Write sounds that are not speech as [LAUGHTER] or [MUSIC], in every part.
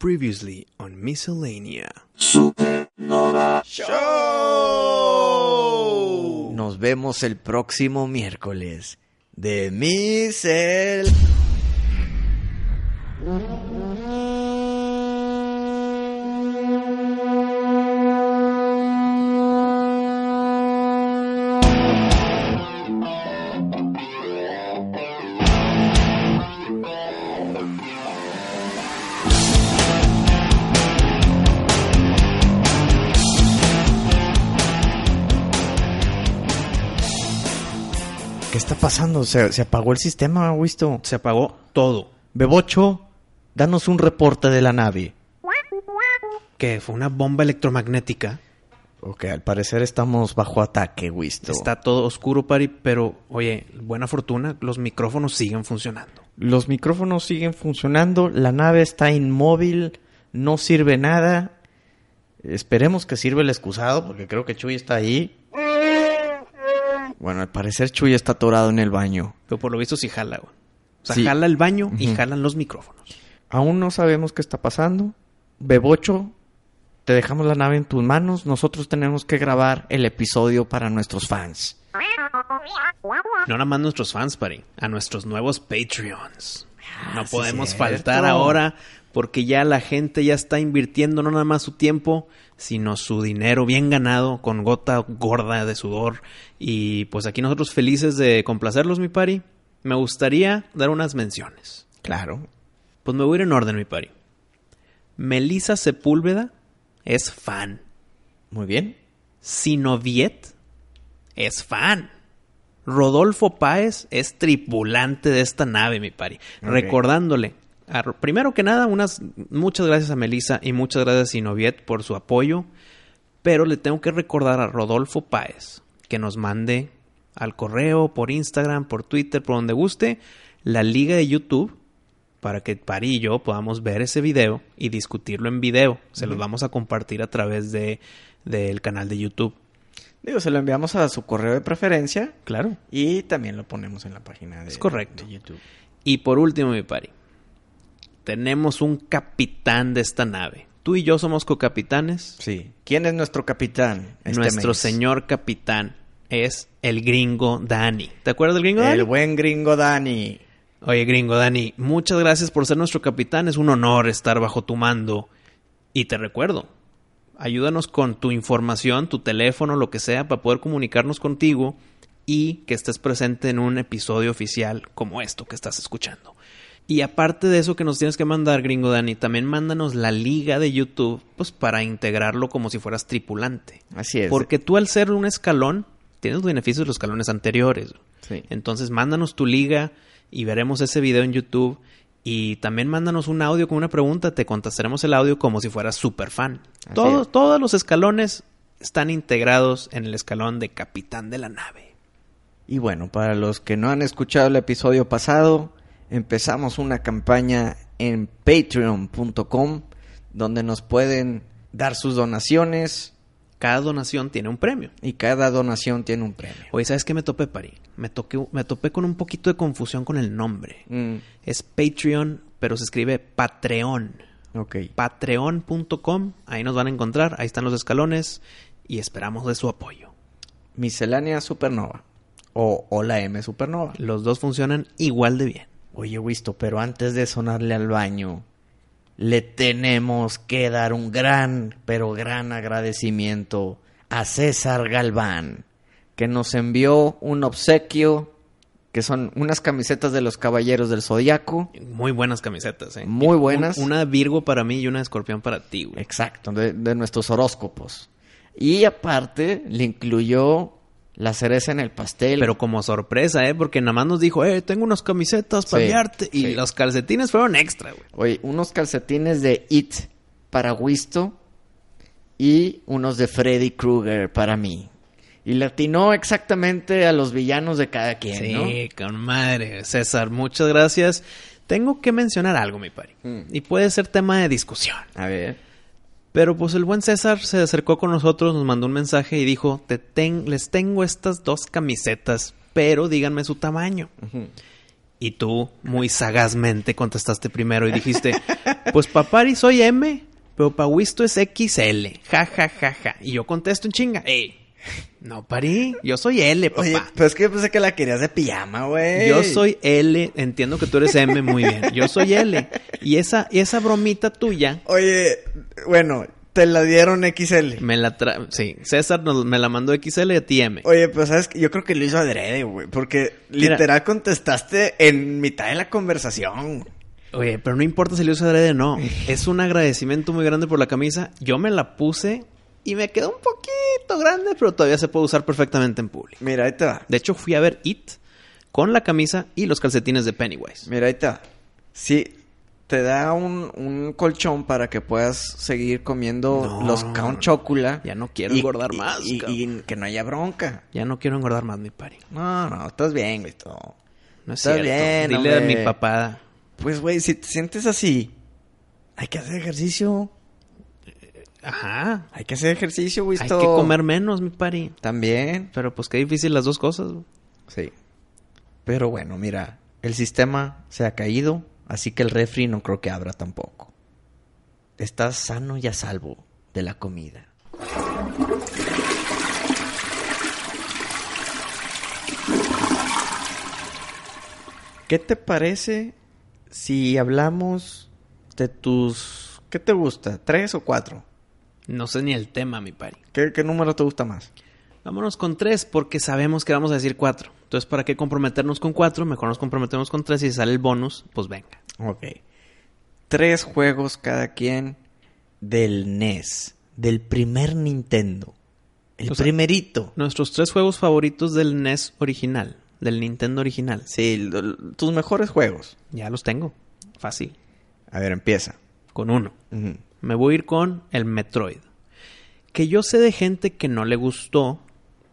Previously on Miscellanea. Supernova Show. Nos vemos el próximo miércoles. De Misel. Pasando? ¿Se, se apagó el sistema, Wisto? Se apagó todo. Bebocho, danos un reporte de la nave. Que fue una bomba electromagnética. Ok, al parecer estamos bajo ataque, Wisto. Está todo oscuro, Pari, pero oye, buena fortuna, los micrófonos siguen funcionando. Los micrófonos siguen funcionando, la nave está inmóvil, no sirve nada. Esperemos que sirva el excusado, porque creo que Chuy está ahí. Bueno, al parecer Chuy está atorado en el baño. Pero por lo visto sí jala, güey. O sea, Sí. jala el baño y jalan los micrófonos. Aún no sabemos qué está pasando. Bebocho, te dejamos la nave en tus manos. Nosotros tenemos que grabar el episodio para nuestros fans. No nada más nuestros fans, Pari, a nuestros nuevos Patreons. no Ah, podemos faltar ahora porque ya la gente ya está invirtiendo no nada más su tiempo, sino su dinero bien ganado con gota gorda de sudor. Y pues aquí nosotros felices de complacerlos, mi Pari. Me gustaría dar unas menciones. Claro. Pues me voy a ir en orden, mi Pari. Melissa Sepúlveda es fan. Muy bien. Sinoviet es fan. Rodolfo Páez es tripulante de esta nave, mi pari. Recordándole, primero que nada, unas muchas gracias a Melissa y muchas gracias a Sinoviet por su apoyo. Pero le tengo que recordar a Rodolfo Páez que nos mande al correo, por Instagram, por Twitter, por donde guste, la liga de YouTube para que Pari y yo podamos ver ese video y discutirlo en video. Se los vamos a compartir a través de del canal de YouTube. Digo, se lo enviamos a su correo de preferencia Claro. y también lo ponemos en la página de, Es correcto. de YouTube. Y por último, mi pari, tenemos un capitán de esta nave. Tú y yo somos cocapitanes. Sí. ¿Quién es nuestro capitán? este Nuestro mes? señor capitán es el gringo Dani. ¿Te acuerdas del gringo El buen gringo Dani. Oye, gringo Dani, muchas gracias por ser nuestro capitán. Es un honor estar bajo tu mando. Y te recuerdo, ayúdanos con tu información, tu teléfono, lo que sea, para poder comunicarnos contigo y que estés presente en un episodio oficial como esto que estás escuchando. Y aparte de eso que nos tienes que mandar, gringo Dani, también mándanos la liga de YouTube, pues para integrarlo como si fueras tripulante. Así es. Porque tú al ser un escalón, tienes los beneficios de los escalones anteriores. Sí. Entonces, mándanos tu liga y veremos ese video en YouTube. Y también mándanos un audio con una pregunta. Te contestaremos el audio como si fueras super fan. Así Todos, es. todos los escalones están integrados en el escalón de capitán de la nave. Y bueno, para los que no han escuchado el episodio pasado, empezamos una campaña en patreon.com donde nos pueden dar sus donaciones Cada donación tiene un premio. y cada donación tiene un premio. Oye, ¿sabes qué me topé, Pari? Me, toqué, me topé con un poquito de confusión con el nombre. Mm, Es Patreon, pero se escribe Patreon. ok. Patreon.com. Ahí nos van a encontrar. Ahí están los escalones. Y esperamos de su apoyo. Miscelánea Supernova. O, o la M Supernova. Los dos funcionan igual de bien. Oye, Wisto, pero antes de sonarle al baño, le tenemos que dar un gran, pero gran agradecimiento a César Galván, que nos envió un obsequio, que son unas camisetas de los Caballeros del Zodiaco. Muy buenas camisetas, ¿eh? Muy buenas. Un- una Virgo para mí y una Escorpión para ti, güey. Exacto, de, de nuestros horóscopos. Y aparte, le incluyó la cereza en el pastel. Pero como sorpresa, ¿eh? Porque nada más nos dijo, eh, tengo unas camisetas para Sí, enviarte. Y sí. los calcetines fueron extra, güey. Oye, unos calcetines de It para Wisto y unos de Freddy Krueger para mí. Y le atinó exactamente a los villanos de cada quien, Sí, ¿no? con madre. César, muchas gracias. Tengo que mencionar algo, mi pari. Mm. Y puede ser tema de discusión. A ver. Pero pues el buen César se acercó con nosotros, nos mandó un mensaje y dijo, Te ten- les tengo estas dos camisetas, pero díganme su tamaño. Y tú, muy sagazmente, contestaste primero y dijiste, pues papari soy M, pero pa' Wisto es XL. Ja, ja, ja, ja. Y yo contesto en chinga, ey, no parí, yo soy L, papá. Oye, pero es que yo pensé que la querías de pijama, güey. Yo soy L, entiendo que tú eres M muy bien. Yo soy L. Y esa, y esa bromita tuya Oye, bueno, te la dieron XL. me la tra... Sí, César nos- me la mandó XL y a ti M. Oye, pues sabes que yo creo que lo hizo adrede, güey. Porque Mira. literal contestaste en mitad de la conversación. Oye, pero no importa si le uso adrede o no. [LAUGHS] Es un agradecimiento muy grande por la camisa. Yo me la puse y me quedó un poquito grande, pero todavía se puede usar perfectamente en público. Mira, ahí te va. De hecho, fui a ver It con la camisa y los calcetines de Pennywise. Mira, ahí te va. Sí, te da un, un colchón para que puedas seguir comiendo No. los Count Chocula. Ya no quiero engordar más, Y, que no haya bronca. Ya no quiero engordar más, mi pari. No, no, estás bien, güey. todo. No es Está cierto. bien, Dile a hombre. mi papá. Pues, güey, si te sientes así, hay que hacer ejercicio. Ajá. Hay que hacer ejercicio, güey. Hay que comer menos, mi pari. También. Pero pues qué difícil las dos cosas. güey. Sí. Pero bueno, mira, el sistema se ha caído, así que el refri no creo que abra tampoco. Estás sano y a salvo de la comida. ¿Qué te parece si hablamos de tus... ¿Qué te gusta? ¿Tres o cuatro? No sé ni el tema, mi pari. ¿Qué, qué número te gusta más? Vámonos con tres porque sabemos que vamos a decir cuatro. Entonces, ¿para qué comprometernos con cuatro? Mejor nos comprometemos con tres y si sale el bonus, pues venga. Ok. Tres juegos cada quien del NES, del primer Nintendo. El O sea, primerito. Nuestros tres juegos favoritos del NES original, del Nintendo original. Sí, tus mejores juegos. Ya los tengo. Fácil. A ver, empieza. Con uno. Me voy a ir con el Metroid. Que yo sé de gente que no le gustó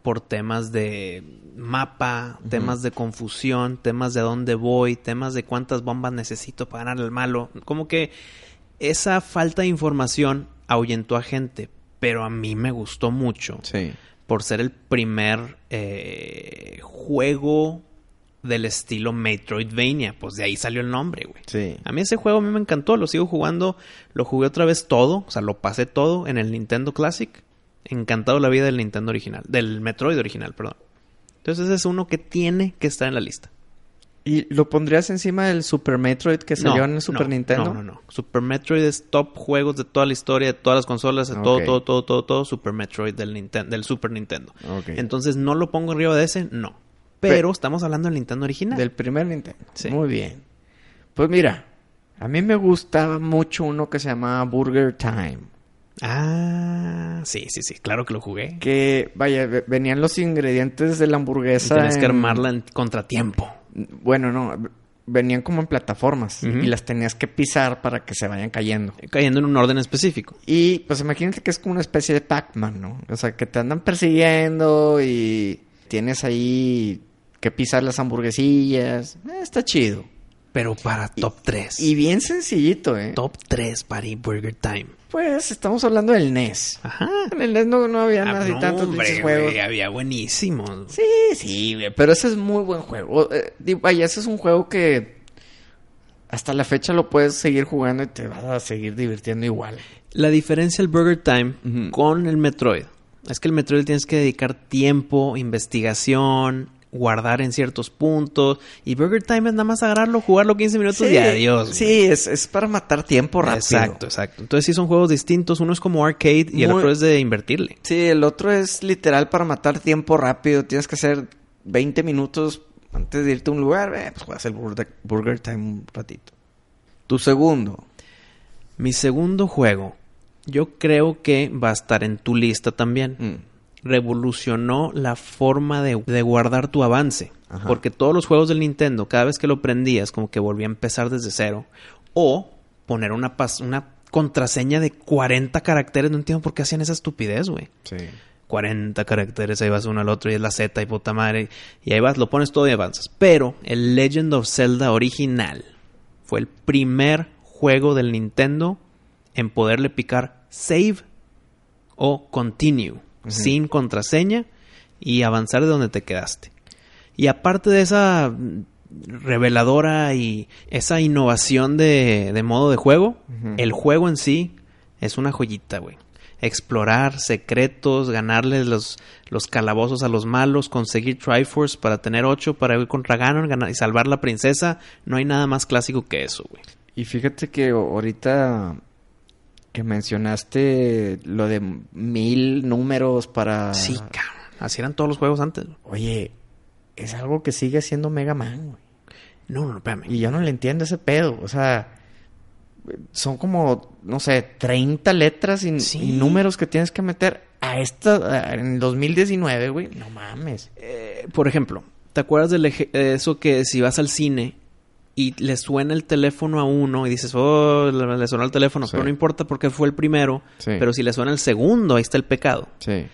por temas de mapa, temas de confusión, temas de dónde voy, temas de cuántas bombas necesito para ganar al malo. Como que esa falta de información ahuyentó a gente, pero a mí me gustó mucho Sí. por ser el primer eh, juego del estilo Metroidvania. Pues de ahí salió el nombre, güey. Sí. A mí ese juego a mí me encantó, lo sigo jugando, lo jugué otra vez todo, o sea, lo pasé todo en el Nintendo Classic. Encantado la vida del Nintendo original, del Metroid original, perdón. Entonces ese es uno que tiene que estar en la lista. ¿Y lo pondrías encima del Super Metroid que salió No, en el Super no, Nintendo? No, no, no. Super Metroid es top juegos de toda la historia, de todas las consolas, de todo, todo, todo, todo, todo. Super Metroid del, Ninten- del Super Nintendo. Ok. Entonces no lo pongo arriba de ese, no. Pero estamos hablando del Nintendo original. Del primer Nintendo. Sí. Muy bien. Pues mira, a mí me gustaba mucho uno que se llamaba Burger Time. Ah, sí, sí, sí, claro que lo jugué. Que, vaya, ve- venían los ingredientes de la hamburguesa. Tienes que en- armarla en contratiempo. Bueno, no, venían como en plataformas y las tenías que pisar para que se vayan cayendo. Cayendo en un orden específico. Y pues imagínate que es como una especie de Pac-Man, ¿no? O sea, que te andan persiguiendo y tienes ahí que pisar las hamburguesillas. Eh, está chido. Pero para top 3. Y bien sencillito, ¿eh? Top 3 para Burger Time. Pues estamos hablando del NES. Ajá. En el NES no, no había Ah, nada no, tantos hombre, juegos. güey, había buenísimos. Sí, sí, güey, pero ese es muy buen juego. Eh, vaya, ese es un juego que hasta la fecha lo puedes seguir jugando y te vas a seguir divirtiendo igual. La diferencia del Burger Time con el Metroid es que el Metroid tienes que dedicar tiempo, investigación, guardar en ciertos puntos. Y Burger Time es nada más agarrarlo, jugarlo 15 minutos y adiós. güey. Sí, es, es para matar tiempo rápido. Exacto, exacto. Entonces sí son juegos distintos. Uno es como arcade y el otro es de invertirle. Sí, el otro es literal para matar tiempo rápido. Tienes que hacer 20 minutos antes de irte a un lugar. Eh, pues juegas el Burger, Burger Time un ratito. Tu segundo. Mi segundo juego, yo creo que va a estar en tu lista también. Mm. Revolucionó la forma de, de guardar tu avance. Ajá. Porque todos los juegos del Nintendo, cada vez que lo prendías, como que volvía a empezar desde cero. O poner una contraseña de 40 caracteres. No entiendo por qué hacían esa estupidez, güey. Sí. 40 caracteres, ahí vas uno al otro y es la Z y puta madre. Y ahí vas, lo pones todo y avanzas. Pero el Legend of Zelda original fue el primer juego del Nintendo en poderle picar save o continue sin contraseña y avanzar de donde te quedaste. Y aparte de esa reveladora y esa innovación de, de modo de juego, el juego en sí es una joyita, güey. Explorar secretos, ganarle los, los calabozos a los malos, conseguir Triforce para tener 8 para ir contra Ganon ganar, y salvar la princesa. No hay nada más clásico que eso, güey. Y fíjate que ahorita que mencionaste lo de mil números para... Sí, cabrón. Así eran todos los juegos antes. Oye, es algo que sigue siendo Mega Man, güey. No, no, espérame. Y yo no le entiendo ese pedo. O sea, son como, no sé, 30 letras y, Sí. y números que tienes que meter a esta, a- en 2019, güey. No mames. Eh, por ejemplo, ¿te acuerdas de eso que si vas al cine y le suena el teléfono a uno y dices, oh, le, le sonó el teléfono, Sí. pero no importa porque fue el primero, Sí. pero si le suena el segundo, ahí está el pecado. Sí.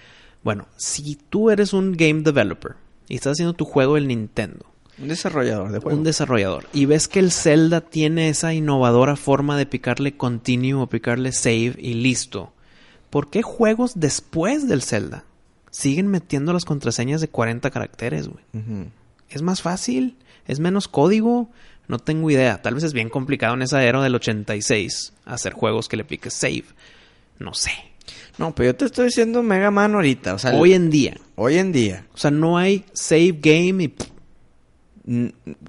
Bueno, si tú eres un game developer y estás haciendo tu juego en Nintendo, Un desarrollador de juegos. un desarrollador, y ves que el Zelda tiene esa innovadora forma de picarle continue o picarle save y listo, ¿por qué juegos después del Zelda siguen metiendo las contraseñas de 40 caracteres, güey? ¿Es más fácil? ¿Es menos código? No tengo idea. Tal vez es bien complicado en esa era del 86 hacer juegos que le piques save. No sé. No, pero yo te estoy diciendo Mega Man ahorita. O sea, Hoy en día. hoy en día. O sea, no hay save game y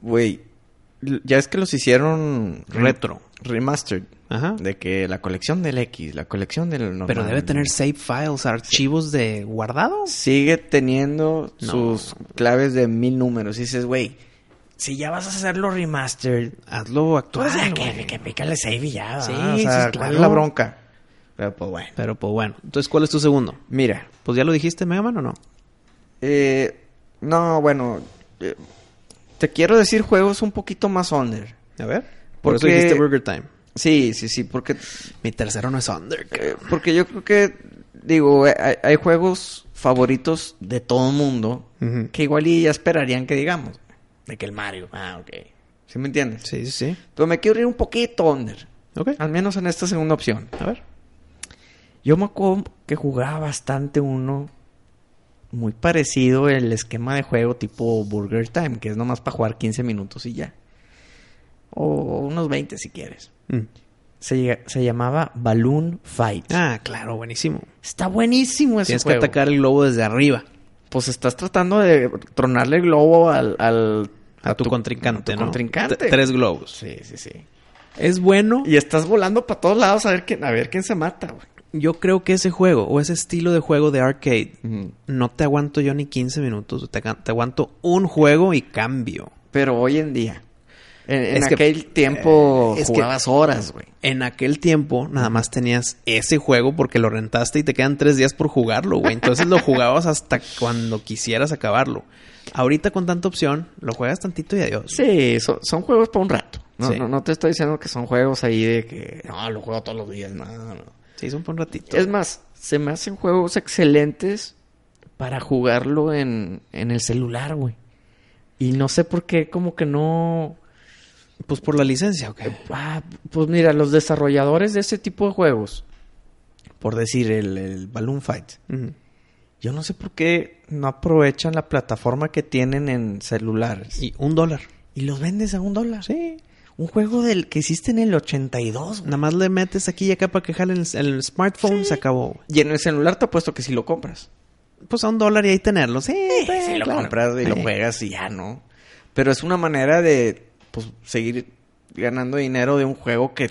Güey, ya es que los hicieron retro. remastered. Ajá. De que la colección del X, la colección del normal. Pero debe tener save files, archivos de guardado. Sigue teniendo No. sus claves de mil números. Y dices, güey, si ya vas a hacerlo remastered, Hazlo actual. pues ya que, que pícale save y ya. Sí, o sí, sea, ¿cuál claro. es la bronca? Pero pues bueno. Pero pues bueno. Entonces, ¿cuál es tu segundo? Mira, Pues ya lo dijiste, Mega Man o no? eh, no, bueno, eh, te quiero decir juegos un poquito más under. A ver. Por eso Porque- dijiste Burger Time. Sí, sí, sí, porque Mi tercero no es under. Eh, porque yo creo que, digo, eh, hay, hay juegos favoritos de todo el mundo que igual y ya esperarían que digamos. De que el Mario. Ah, ok. ¿Sí me entiendes? Sí, sí, sí. Pero me quiero ir un poquito under. Ok. Al menos en esta segunda opción. A ver. Yo me acuerdo que jugaba bastante uno muy parecido el esquema de juego tipo Burger Time, que es nomás para jugar 15 minutos y ya. O unos 20 si quieres. Mm. Se, se llamaba Balloon Fight. Ah, claro, buenísimo. Está buenísimo ese Tienes juego. que atacar el globo desde arriba Pues estás tratando de tronarle el globo al... al- a, tu, contrincante, a tu ¿no? contrincante. Tres globos. Sí, sí, sí. Es bueno. Y estás volando para todos lados a ver quién, a ver quién se mata, güey. Yo creo que ese juego o ese estilo de juego de arcade no te aguanto yo ni 15 minutos. Te, te aguanto un juego y cambio. Pero hoy en día... En, en Es que- aquel tiempo eh, que- jugabas horas, güey. En aquel tiempo nada más tenías ese juego porque lo rentaste y te quedan tres días por jugarlo, güey. Entonces lo jugabas hasta cuando quisieras acabarlo. Ahorita con tanta opción, lo juegas tantito y adiós. Sí, so- son juegos para un rato. No, Sí. no, no te estoy diciendo que son juegos ahí de que... No, lo juego todos los días. No, no. Sí, son por un ratito. Es más, se me hacen juegos excelentes para jugarlo en, en el celular, güey. Y no sé por qué, como que no... Pues por la licencia, ok. Ah, pues mira, los desarrolladores de ese tipo de juegos, por decir el, el Balloon Fight, yo no sé por qué no aprovechan la plataforma que tienen en celulares y, Y un dólar. los vendes a un dólar. Sí. Un juego del que hiciste en el 82, güey. Nada más le metes aquí y acá para que jale el, el smartphone, se acabó. Y en el celular te apuesto que si lo compras. Pues a un dólar y ahí tenerlo. Sí, si lo claro. compras y lo Sí. juegas y ya, ¿no? Pero es una manera de, pues, seguir ganando dinero de un juego que...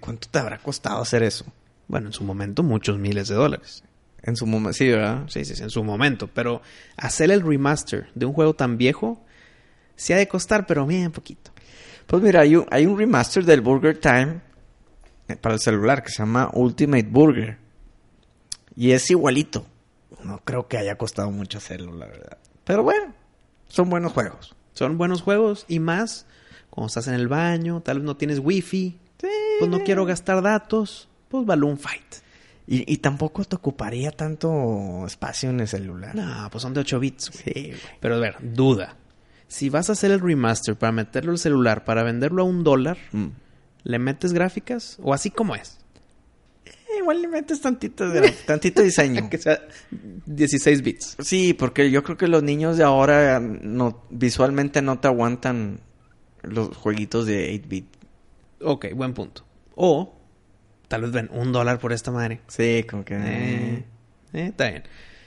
¿Cuánto te habrá costado hacer eso? Bueno, en su momento muchos miles de dólares. En su momento, sí, ¿verdad? Sí, sí, sí, en su momento. Pero hacer el remaster de un juego tan viejo, sí ha de costar, pero bien poquito. Pues mira, hay un, hay un remaster del Burger Time eh, para el celular que se llama Ultimate Burger. Y es igualito. No creo que haya costado mucho hacerlo, la verdad. Pero bueno, son buenos juegos. Son buenos juegos y más cuando estás en el baño, tal vez no tienes wifi, pues no quiero gastar datos, pues Balloon Fight. Y, y tampoco te ocuparía tanto espacio en el celular. No, pues son de 8 bits. güey. Sí, güey. Pero a ver, duda. Si vas a hacer el remaster para meterlo al celular, para venderlo a un dólar, Mm. ¿le metes gráficas? ¿O así como es? Eh, igual le metes tantito, de- [LAUGHS] tantito diseño. que sea 16 bits. Sí, porque yo creo que los niños de ahora no, visualmente no te aguantan los jueguitos de 8-bit. Ok, buen punto. O tal vez ven un dólar por esta madre. Sí, como que... Eh, eh, está bien.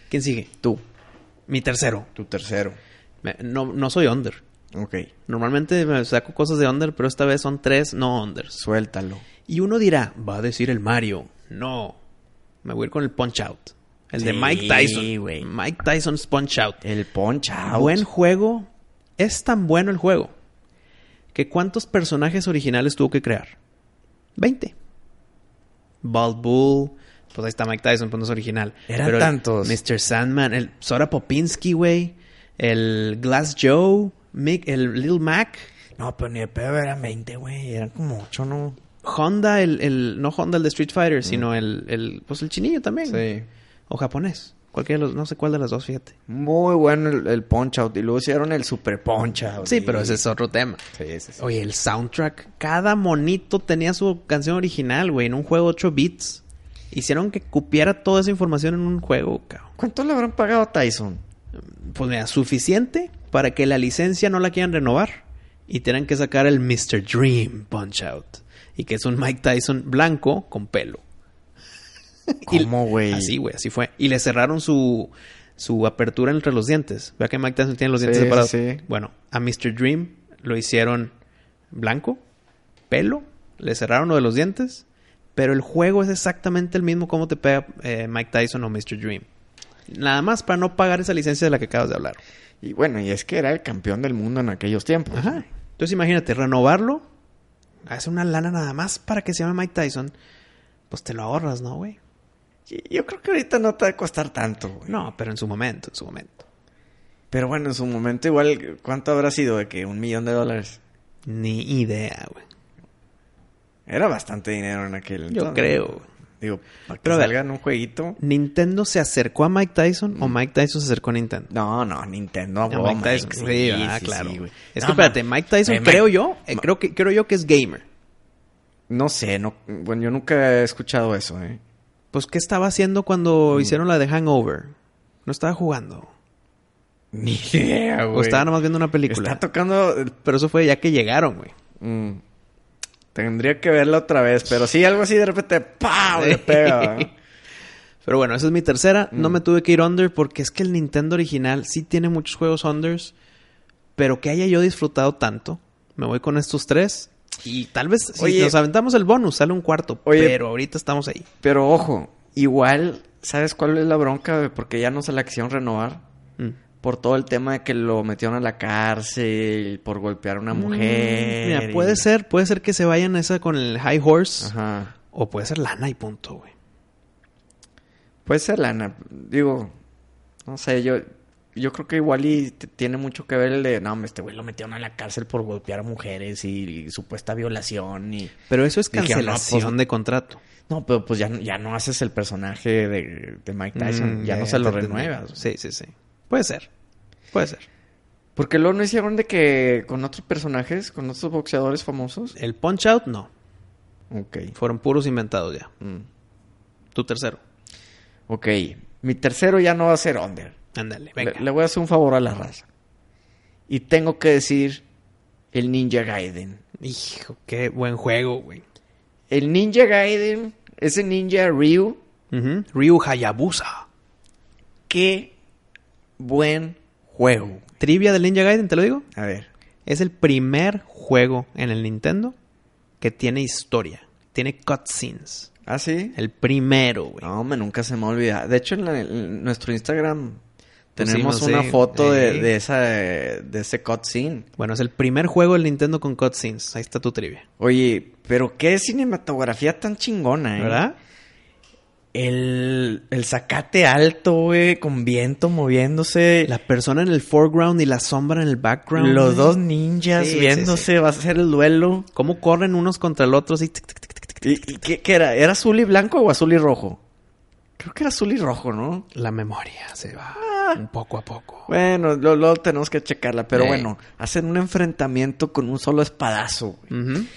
¿Quién sigue? Tú, Mi tercero. tu tercero. No, no soy under. Ok, Normalmente me saco cosas de under, pero esta vez son tres no unders. suéltalo. Y uno dirá, va a decir el Mario. No. Me voy a ir con el Punch Out. El de Mike Tyson. güey. Mike Tyson's Punch Out. El Punch Out. Buen juego. Es tan bueno el juego. Que ¿cuántos personajes originales tuvo que crear? 20. Bald Bull. Pues ahí está Mike Tyson, pues no es original. Eran Pero tantos. Mr. Sandman. El Sora Popinski, güey. El Glass Joe. Mick- el Little Mac. No, pero ni de pedo eran 20, güey. Eran como 8, ¿no? Honda, el, el- no Honda el de Street Fighter, sino el, el, pues el chinillo también. Sí. O japonés. Cualquiera de los, no sé cuál de las dos, fíjate. Muy bueno el, el Punch Out. Y luego hicieron el Super Punch Out. Sí, y- pero ese es otro tema. Sí, sí, sí. Oye, el soundtrack, cada monito tenía su canción original, güey, en un juego 8 bits. Hicieron que cupiera toda esa información en un juego, cabrón. ¿Cuánto le habrán pagado a Tyson? Pues mira, suficiente para que la licencia no la quieran renovar. Y tengan que sacar el Mr. Dream Punch Out. Y que es un Mike Tyson blanco con pelo. [LAUGHS] ¿Cómo, güey? Así, güey, así fue. Y le cerraron su, su apertura entre los dientes. Vea que Mike Tyson tiene los Sí, dientes separados. sí. Bueno, a Mr. Dream lo hicieron blanco, pelo, le cerraron lo de los dientes, pero el juego es exactamente el mismo como te pega eh, Mike Tyson o Mr. Dream. Nada más para no pagar esa licencia de la que acabas de hablar. Y bueno, y es que era el campeón del mundo en aquellos tiempos. Ajá. Entonces imagínate, renovarlo, hacer una lana nada más para que se llame Mike Tyson, pues te lo ahorras, ¿no, güey? Yo creo que ahorita no te va a costar tanto, güey. No, pero en su momento, en su momento. Pero bueno, en su momento igual, ¿cuánto habrá sido? ¿De que un millón de dólares? Ni idea, güey. Era bastante dinero en aquel entonces. Yo creo. Digo, para que Pero a ver. salga en un jueguito. ¿Nintendo se acercó a Mike Tyson o Mike Tyson se acercó a Nintendo? No, no, Nintendo. A huevo, Mike Tyson. Mike, Sí, sí, ah, sí, claro. es No, que espérate, Mike Tyson, Eh, creo Mike- yo, eh, creo que creo yo que es gamer. No sé, no, bueno, yo nunca he escuchado eso, ¿eh? Pues qué estaba haciendo Mm. cuando hicieron la de Hangover? No estaba jugando. Ni idea, güey. O estaba nomás viendo una película. Está tocando... Pero eso fue ya que llegaron, güey. mm, tendría que verla otra vez, pero sí, algo así de repente, ¡pam! Le pega. Pero bueno, esa es mi tercera. No Mm. me tuve que ir under porque es que el Nintendo original sí tiene muchos juegos unders. Pero que haya yo disfrutado tanto. Me voy con estos tres. Y tal vez si Oye. nos aventamos el bonus, sale un cuarto. Oye. pero ahorita estamos ahí. Pero ojo, igual, ¿sabes cuál es la bronca? Porque ya no se la quisieron renovar. Mm. Por todo el tema de que lo metieron a la cárcel, por golpear a una mujer. Mm, Mira, y- puede ser, puede ser que se vayan esa con el High Horse. Ajá. O puede ser lana y punto, güey. Puede ser lana. Digo, no sé, yo, yo creo que igual y tiene mucho que ver el de, no, este güey lo metieron a la cárcel por golpear a mujeres y, y supuesta violación y... Pero eso es no, cancelación pues- de contrato. No, pero pues ya, ya no haces el personaje de, de Mike Tyson, Mm, ya no se lo renuevas. Sí, sí, sí. Puede ser. Puede ser. Porque luego no hicieron de que con otros personajes, con otros boxeadores famosos. El Punch Out, no. Ok. Fueron puros inventados ya. Mm. Tu tercero. Ok. Mi tercero ya no va a ser Under. Ándale, Le, venga. le voy a hacer un favor a la raza. Y tengo que decir el Ninja Gaiden. Hijo, qué buen juego, güey. El Ninja Gaiden, ese ninja Ryu. Ryu Hayabusa. qué buen juego. Trivia del Ninja Gaiden, te lo digo. A ver. Es el primer juego en el Nintendo que tiene historia. Tiene cutscenes. ¿Ah, sí? El primero, güey. No, me nunca se me olvida. De hecho, en, la- en nuestro Instagram tenemos una foto de, de esa de ese cutscene. Bueno, es el primer juego del Nintendo con cutscenes. Ahí está tu trivia. Oye, pero qué cinematografía tan chingona, ¿eh? ¿Verdad? El, el zacate alto, güey, con viento moviéndose. La persona en el foreground y la sombra en el background. los dos ninjas Sí, sí, viéndose, va a ser el duelo. Cómo corren unos contra el otro. así, tic, tic, tic, tic, tic. ¿Y, y qué, qué era? ¿Era azul y blanco o azul y rojo? Creo que era azul y rojo, ¿no? La memoria se va un poco a poco. Bueno, lo- luego tenemos que checarla. Pero Eh. bueno, hacen un enfrentamiento con un solo espadazo, güey.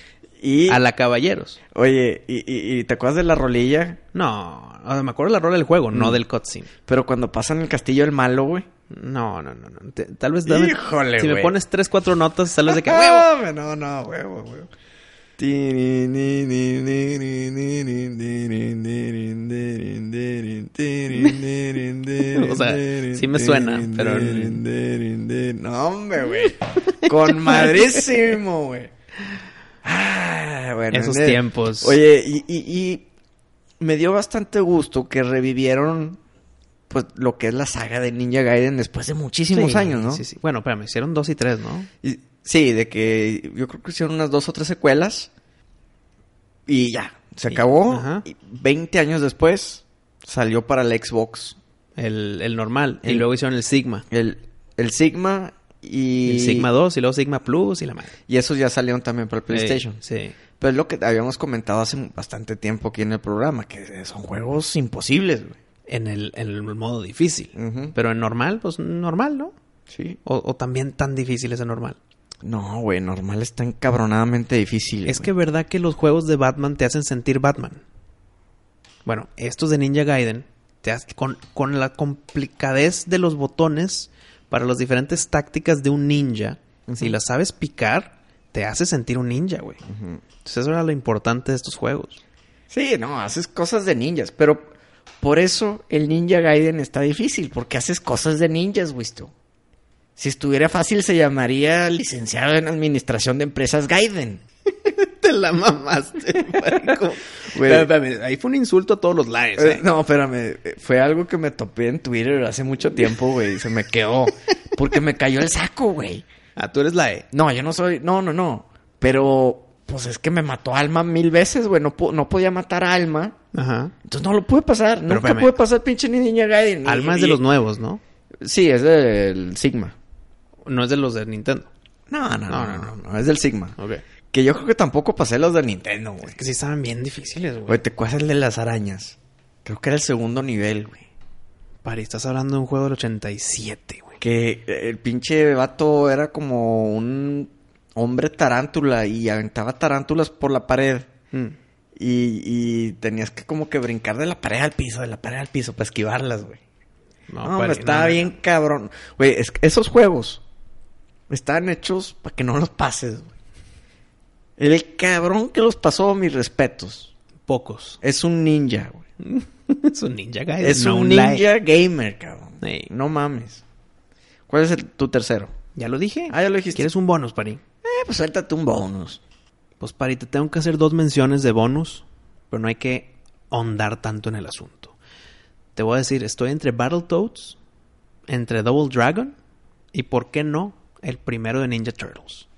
Y, A la caballeros. oye, y, y- y te acuerdas de la rolilla? No, o sea, me acuerdo de la rola del juego, no Mm. del cutscene. Pero cuando pasan el castillo del malo, güey. No, no, no, no. Te- tal vez dame- Híjole, Si me pones tres, cuatro notas, sales de que. ¡Huevo! No, no, huevo, huevo. O sea, sí me suena, pero- No, hombre, güey. Con madrísimo, güey. Ah, bueno, Esos tiempos. Oye, y, y, y me dio bastante gusto que revivieron pues lo que es la saga de Ninja Gaiden después de muchísimos Sí, años, ¿no? Sí, sí. Bueno, espérame, hicieron dos y tres, ¿no? Y- sí, de que yo creo que hicieron unas dos o tres secuelas y ya, se Y- acabó. ajá. Y 20 años después salió para el Xbox El, el normal. Y luego hicieron el Sigma. el, el Sigma y... El Sigma 2 y luego Sigma Plus y la madre. Y esos ya salieron también para el PlayStation. Sí. Pero es lo que habíamos comentado hace bastante tiempo aquí en el programa, que son juegos imposibles, güey. En el, en el modo difícil. Pero en normal, pues normal, ¿no? Sí. O, o también tan difícil es en normal. No, güey, normal está encabronadamente difícil. Es güey. que verdad que los juegos de Batman te hacen sentir Batman. Bueno, estos de Ninja Gaiden, te con, con la complicadez de los botones para las diferentes tácticas de un ninja, si las sabes picar, te hace sentir un ninja, güey. Entonces eso era lo importante de estos juegos. Sí, no, haces cosas de ninjas, pero por eso el Ninja Gaiden está difícil, porque haces cosas de ninjas, güey. Si estuviera fácil se llamaría licenciado en administración de empresas Gaiden. Te la mamaste, [LAUGHS] marico. Espérame, Ahí fue un insulto a todos los lives, Eh, ¿eh? no, espérame, eh, fue algo que me topé en Twitter hace mucho tiempo, güey, se me quedó, porque me cayó el saco, güey. Ah, tú eres la E. No, yo no soy, no, no, no, pero pues es que me mató a Alma mil veces, güey, no, no podía matar a Alma. Ajá. Entonces no lo pude pasar, nunca espérame. pude pasar pinche Ninja Gaiden. Y- Alma es de y- los nuevos, ¿no? Sí, es del Sigma. No es de los de Nintendo. No, no, no, No, no, no, no, no, es del Sigma. Ok. Que yo creo que tampoco pasé los de Nintendo, güey. Es que sí estaban bien difíciles, güey. Güey, te cuesta el de las arañas. Creo que era el segundo nivel, güey. Pari, estás hablando de un juego del 87, güey. Que el pinche vato era como un hombre tarántula y aventaba tarántulas por la pared. Mm. Y, y tenías que como que brincar de la pared al piso, de la pared al piso para esquivarlas, güey. No, hombre, Pari, estaba no, bien cabrón. Güey, es que esos juegos están hechos para que no los pases, güey. El cabrón que los pasó, mis respetos. Pocos. [LAUGHS] Es un ninja, güey. es un ninja guy. Es no un ninja gamer, cabrón. No mames. ¿Cuál es el- tu tercero? Ya lo dije. Ah, ya lo dijiste. ¿Quieres un bonus, Pari? Eh, pues suéltate un bonus. Pues, Pari, te tengo que hacer dos menciones de bonus, pero no hay que ahondar tanto en el asunto. Te voy a decir, estoy entre Battletoads, entre Double Dragon y, ¿por qué no?, el primero de Ninja Turtles.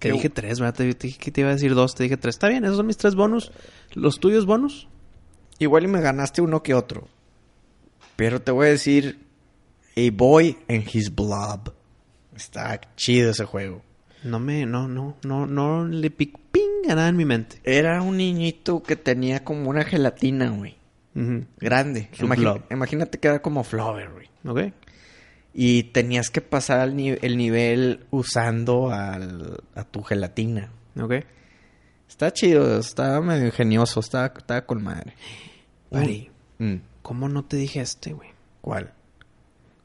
Te dije tres, ¿verdad? Te, te dije que te iba a decir dos, te dije tres. Está bien, esos son mis tres bonus. ¿Los tuyos bonus? Igual y me ganaste uno que otro. Pero te voy a decir A Boy and His Blob. Está chido ese juego. No me, no, no, no, no le pic ping a nada en mi mente. Era un niñito que tenía como una gelatina, güey. Grande. Su Imagi- blob. imagínate que era como Flower, güey. ¿Ok? Y tenías que pasar el, ni- el nivel usando al- a tu gelatina. ¿Ok? Está chido, está medio ingenioso, está, está con madre. Pari, Mm, ¿cómo no te dije este, güey? ¿Cuál?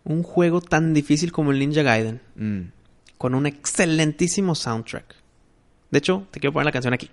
Un juego tan difícil como el Ninja Gaiden, Mm. con un excelentísimo soundtrack. De hecho, te quiero poner la canción aquí.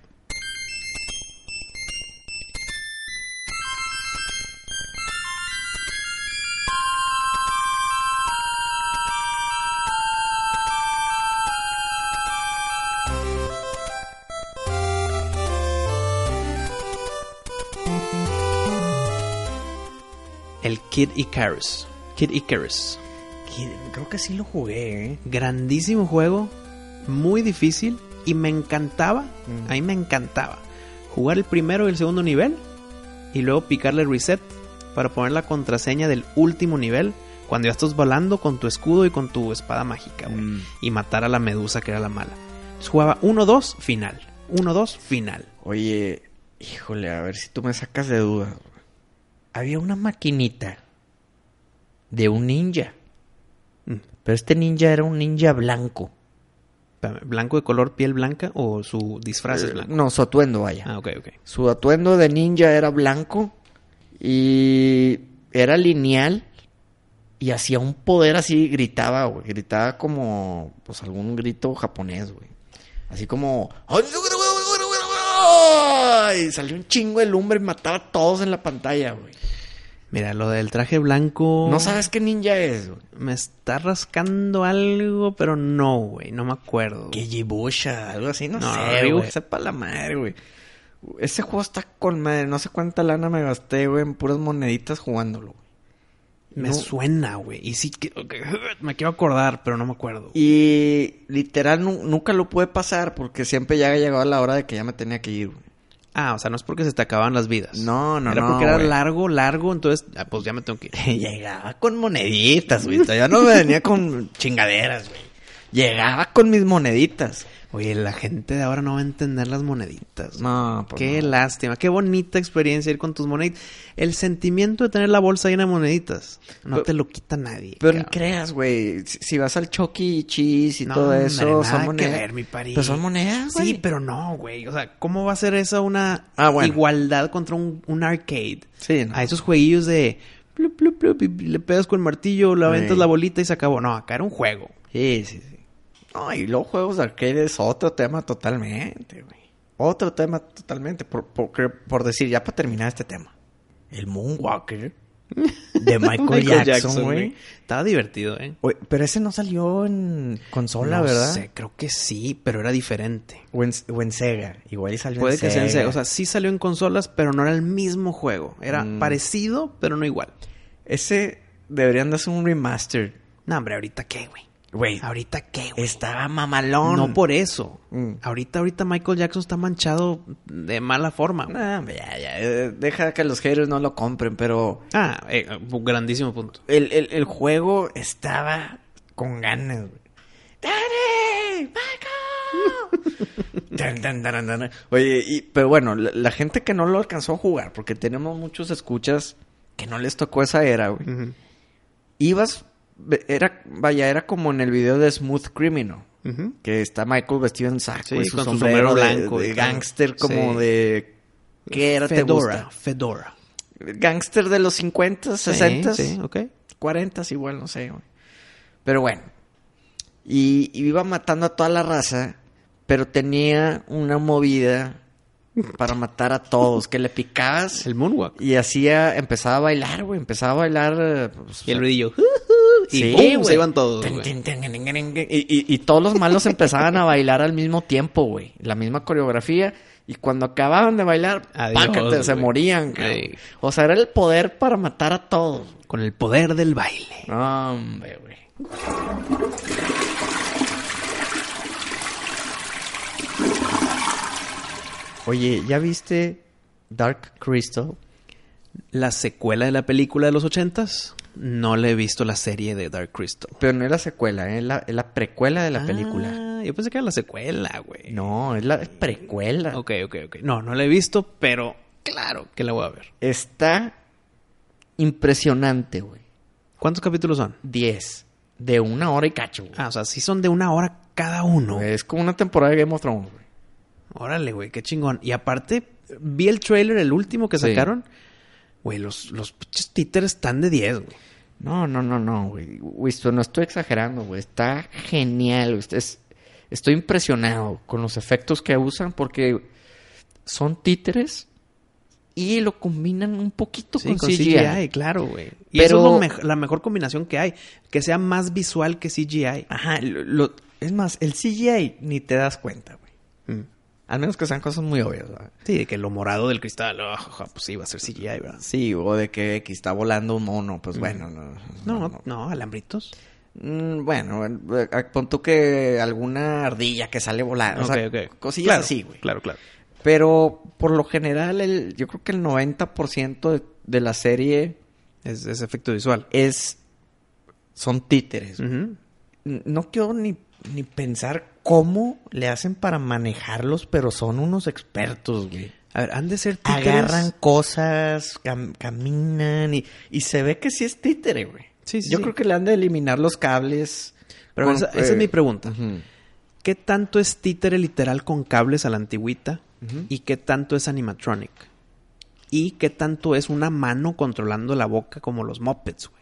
Kid Icarus. Kid Icarus. Que- Creo que sí lo jugué, ¿eh? grandísimo juego, muy difícil y me encantaba, Mm. a mí me encantaba jugar el primero y el segundo nivel y luego picarle reset para poner la contraseña del último nivel cuando ya estás volando con tu escudo y con tu espada mágica, güey, Mm. y matar a la medusa que era la mala. Entonces jugaba 1-2 final, 1-2 final. Oye, híjole, a ver si tú me sacas de güey. Había una maquinita de un ninja. Mm. Pero este ninja era un ninja blanco. ¿Blanco de color piel blanca o su disfraz es Eh, blanco? No, su atuendo, vaya. Ah, ok, ok. Su atuendo de ninja era blanco y era lineal y hacía un poder así, gritaba, güey. Gritaba como, pues, algún grito japonés, güey. Así como... Y salió un chingo de lumbre y mataba a todos en la pantalla, güey. Mira, lo del traje blanco... No sabes qué ninja es, güey. Me está rascando algo, pero no, güey. No me acuerdo. Que Yibusha, algo así, no, No, sé, güey. Sepa la madre, güey. Ese juego está con madre. No sé cuánta lana me gasté, güey, en puras moneditas jugándolo. güey. Me No. suena, güey. Y sí que... Me quiero acordar, pero no me acuerdo. Y literal nu- nunca lo pude pasar porque siempre ya había llegado la hora de que ya me tenía que ir, güey. Ah, o sea, no es porque se te acababan las vidas. No, no, Era no, porque era largo, largo, entonces... Ah, pues ya me tengo que ir. [LAUGHS] Llegaba con moneditas, güey. Ya no me venía con chingaderas, güey. Llegaba con mis moneditas. Oye, la gente de ahora no va a entender las moneditas. No, pues Qué no. lástima, qué bonita experiencia ir con tus moneditas. El sentimiento de tener la bolsa llena de moneditas no Pero- te lo quita nadie. Pero ni cabrón. creas, güey. Si, si vas al Chucky E. Cheese y No, todo eso, nada son que monedas. ver, mi pari. Pero son monedas, güey. Sí, pero no, güey. O sea, ¿cómo va a ser esa una Ah, bueno. igualdad contra un, un arcade? Sí, no. A esos jueguillos de plup, plup, plup, y le pegas con el martillo, le aventas Sí. la bolita y se acabó. No, acá era un juego. Sí, sí, sí. No, y los juegos de arcade es otro tema totalmente, güey. Otro tema totalmente. Por, por, por decir, ya para terminar este tema. El Moonwalker [LAUGHS] de Michael, Jackson, güey. Estaba divertido, ¿eh? Oye, Pero ese no salió en consola, no ¿verdad? sé, creo que sí, pero era diferente. O, en, o en Sega. Igual y salió Puede en que sea en Sega. Sega. O sea, sí salió en consolas, pero no era el mismo juego. Era Mm. parecido, pero no igual. Ese deberían de hacer un remaster. No, hombre, ¿ahorita qué, güey? Güey, ¿Ahorita qué, güey? estaba mamalón. No por eso. Mm. Ahorita, ahorita Michael Jackson está manchado de mala forma. güey. Nah, hombre, ya, ya. eh, Deja que los haters no lo compren, pero... Ah, eh, grandísimo punto. El, el, el juego estaba con ganas, güey. ¡Daddy! ¡Michael! [LAUGHS] Oye, y- pero bueno, la, la gente que no lo alcanzó a jugar, porque tenemos muchos escuchas que no les tocó esa era, güey. Ibas, era, vaya, era como en el video de Smooth Criminal. Que está Michael vestido en saco Sí, y su con su sombrero, de- blanco de, todo. gángster como Sí. de... ¿Qué era? ¿Te Fedora. gusta? Fedora. Gángster de los 50, 60. Sí, sí, ok. 40 igual, no sé. Pero bueno. Y, y iba matando a toda la raza, pero tenía una movida para matar a todos, que le picabas El Moonwalk. y hacía, empezaba a bailar, güey, empezaba a bailar. eh, pues, Y el ruidillo. Y Sí, ¡pum! güey. se iban todos, güey. Y, y- y todos los malos empezaban a bailar al mismo tiempo, güey. La misma coreografía. Y cuando acababan de bailar, Adiós, pácate, se güey. morían. cabrón. Ey. O sea, era el poder para matar a todos. Con el poder del baile. Hombre, güey. Oye, ¿ya viste Dark Crystal? La secuela de la película de los ochentas. No le he visto la serie de Dark Crystal. Pero no es la secuela, ¿eh? es la, es la precuela de la película. Ah, yo pensé que era la secuela, güey. No, es la precuela. Ok, ok, ok. No, no la he visto, pero claro que la voy a ver. Está impresionante, güey. ¿Cuántos capítulos son? 10. De una hora y cacho, güey. Ah, o sea, sí son de una hora cada uno. Es como una temporada de Game of Thrones, güey. Órale, güey, qué chingón. Y aparte, vi el trailer, el último que Sí. Güey, los, los pinches títeres están de 10, güey. No, no, no, no, güey. No estoy exagerando, güey. Está genial. güey. Es- estoy impresionado con los efectos que usan porque son títeres y lo combinan un poquito Sí, con, con CGI. CGI, claro, güey. Y Pero- eso es la mejor combinación que hay. Que sea más visual que CGI. Ajá, lo- lo- es más, el CGI ni te das cuenta, güey. Mm. Al menos que sean cosas muy obvias, ¿verdad? Sí, de que lo morado del cristal, ah, pues sí, va a ser CGI, ¿verdad? Sí, o de que, que está volando un mono, pues bueno, no. No, no, alambritos. Mm, bueno, eh, eh, pon tú que alguna ardilla que sale volando. o sea, Ok, ok. Cosillas Claro, así, güey. Claro, claro. Pero por lo general, el, yo creo que el 90% de, de la serie Es, es efecto visual. es. son títeres. No quiero ni, ni pensar cómo le hacen para manejarlos, pero son unos expertos, güey. A ver, han de ser títeres. Agarran cosas, cam- caminan y, y se ve que sí es títere, güey. Sí, sí, Yo sí. creo que le han de eliminar los cables. Pero con- esa, esa es eh, mi pregunta. ¿Qué tanto es títere literal con cables a la antigüita? ¿Y qué tanto es animatronic? ¿Y qué tanto es una mano controlando la boca como los Muppets, güey?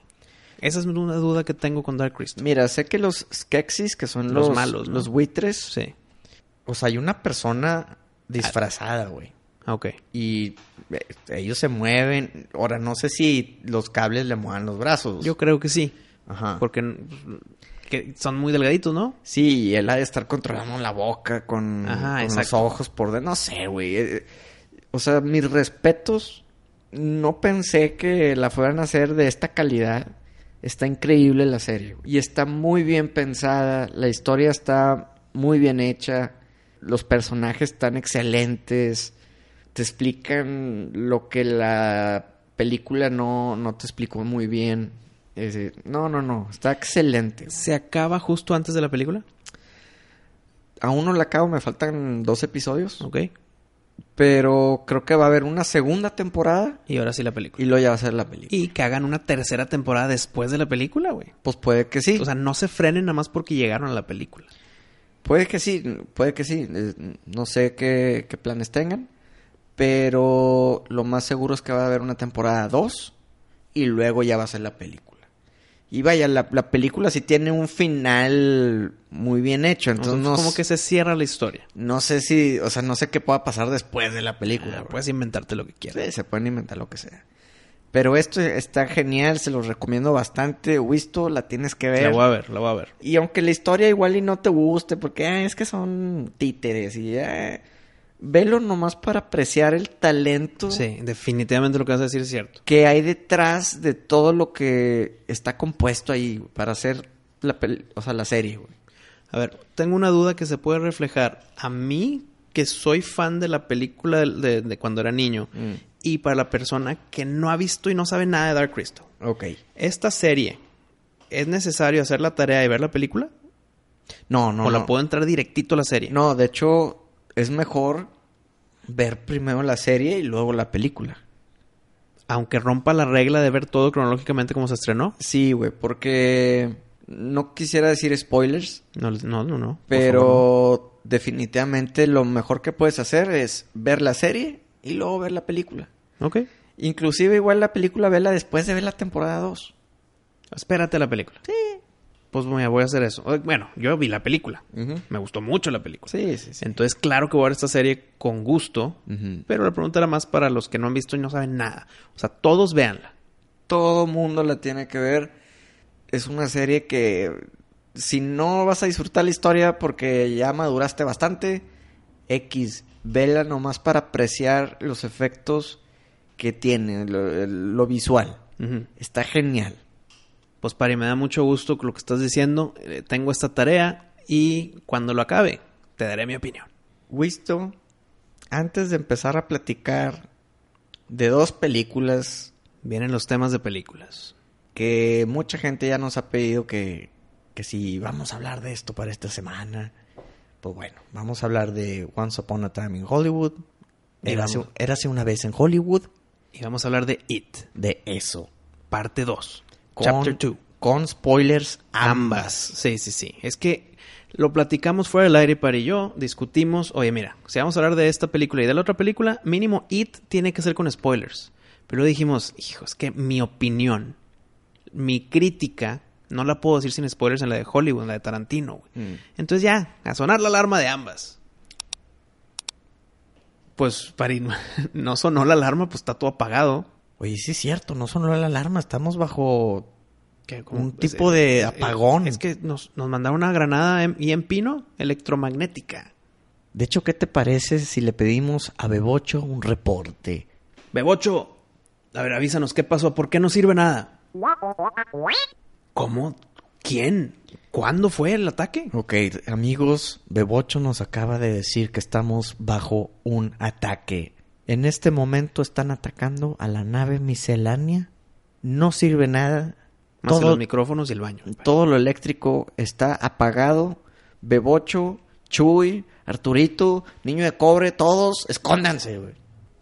Esa es una duda que tengo con Dark Crystal. Mira, sé que los Skeksis, que son Los los, malos, ¿no? los buitres, Sí. o sea, hay una persona disfrazada, güey. Ah, Ok. Y eh, ellos se mueven. Ahora, no sé si los cables le muevan los brazos. Yo creo que sí. Ajá. Porque que son muy delgaditos, ¿no? Sí, y él ha de estar controlando la boca con, Ajá, con los ojos por dentro. No sé, güey. Eh, O sea, mis respetos. No pensé que la fueran a hacer de esta calidad. Está increíble la serie. Y está muy bien pensada. La historia está muy bien hecha. Los personajes están excelentes. Te explican lo que la película no, no te explicó muy bien. Es no, no, no. Está excelente. ¿Se acaba justo antes de la película? Aún no la acabo, me faltan dos episodios. Ok. Pero creo que va a haber una segunda temporada Y ahora sí la película. y luego ya va a ser la película. Y que hagan una tercera temporada después de la película, güey. Pues puede que sí. O sea, no se frenen nada más porque llegaron a la película. puede que sí, puede que sí. Eh, No sé qué, qué planes tengan. Pero lo más seguro es que va a haber una temporada 2 y luego ya va a ser la película. Y vaya, la, la película sí tiene un final muy bien hecho. Entonces Entonces, no, como que se cierra la historia. no sé si, o sea, no sé qué pueda pasar después de la película. Ah, puedes inventarte lo que quieras. Sí, se pueden inventar lo que sea. Pero esto está genial, se los recomiendo bastante. Wisto, la tienes que ver. La voy a ver, la voy a ver. Y aunque la historia igual y no te guste, porque ah, es que son títeres y ah, velo nomás para apreciar el talento Sí, definitivamente lo que vas a decir es cierto. que hay detrás de todo lo que está compuesto ahí para hacer la, o sea, la serie, güey. A ver, tengo una duda que se puede reflejar. A mí, que soy fan de la película de, de- de cuando era niño, y para la persona que no ha visto y no sabe nada de Dark Crystal. Ok. ¿Esta serie es necesario hacer la tarea y ver la película? No, no, ¿O no. la puedo entrar directito a la serie? No, de hecho, es mejor ver primero la serie y luego la película. Aunque rompa la regla de ver todo cronológicamente como se estrenó. Sí, güey, porque no quisiera decir spoilers, No, no, no. pero favor, definitivamente lo mejor que puedes hacer es ver la serie y luego ver la película. Ok. Inclusive igual la película vela después de ver la temporada 2. Espérate la película. Sí. Pues voy a hacer eso. Bueno, yo vi la película. Me gustó mucho la película. Sí, sí, sí. Entonces, claro que voy a ver esta serie con gusto. Pero la pregunta era más para los que no han visto y no saben nada. O sea, todos véanla. Todo mundo la tiene que ver. Es una serie que si no vas a disfrutar la historia porque ya maduraste bastante, X, vela nomás para apreciar los efectos que tiene, lo, lo visual. Está genial. Pues Pari, me da mucho gusto lo que estás diciendo. Eh, tengo esta tarea y cuando lo acabe, te daré mi opinión. Wisto, antes de empezar a platicar de dos películas Vienen los temas de películas. que mucha gente ya nos ha pedido que, que si vamos a hablar de esto para esta semana, pues bueno, vamos a hablar de Once Upon a Time in Hollywood. Érase, érase una vez en Hollywood. Y vamos a hablar de It, De eso. parte 2. Chapter 2. Con spoilers Ambas. Sí, sí, sí. Es que lo platicamos fuera del aire para y yo, discutimos, oye, mira, si vamos a hablar de esta película y de la otra película, mínimo It tiene que ser con spoilers. Pero dijimos, hijo, es que mi opinión, mi crítica, no la puedo decir sin spoilers en la de Hollywood, en la de Tarantino. güey. Mm. Entonces ya, a sonar la alarma de ambas. Pues, Pari, [LAUGHS] no sonó la alarma, pues está todo apagado. Oye, sí es cierto, no sonó la alarma, estamos bajo... ¿Qué? Un Pues, tipo de apagón. Es que nos, nos mandaron una granada en- y en pino electromagnética. De hecho, ¿qué te parece si le pedimos a Bebocho un reporte? Bebocho, a ver, avísanos qué pasó, ¿por qué no sirve nada? ¿Cómo? ¿Quién? ¿Cuándo fue el ataque? Ok, amigos, Bebocho nos acaba de decir que estamos bajo un ataque. En este momento están atacando a la nave miscelánea. No sirve nada. Más que Todo, los micrófonos y el baño. todo lo eléctrico está apagado. Bebocho, Chuy, Arturito, Niño de Cobre, todos, escóndanse, güey.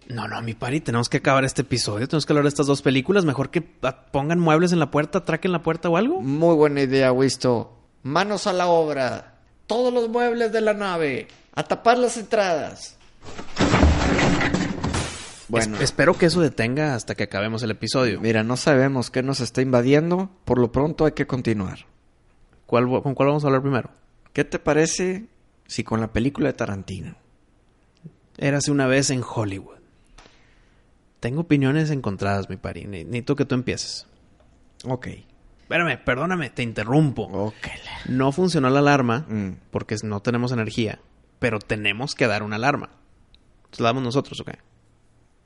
No, no, mi pari, tenemos que acabar este episodio. Tenemos que hablar de estas dos películas. Mejor que pongan muebles en la puerta, atraquen la puerta o algo. Muy buena idea, Wisto. Manos a la obra. todos los muebles de la nave, a tapar las entradas. Bueno, Es- espero que eso detenga hasta que acabemos el episodio. mira, no sabemos qué nos está invadiendo, por lo pronto hay que continuar. ¿Cuál, vo- ¿Con cuál vamos a hablar primero? ¿Qué te parece si con la película de Tarantino? Érase una vez en Hollywood. Tengo opiniones encontradas, mi pari. Ne- Necesito que tú empieces. Ok. Espérame, perdóname, te interrumpo. Ok. No funcionó la alarma Mm. porque no tenemos energía, pero tenemos que dar una alarma. ¿La damos nosotros o qué?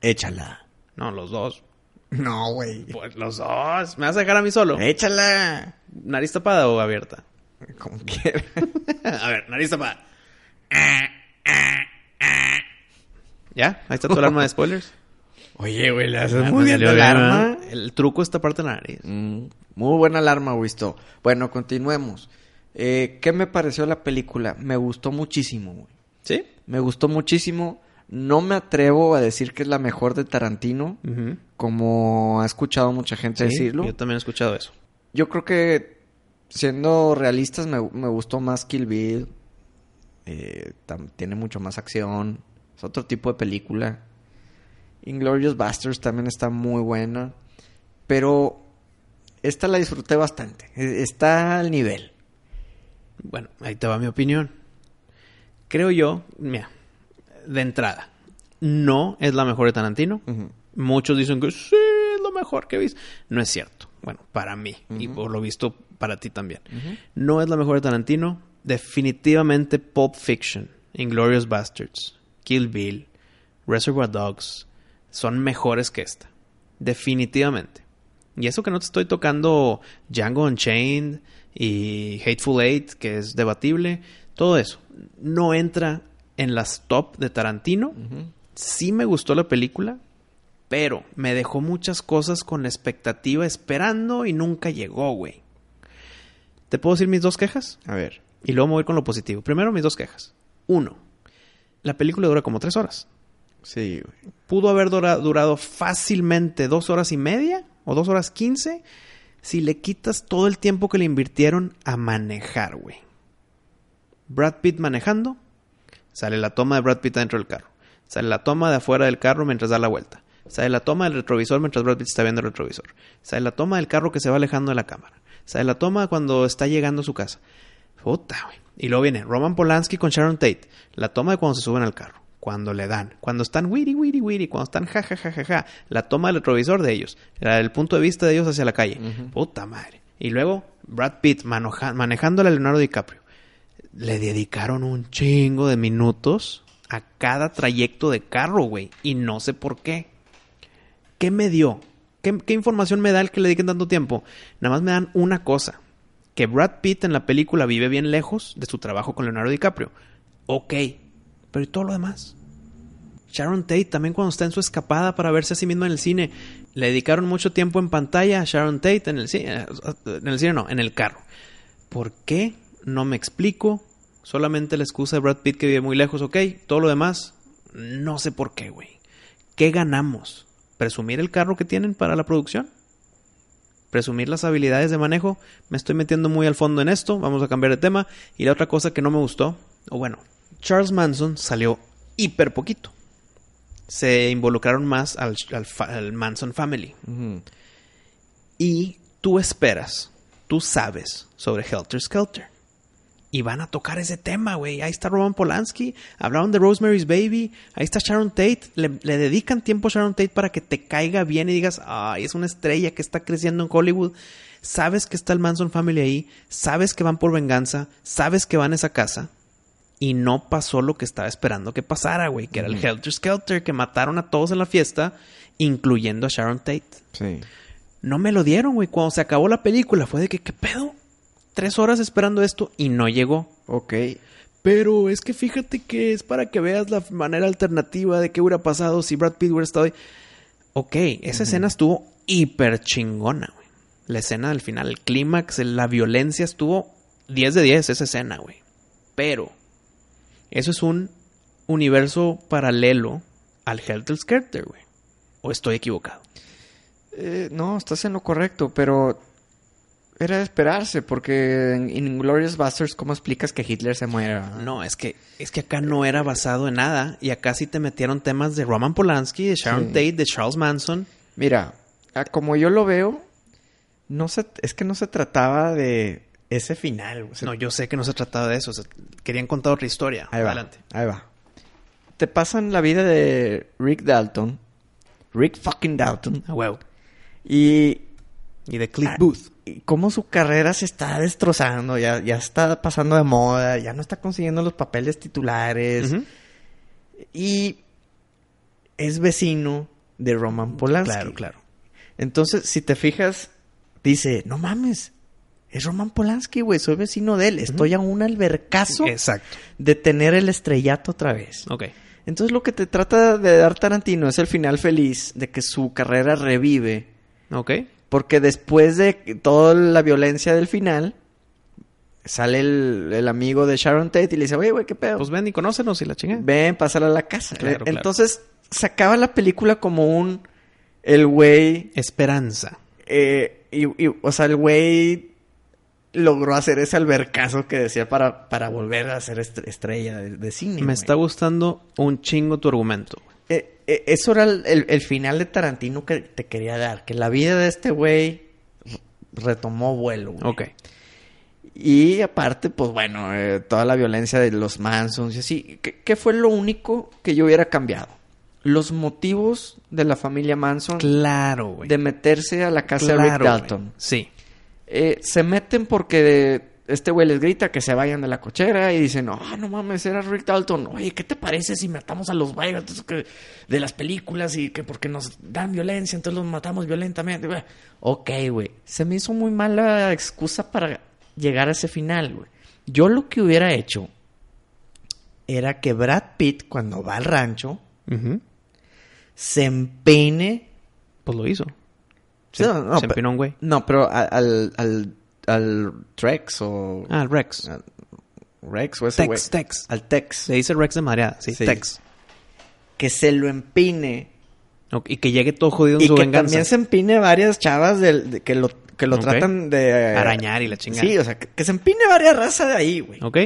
Échala. No, los dos. No, güey. Pues los dos. ¿Me vas a dejar a mí solo? Échala. ¿Nariz tapada o abierta? Como quieras. [LAUGHS] a ver, nariz tapada. ¿Ya? Ahí está tu alarma de spoilers. Oye, güey, le haces Ah, muy me bien la alarma. El truco está parte de la nariz. Mm, muy buena alarma, Wisto. Bueno, continuemos. Eh, ¿Qué me pareció la película? Me gustó muchísimo, güey. ¿Sí? Me gustó muchísimo. No me atrevo a decir que es la mejor de Tarantino, como ha escuchado mucha gente Sí, decirlo. Yo también he escuchado eso. Yo creo que, siendo realistas, me, me gustó más Kill Bill. Eh, tiene mucho más acción. Es otro tipo de película. Inglorious Basterds también está muy buena. Pero esta la disfruté bastante. E- Está al nivel. Bueno, ahí te va mi opinión. Creo yo, mira, de entrada, no es la mejor de Tarantino. Muchos dicen que sí, es lo mejor que he visto. No es cierto. Bueno, para mí, y por lo visto para ti también. No es la mejor de Tarantino. Definitivamente Pulp Fiction, Inglorious Bastards, Kill Bill, Reservoir Dogs son mejores que esta. Definitivamente. Y eso que no te estoy tocando Django Unchained y Hateful Eight, que es debatible, todo eso no entra en las top de Tarantino. Sí me gustó la película, pero me dejó muchas cosas con la expectativa esperando y nunca llegó, güey. ¿Te puedo decir mis dos quejas? A ver. Y luego me voy con lo positivo. Primero, mis dos quejas. Uno, la película dura como tres horas. Sí, güey. Pudo haber dura- durado fácilmente dos horas y media o dos horas quince si le quitas todo el tiempo que le invirtieron a manejar, güey. Brad Pitt manejando, sale la toma de Brad Pitt dentro del carro. Sale la toma de afuera del carro mientras da la vuelta. Sale la toma del retrovisor mientras Brad Pitt está viendo el retrovisor. Sale la toma del carro que se va alejando de la cámara. Sale la toma cuando está llegando a su casa. Puta, güey. Y luego viene Roman Polanski con Sharon Tate. La toma de cuando se suben al carro. Cuando le dan. Cuando están wiri, wiri, wiri. Cuando están ja, ja, ja, ja, ja. La toma del retrovisor de ellos. El punto de vista de ellos hacia la calle. Puta madre. Y luego Brad Pitt manejándole a Leonardo DiCaprio. Le dedicaron un chingo de minutos a cada trayecto de carro, güey. Y no sé por qué. ¿Qué me dio? ¿Qué, información me da el que le dediquen tanto tiempo? Nada más me dan una cosa. Que Brad Pitt en la película vive bien lejos de su trabajo con Leonardo DiCaprio. Ok. Pero ¿y todo lo demás? Sharon Tate también cuando está en su escapada para verse a sí misma en el cine. Le dedicaron mucho tiempo en pantalla a Sharon Tate en el cine. En el cine no, en el carro. ¿Por qué? No me explico. Solamente la excusa de Brad Pitt que vive muy lejos, ok. Todo lo demás, no sé por qué, güey. ¿Qué ganamos? ¿Presumir el carro que tienen para la producción? ¿Presumir las habilidades de manejo? Me estoy metiendo muy al fondo en esto. Vamos a cambiar de tema. Y la otra cosa que no me gustó, o bueno, Charles Manson salió hiper poquito. Se involucraron más al, al Manson Family. Y tú esperas, tú sabes sobre Helter Skelter. Y van a tocar ese tema, güey. Ahí está Roman Polanski. Hablaron de Rosemary's Baby. Ahí está Sharon Tate. Le, le dedican tiempo a Sharon Tate para que te caiga bien y digas, ay, es una estrella que está creciendo en Hollywood. Sabes que está el Manson Family ahí. Sabes que van por venganza. Sabes que van a esa casa. Y no pasó lo que estaba esperando que pasara, güey. Que era el Helter Skelter, que mataron a todos en la fiesta, incluyendo a Sharon Tate. Sí. No me lo dieron, güey. Cuando se acabó la película fue de que, ¿qué pedo? Tres horas esperando esto y no llegó. Ok. Pero es que fíjate que es para que veas la manera alternativa de qué hubiera pasado si Brad Pitt hubiera estado ahí. Ok, esa escena estuvo hiper chingona, güey. La escena del final, el clímax, la violencia estuvo 10 de 10 esa escena, güey. Pero eso es un universo paralelo al Helter Skelter, güey. ¿O estoy equivocado? Eh, no, estás en lo correcto, pero era de esperarse, porque en Inglourious Basterds, ¿cómo explicas que Hitler se muera? No, es que, es que acá no era basado en nada. Y acá sí te metieron temas de Roman Polanski, de Sharon Sí. Tate, de Charles Manson. Mira, como yo lo veo, no se, es que no se trataba de ese final. o sea, No, yo sé que no se trataba de eso. o sea, querían contar otra historia. ahí va, Adelante. ahí va. Te pasan la vida de Rick Dalton, Rick fucking Dalton, huevo. y, Y de Cliff Ah, Booth. Y cómo su carrera se está destrozando, ya, ya está pasando de moda, ya no está consiguiendo los papeles titulares. Y es vecino de Roman Polanski. Claro, claro. Entonces, si te fijas, dice, no mames, es Roman Polanski, güey, soy vecino de él. Estoy a un albercazo Exacto. de tener el estrellato otra vez. Ok. Entonces, lo que te trata de dar Tarantino es el final feliz de que su carrera revive. Ok. Porque después de toda la violencia del final, sale el, el amigo de Sharon Tate y le dice, oye, güey, ¿qué pedo? Pues ven y conócenos y la chingada. Ven, pásala a la casa. Claro. Entonces, se acaba la película como un... El güey... Esperanza. eh, y, y, o sea, el güey logró hacer ese albercazo que decía para, para volver a ser est- estrella de, de cine. Me güey. está gustando un chingo tu argumento. Eh, eso era el, el- el final de Tarantino que te quería dar. Que la vida de este güey retomó vuelo. güey. Ok. Y aparte, pues bueno, eh, toda la violencia de los Mansons y así. ¿Qué, qué fue lo único que yo hubiera cambiado? Los motivos de la familia Manson Claro, güey. de meterse a la casa de Rick güey. Dalton. Sí. Eh, se meten porque este güey les grita que se vayan de la cochera y dicen, ah, no mames, era Rick Dalton. Oye, ¿qué te parece si matamos a los que- de las películas y que porque nos dan violencia, entonces los matamos violentamente? güey? Ok, güey. Se me hizo muy mala excusa para llegar a ese final, güey. Yo lo que hubiera hecho era que Brad Pitt, cuando va al rancho, se empeine Pues lo hizo. Sí, Se, no, no, se empinó un güey. No, pero al, al Rex o... Ah, el Rex. al Rex o ese. Tex, Tex. Al Tex. Se dice Rex de mareada. Sí, Sí. Tex. Que se lo empine. Y que llegue todo jodido en Y su que venganza. también se empine varias chavas del- de, que lo, que lo tratan de... eh, Arañar y la chingada. Sí, o sea, que, que se empine varias razas de ahí, güey. Ok.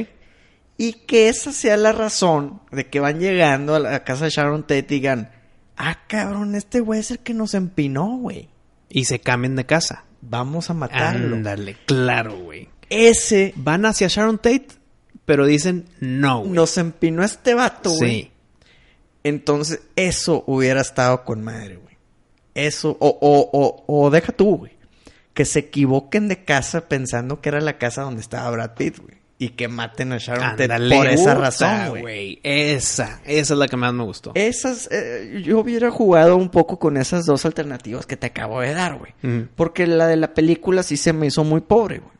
Y que esa sea la razón de que van llegando a la casa de Sharon Tate y digan... Ah, cabrón, este güey es el que nos empinó, güey. Y se cambien de casa. Vamos a matarlo. Ándale, claro, güey. Ese Van hacia Sharon Tate, pero dicen no, nos empinó este vato, güey. Sí. Entonces, eso hubiera estado con madre, güey. Eso, o, o, o, o deja tú, güey. Que se equivoquen de casa pensando que era la casa donde estaba Brad Pitt, güey. Y que maten a Sharon Tate Ándale, por esa razón, güey. Esa, esa es la que más me gustó. Esas, eh, yo hubiera jugado un poco con esas dos alternativas que te acabo de dar, güey. Porque la de la película sí se me hizo muy pobre, güey.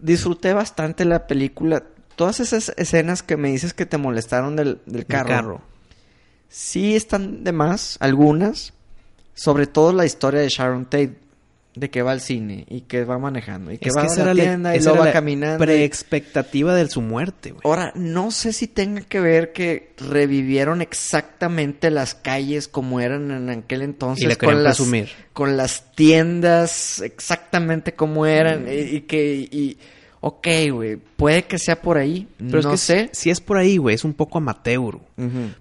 Disfruté bastante la película. Todas esas escenas que me dices que te molestaron del, del El carro. Sí están de más, algunas. Sobre todo la historia de Sharon Tate. De que va al cine y que va manejando. Y que Es va que a la tienda y era va caminando. Preexpectativa de su muerte, güey. Ahora, no sé si tenga que ver que revivieron exactamente las calles como eran en aquel entonces. Y con las, presumir. Con las tiendas exactamente como eran. Y, y que... Y, ok, güey. Puede que sea por ahí. Pero no es que sé. si es por ahí, güey, es un poco amateur.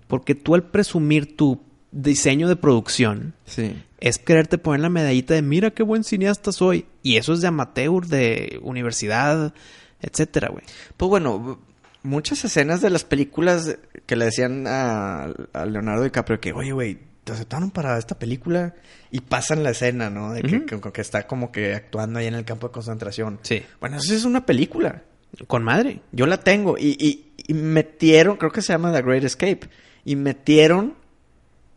Porque tú al presumir tu diseño de producción, Sí. Es quererte poner la medallita de mira qué buen cineasta soy. Y eso es de amateur, de universidad, etcétera, güey. Pues bueno, muchas escenas de las películas que le decían a, a Leonardo DiCaprio que, oye, güey, te aceptaron para esta película y pasan la escena, ¿no? De que, Ujú. que- que está como que actuando ahí en el campo de concentración. Sí. Bueno, eso es una película. Con madre. Yo la tengo. Y, y- y metieron, creo que se llama The Great Escape. Y metieron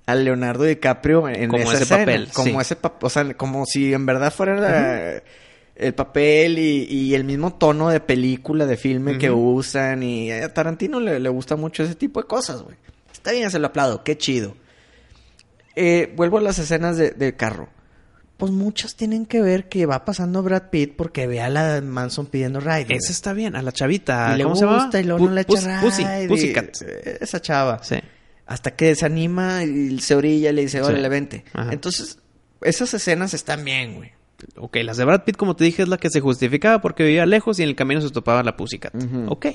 a Leonardo DiCaprio en Como esa ese escena, papel, Como sí. ese papel. O sea, como si en verdad fuera la- el papel y, y el mismo tono de película, de filme que usan. Y a Tarantino le, le gusta mucho ese tipo de cosas, güey. Está bien, se lo aplaudo. Qué chido. Eh, vuelvo a las escenas de, del carro. Pues muchas tienen que ver que va pasando Brad Pitt porque ve a la Manson pidiendo ride. Esa está bien. A la chavita. Y le ¿Cómo se llama? gusta y luego no le echa ride Pussycat. Esa chava. Sí. Hasta que se anima y se orilla y le dice, órale, Sí. vente. Ajá. Entonces, esas escenas están bien, güey. Ok, las de Brad Pitt, como te dije, es la que se justificaba porque vivía lejos y en el camino se topaba la Pussycat. Ujú. Ok.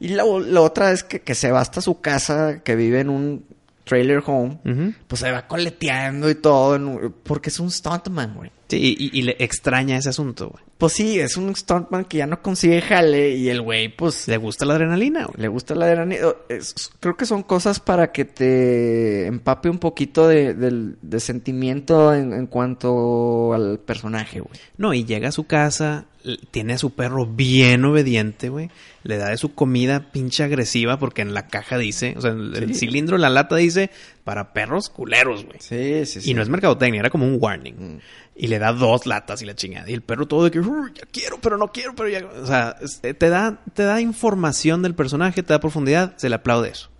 Y la, la otra es que, que se va hasta su casa, que vive en un trailer home. Pues se va coleteando y todo, porque es un stuntman, güey. Sí, y, y le extraña ese asunto, güey. Pues sí, es un stuntman que ya no consigue jale y el güey, pues, Le gusta la adrenalina, güey. le gusta la adrenalina. Es- Creo que son cosas para que te empape un poquito de, de sentimiento en, en cuanto al personaje, güey. No, y llega a su casa, tiene a su perro bien obediente, güey. Le da de su comida pinche agresiva porque en la caja dice, o sea, el, el Sí. cilindro, la lata dice, para perros culeros, güey. Sí, sí, Y no es mercadotecnia, era como un warning. Mm. Y le da dos latas y la chingada. Y el perro todo de que, "Uy, ya quiero, pero no quiero, pero ya... O sea, es- te da, te da información del personaje, te da profundidad, se le aplaude eso.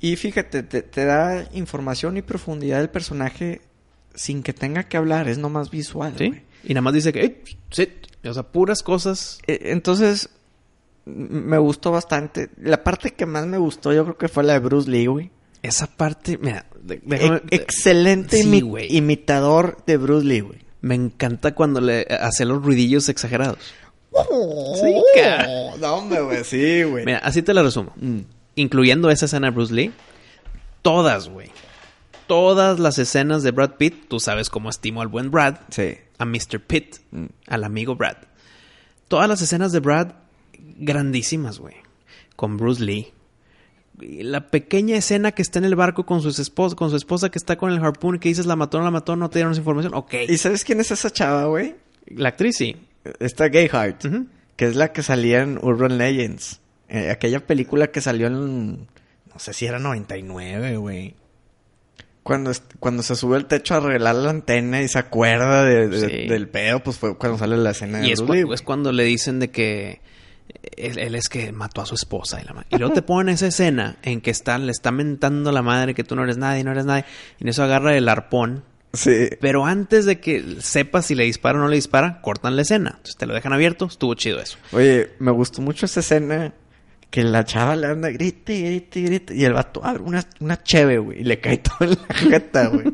Y fíjate, te, te da información y profundidad del personaje sin que tenga que hablar, es nomás visual. ¿Sí? Y nada más dice que. O sea, puras cosas. Eh, Entonces, me gustó bastante. La parte que más me gustó, yo creo que fue la de Bruce Lee, güey. Esa parte, mira, déjame- E- excelente Sí, imi- güey. imitador de Bruce Lee, güey. me encanta cuando le hace los ruidillos exagerados. Sí, hombre, güey, sí, güey. Mira, así te la resumo. Mm. Incluyendo esa escena de Bruce Lee. Todas, güey. Todas las escenas de Brad Pitt, tú sabes cómo estimo al buen Brad, Sí. a Mr. Pitt, Mm. al amigo Brad. Todas las escenas de Brad, grandísimas, güey. Con Bruce Lee. La pequeña escena que está en el barco con, sus espos- con su esposa que está con el harpoon que dices la mató, no la mató, no te dieron esa información. Ok. ¿Y sabes quién es esa chava, güey? La actriz sí. Esta Gayheart. Ujú. Que es la que salía en Urban Legends. Eh, aquella película que salió en... No sé si era 99, güey. Cuando, cuando se sube al techo a arreglar la antena y se acuerda de- de- Sí. del pedo, pues fue cuando sale la escena de Y es, cu- es cuando le dicen de que él, él es que mató a su esposa y la ma- Y luego te ponen esa escena en que está, le está mentando la madre que tú no eres nadie, no eres nadie. Y en eso agarra el arpón. Sí. Pero antes de que sepas si le dispara o no le dispara, cortan la escena. Entonces te lo dejan abierto. Estuvo chido eso. Oye, me gustó mucho esa escena que la chava le anda grite, grite, grite. Y el vato abre una, una cheve, güey. Y le cae [LAUGHS] todo en la jeta, güey.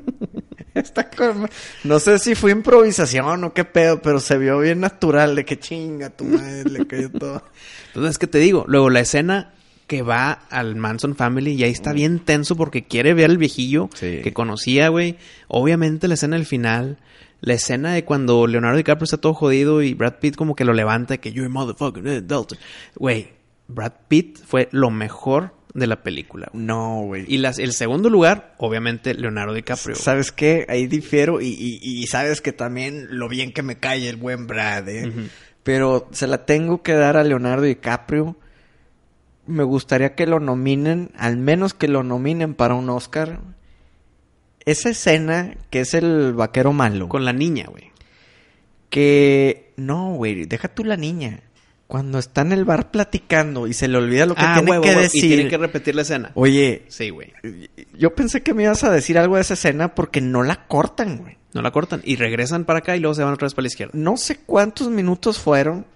[LAUGHS] Está como... No sé si fue improvisación o qué pedo, pero se vio bien natural de que chinga tu madre, le cayó todo. [LAUGHS] Entonces es que te digo, luego la escena que va al Manson Family y ahí está bien tenso porque quiere ver al viejillo Sí. que conocía, güey. Obviamente la escena del final, la escena de cuando Leonardo DiCaprio está todo jodido y Brad Pitt como que lo levanta y que you're a motherfucker, Dalton. Güey, Brad Pitt fue lo mejor de la película. güey. No, güey. Y las, el segundo lugar, obviamente, Leonardo DiCaprio. ¿Sabes qué? Ahí difiero y, y- y sabes que también lo bien que me cae el buen Brad, ¿eh? Pero se la tengo que dar a Leonardo DiCaprio. Me gustaría que lo nominen, al menos que lo nominen para un Oscar. Esa escena que es el vaquero malo. Con la niña, güey. Que... No, güey, deja tú la niña. Cuando está en el bar platicando y se le olvida lo que Ah, tiene huevo, que decir. Y tiene que repetir la escena. Oye, Sí, güey. yo pensé que me ibas a decir algo de esa escena porque no la cortan, güey. No la cortan. Y regresan para acá y luego se van otra vez para la izquierda. No sé cuántos minutos fueron,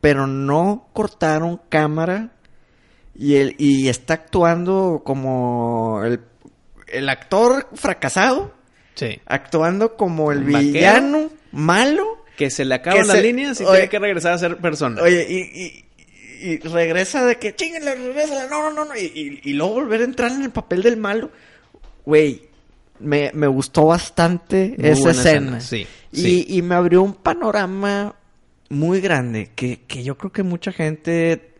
pero no cortaron cámara y, el, y está actuando como el, el actor fracasado, Sí. actuando como el villano malo. Que se le acaban las se- líneas y oye- tiene que regresar a ser persona. Oye, y, y, y regresa de que chinguenle, regresa, no, no, no, no, y, y, y luego volver a entrar en el papel del malo. Güey, me, me gustó bastante Muy esa escena. escena, sí, y, sí. y me abrió un panorama muy grande que, que yo creo que mucha gente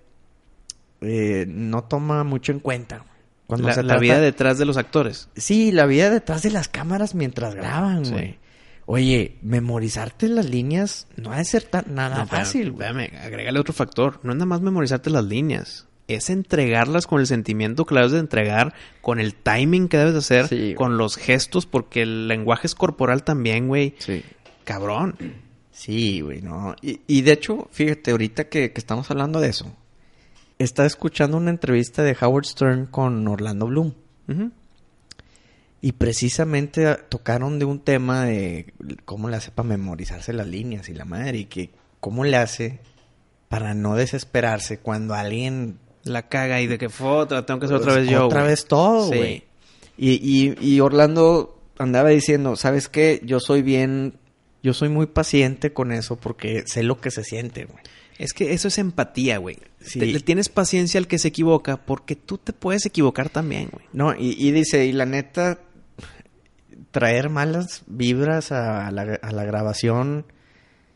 eh, no toma mucho en cuenta. Cuando la, se la vida detrás de los actores. Sí, la vida detrás de las cámaras mientras graban, Sí. Oye, memorizarte las líneas no ha de ser tan nada No, fácil, güey. Espérame, agrégale otro factor. No es nada más memorizarte las líneas. Es entregarlas con el sentimiento que la debes de entregar, con el timing que debes de hacer, Sí, con los gestos, porque el lenguaje es corporal también, güey. Sí. Cabrón. Sí, güey, no. Y, y de hecho, fíjate, ahorita que, que estamos hablando de eso, estaba escuchando una entrevista de Howard Stern con Orlando Bloom. Y precisamente tocaron de un tema de cómo le hace para memorizarse las líneas y la madre, y que cómo le hace para no desesperarse cuando alguien La caga y de que fue otra, tengo que hacer otra vez Pues, yo. Otra vez todo, Sí. güey. Y, y, y Orlando andaba diciendo, ¿sabes qué? Yo soy bien Yo soy muy paciente con eso porque sé lo que se siente, güey. Es que eso es empatía, güey. Sí. Le tienes paciencia al que se equivoca porque tú te puedes equivocar también, güey. No, y, y dice, y la neta, traer malas vibras a la, a la grabación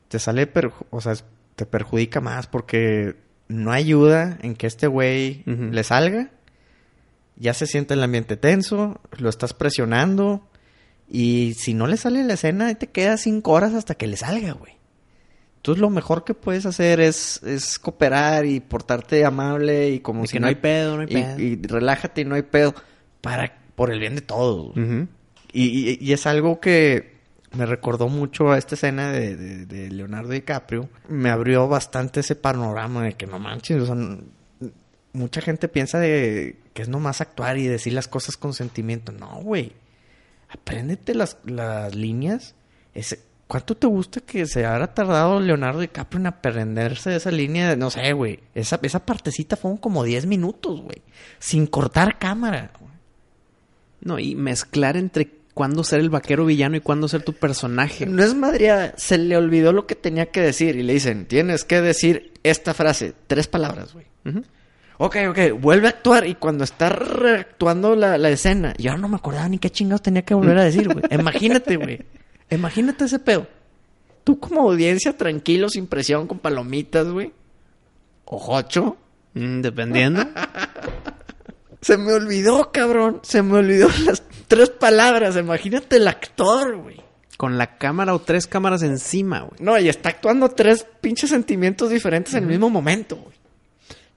te sale, perju- o sea, te perjudica más porque no ayuda en que este güey le salga. Ya se siente el ambiente tenso, lo estás presionando y si no le sale la escena, ahí te quedas cinco horas hasta que le salga, güey. Entonces lo mejor que puedes hacer es, es cooperar y portarte amable y como Y si que no hay pedo, no hay y- pedo. y relájate y no hay pedo. Para, por el bien de todos. Y, es algo que me recordó mucho a esta escena de, de- de Leonardo DiCaprio. Me abrió bastante ese panorama de que no manches, mucha gente piensa de que es nomás actuar y decir las cosas con sentimiento. No, güey. Apréndete las, las líneas. ¿Cuánto te gusta que se habrá tardado Leonardo DiCaprio en aprenderse de esa línea? No sé, güey. Esa, esa partecita fueron como 10 minutos, güey. Sin cortar cámara. No, y mezclar entre cuándo ser el vaquero villano y cuándo ser tu personaje. No es madre, se le olvidó lo que tenía que decir y le dicen, tienes que decir esta frase, tres palabras, güey. Ok, ok, vuelve a actuar y cuando está reactuando la, la escena, yo no me acordaba ni qué chingados tenía que volver a decir, güey. [LAUGHS] Imagínate, güey. Imagínate ese pedo. Tú como audiencia, tranquilo, sin presión, con palomitas, güey. Ojocho. Mm, dependiendo. [LAUGHS] Se me olvidó, cabrón. Se me olvidó [LAUGHS] las tres palabras. Imagínate el actor, güey. con la cámara o tres cámaras encima, güey. No, y está actuando tres pinches sentimientos diferentes en el mismo momento, güey.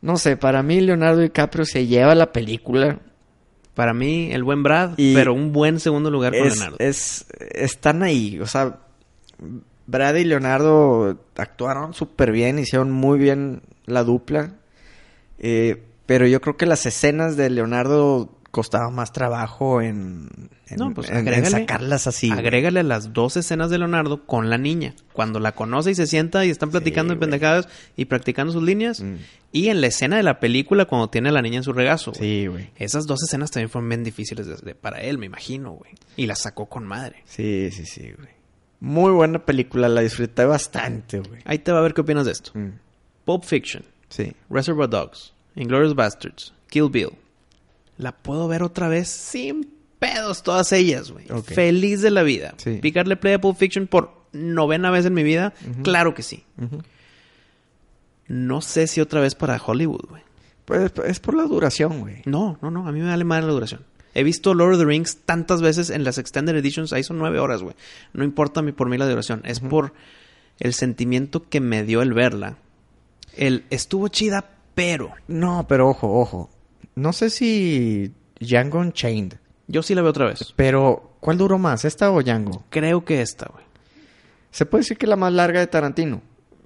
No sé, para mí Leonardo DiCaprio se lleva la película. Para mí, el buen Brad, Y pero un buen segundo lugar con Es, Leonardo. es- están ahí, o sea, Brad y Leonardo actuaron súper bien, hicieron muy bien la dupla. Eh, pero yo creo que las escenas de Leonardo costaban más trabajo en, en, No, pues, en- en agrégale- sacarlas así. Agrégale las dos escenas de Leonardo con la niña. Cuando la conoce y se sienta y están platicando Sí, en pendejadas y practicando sus líneas. Mm. Y en la escena de la película cuando tiene a la niña en su regazo. Sí, güey. Esas dos escenas también fueron bien difíciles de- de- para él, me imagino, güey. Y las sacó con madre. Sí, sí, sí, güey. Muy buena película, la disfruté bastante, güey. Ahí te va a ver qué opinas de esto. Mm, Pulp Fiction, Sí. Reservoir Dogs, Inglourious Bastards, Kill Bill. La puedo ver otra vez sin pedos todas ellas, güey. Feliz de la vida. Sí. Picarle play a Pulp Fiction por novena vez en mi vida, claro que sí. No sé si otra vez para Hollywood, güey. Pues es por la duración, güey. No, no, no, a mí me vale madre la duración. He visto Lord of the Rings tantas veces en las Extended Editions, ahí son nueve horas, güey. No importa por mí la duración, es por el sentimiento que me dio el verla. El estuvo chida, pero No, pero ojo, ojo. No sé si Django Unchained, yo sí la veo otra vez. pero ¿cuál duró más, esta o Django? Creo que esta, güey. Se puede decir que la más larga de Tarantino.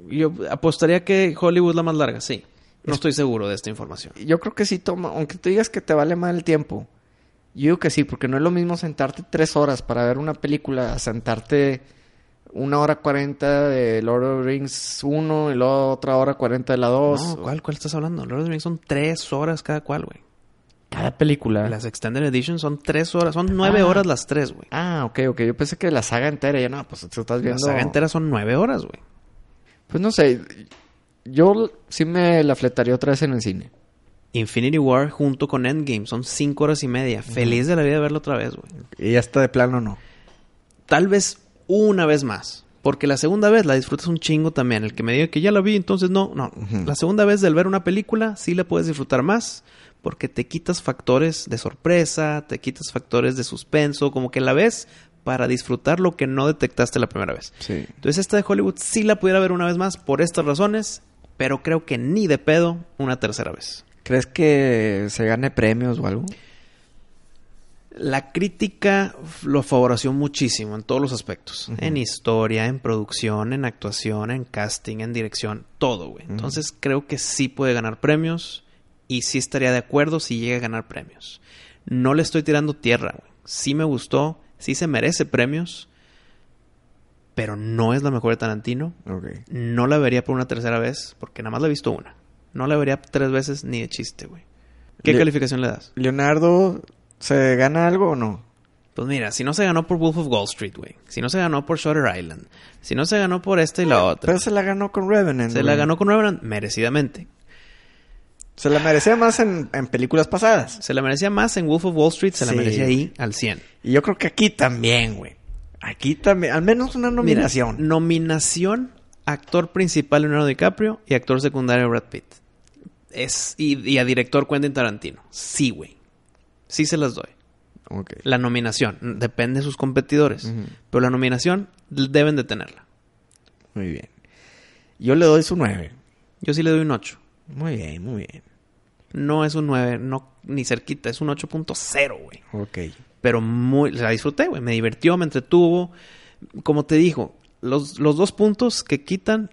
Yo apostaría que Hollywood es la más larga, sí. No estoy seguro de esta información. Yo creo que sí toma, aunque tú digas que te vale mal el tiempo. Yo digo que sí, porque no es lo mismo sentarte tres horas para ver una película, a sentarte una hora cuarenta de Lord of the Rings 1 y luego otra hora cuarenta de la 2. No, ¿cuál, ¿cuál estás hablando? Lord of the Rings son tres horas cada cual, güey. Cada película. Las Extended Editions son tres horas, son nueve Ah. horas las tres, güey. Ah, ok, ok. Yo pensé que la saga entera. Ya no, pues tú estás La viendo. saga entera son nueve horas, güey. Pues no sé. Yo sí me la fletaría otra vez en el cine. Infinity War junto con Endgame son cinco horas y media. Feliz de la vida de verlo otra vez, güey. Y hasta de plano no. Tal vez una vez más. Porque la segunda vez la disfrutas un chingo también. El que me diga que ya la vi, entonces no. No. La segunda vez del ver una película sí la puedes disfrutar más. Porque te quitas factores de sorpresa, te quitas factores de suspenso. Como que la ves para disfrutar lo que no detectaste la primera vez. Sí. Entonces esta de Hollywood sí la pudiera ver una vez más por estas razones. Pero creo que ni de pedo una tercera vez. ¿Crees que se gane premios o algo? La crítica lo favoreció muchísimo en todos los aspectos. En historia, en producción, en actuación, en casting, en dirección, todo, güey. Entonces creo que sí puede ganar premios y sí estaría de acuerdo si llega a ganar premios. No le estoy tirando tierra, güey. Sí me gustó, sí se merece premios, pero no es la mejor de Tarantino. Ok. No la vería por una tercera vez porque nada más la he visto una. No la vería tres veces ni de chiste, güey. ¿Qué Le- calificación le das? ¿Leonardo se gana algo o no? Pues mira, si no se ganó por Wolf of Wall Street, güey. Si no se ganó por Shutter Island. Si no se ganó por esta y la otra. Pero se la ganó con Revenant. se la ganó con Revenant merecidamente. Se la merecía más en, en películas pasadas. Se la merecía más en Wolf of Wall Street, se la merecía ahí al 100. Y yo creo que aquí también, güey. Aquí también. Al menos una nominación. Mira, nominación, actor principal Leonardo DiCaprio y actor secundario Brad Pitt. Es, y, y a director Quentin Tarantino. Sí, güey. Sí se las doy. La nominación. Depende de sus competidores. Pero la nominación deben de tenerla. Muy bien. Yo le doy su 9. Yo sí le doy un 8. Muy bien, muy bien. No es un 9, no, ni cerquita. Es un 8.0, güey. Ok. Pero muy... La disfruté, güey. Me divirtió, me entretuvo. Como te dijo, los, los dos puntos que quitan...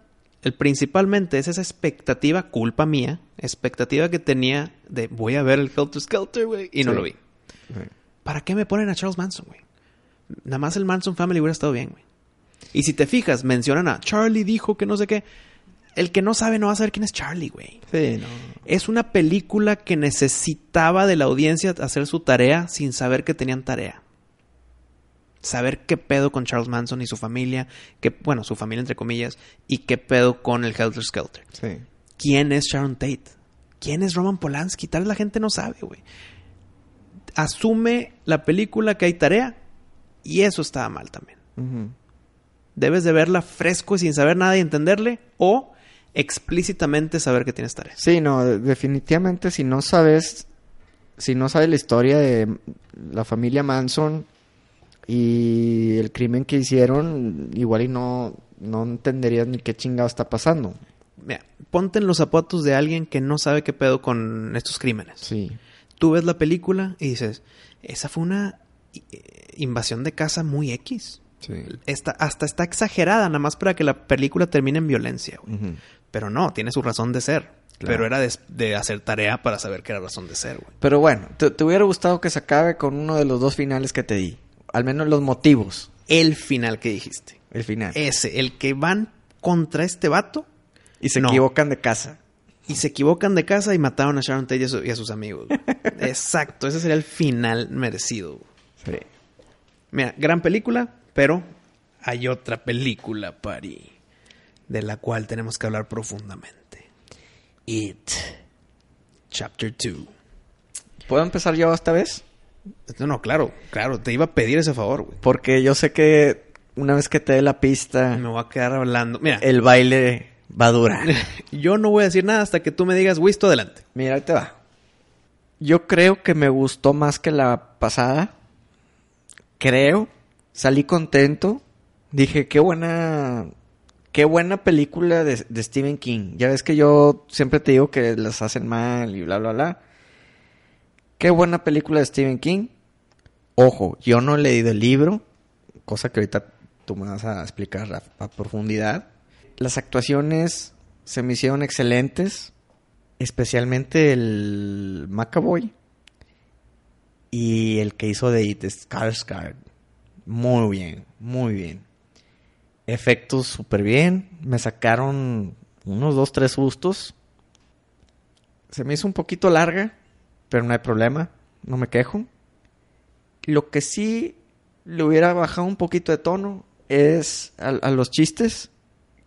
El principalmente es esa expectativa, culpa mía, expectativa que tenía de voy a ver el Helter Skelter, güey, y no Sí. lo vi. ¿Para qué me ponen a Charles Manson, güey? Nada más el Manson Family hubiera estado bien, güey. Y si te fijas, mencionan a Charlie dijo que no sé qué. El que no sabe no va a saber quién es Charlie, güey. Sí, no. Es una película que necesitaba de la audiencia hacer su tarea sin saber que tenían tarea. Saber qué pedo con Charles Manson y su familia, que, bueno, su familia entre comillas, y qué pedo con el Helter Skelter. Sí. ¿Quién es Sharon Tate? ¿Quién es Roman Polanski? Tal vez la gente no sabe, güey. Asume la película que hay tarea y eso estaba mal también. Debes de verla fresco y sin saber nada y entenderle o explícitamente saber que tienes tarea. Sí, no, de- definitivamente si no sabes, si no sabes la historia de la familia Manson y el crimen que hicieron, igual y no, no entenderías ni qué chingado está pasando. Mira, ponte en los zapatos de alguien que no sabe qué pedo con estos crímenes. Sí. Tú ves la película y dices, esa fue una eh, invasión de casa muy X. Sí. Está, hasta está exagerada, nada más para que la película termine en violencia, güey. Pero no, tiene su razón de ser. Claro. Pero era de, de hacer tarea para saber que era razón de ser, güey. Pero bueno, te, te hubiera gustado que se acabe con uno de los dos finales que te di. Al menos los motivos. El final que dijiste. El final. Ese, el que van contra este vato y se no. equivocan de casa. y se equivocan de casa y mataron a Sharon Tate y a, su- y a sus amigos. [LAUGHS] Exacto, ese sería el final merecido. Sí. Mira, gran película, pero hay otra película, Pari, de la cual tenemos que hablar profundamente. It, Chapter 2. ¿Puedo empezar yo esta vez? No, no, claro, claro, te iba a pedir ese favor, güey. Porque yo sé que una vez que te dé la pista, Me voy a quedar hablando. Mira, el baile va a durar. [LAUGHS] yo no voy a decir nada hasta que tú me digas, Wisto, adelante. Mira, ahí te va. Yo creo que me gustó más que la pasada. Creo. Salí contento. Dije, qué buena. Qué buena película de, de Stephen King. Ya ves que yo siempre te digo que las hacen mal y bla, bla, bla. Qué buena película de Stephen King. Ojo, yo no he leído el libro. Cosa que ahorita tú me vas a explicar a, profundidad. Las actuaciones se me hicieron excelentes especialmente el Macaboy y el que hizo de It, Skarsgård. Muy bien, muy bien. Efectos súper bien. Me sacaron unos dos, tres sustos. Se me hizo un poquito larga, pero no hay problema. No me quejo. Lo que sí le hubiera bajado un poquito de tono es a, a los chistes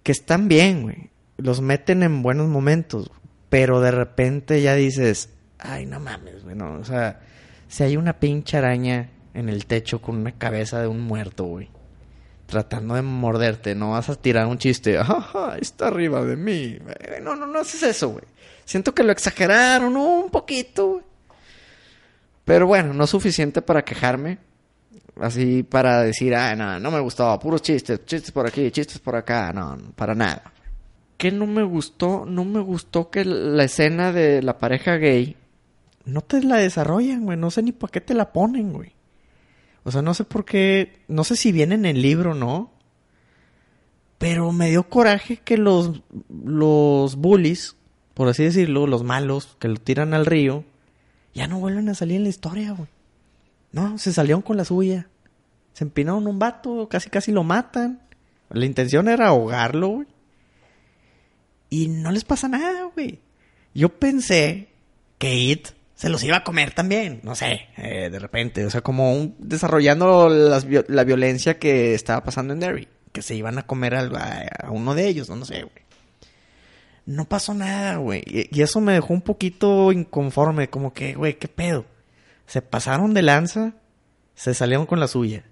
que están bien, güey. Los meten en buenos momentos. Pero de repente ya dices, ay, no mames, güey. no, o sea, si hay una pinche araña en el techo con una cabeza de un muerto, güey. Tratando de morderte, no vas a tirar un chiste. Ajá, está arriba de mí. No, no, no haces eso, güey. Siento que lo exageraron un poquito. Pero bueno, no suficiente para quejarme. Así para decir, ah, no, no me gustó. Puros chistes, chistes por aquí, chistes por acá. No, para nada. ¿Qué no me gustó? No me gustó que la escena de la pareja gay no te la desarrollan, güey. No sé ni por qué te la ponen, güey. O sea, no sé por qué. No sé si viene en el libro no. Pero me dio coraje que los, los bullies, por así decirlo, los malos que lo tiran al río, ya no vuelven a salir en la historia, güey. No, se salieron con la suya. Se empinaron un vato, casi casi lo matan. La intención era ahogarlo, güey. Y no les pasa nada, güey. Yo pensé que It se los iba a comer también, no sé, eh, de repente, o sea, como un, desarrollando la violencia que estaba pasando en Derry, que se iban a comer a uno de ellos, no, no sé, güey. No pasó nada, güey, y, eso me dejó un poquito inconforme, como que, güey, ¿qué pedo? Se pasaron de lanza, se salieron con la suya.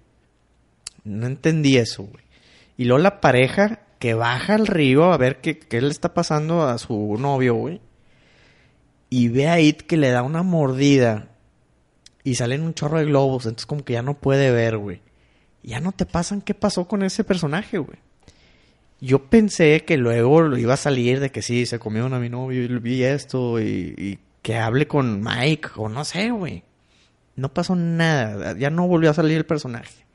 No entendí eso, güey. Y luego la pareja que baja al río a ver qué, qué le está pasando a su novio, güey. Y ve a It que le da una mordida. Y salen un chorro de globos. Entonces como que ya no puede ver, güey. Ya no te pasan qué pasó con ese personaje, güey. Yo pensé que luego lo iba a salir de que sí, se comieron a mi novio y vi esto y, que hable con Mike o no sé, güey. No pasó nada. Ya no volvió a salir el personaje.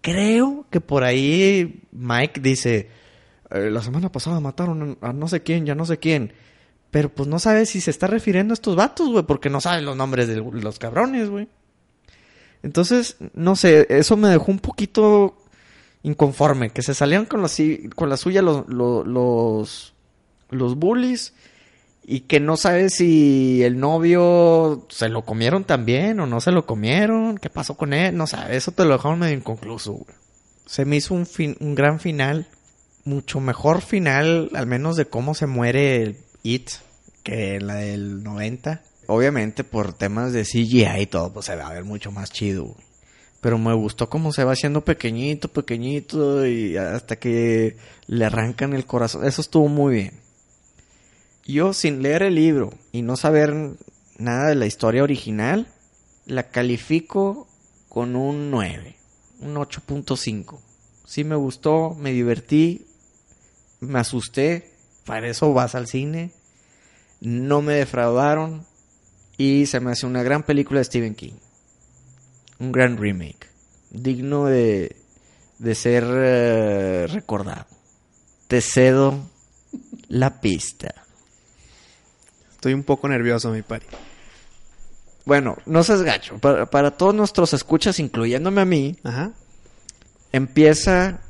Creo que por ahí Mike dice, "Eh, la semana pasada mataron a no sé quién, ya no sé quién. Pero pues no sabe si se está refiriendo a estos vatos, güey, porque no sabe los nombres de los cabrones, güey. Entonces, no sé, eso me dejó un poquito inconforme, que se salieron con, los, con la suya los, los, los, bullies y que no sabe si el novio se lo comieron también o no se lo comieron, qué pasó con él, no sabe, eso te lo dejaron medio inconcluso. Se me hizo un, fin, un gran final, mucho mejor final, al menos de cómo se muere el It, que la del 90. Obviamente por temas de CGI y todo, pues se va a ver mucho más chido. Pero me gustó cómo se va haciendo pequeñito, pequeñito y hasta que le arrancan el corazón. Eso estuvo muy bien. Yo sin leer el libro y no saber nada de la historia original, la califico con un 9, un 8.5. Sí me gustó, me divertí, me asusté, para eso vas al cine, no me defraudaron y se me hace una gran película de Stephen King. Un gran remake, digno de, de ser uh, recordado. Te cedo la pista. Estoy un poco nervioso, mi pari. Bueno, no seas gacho. Para, para, todos nuestros escuchas, incluyéndome a mí, Ajá. empieza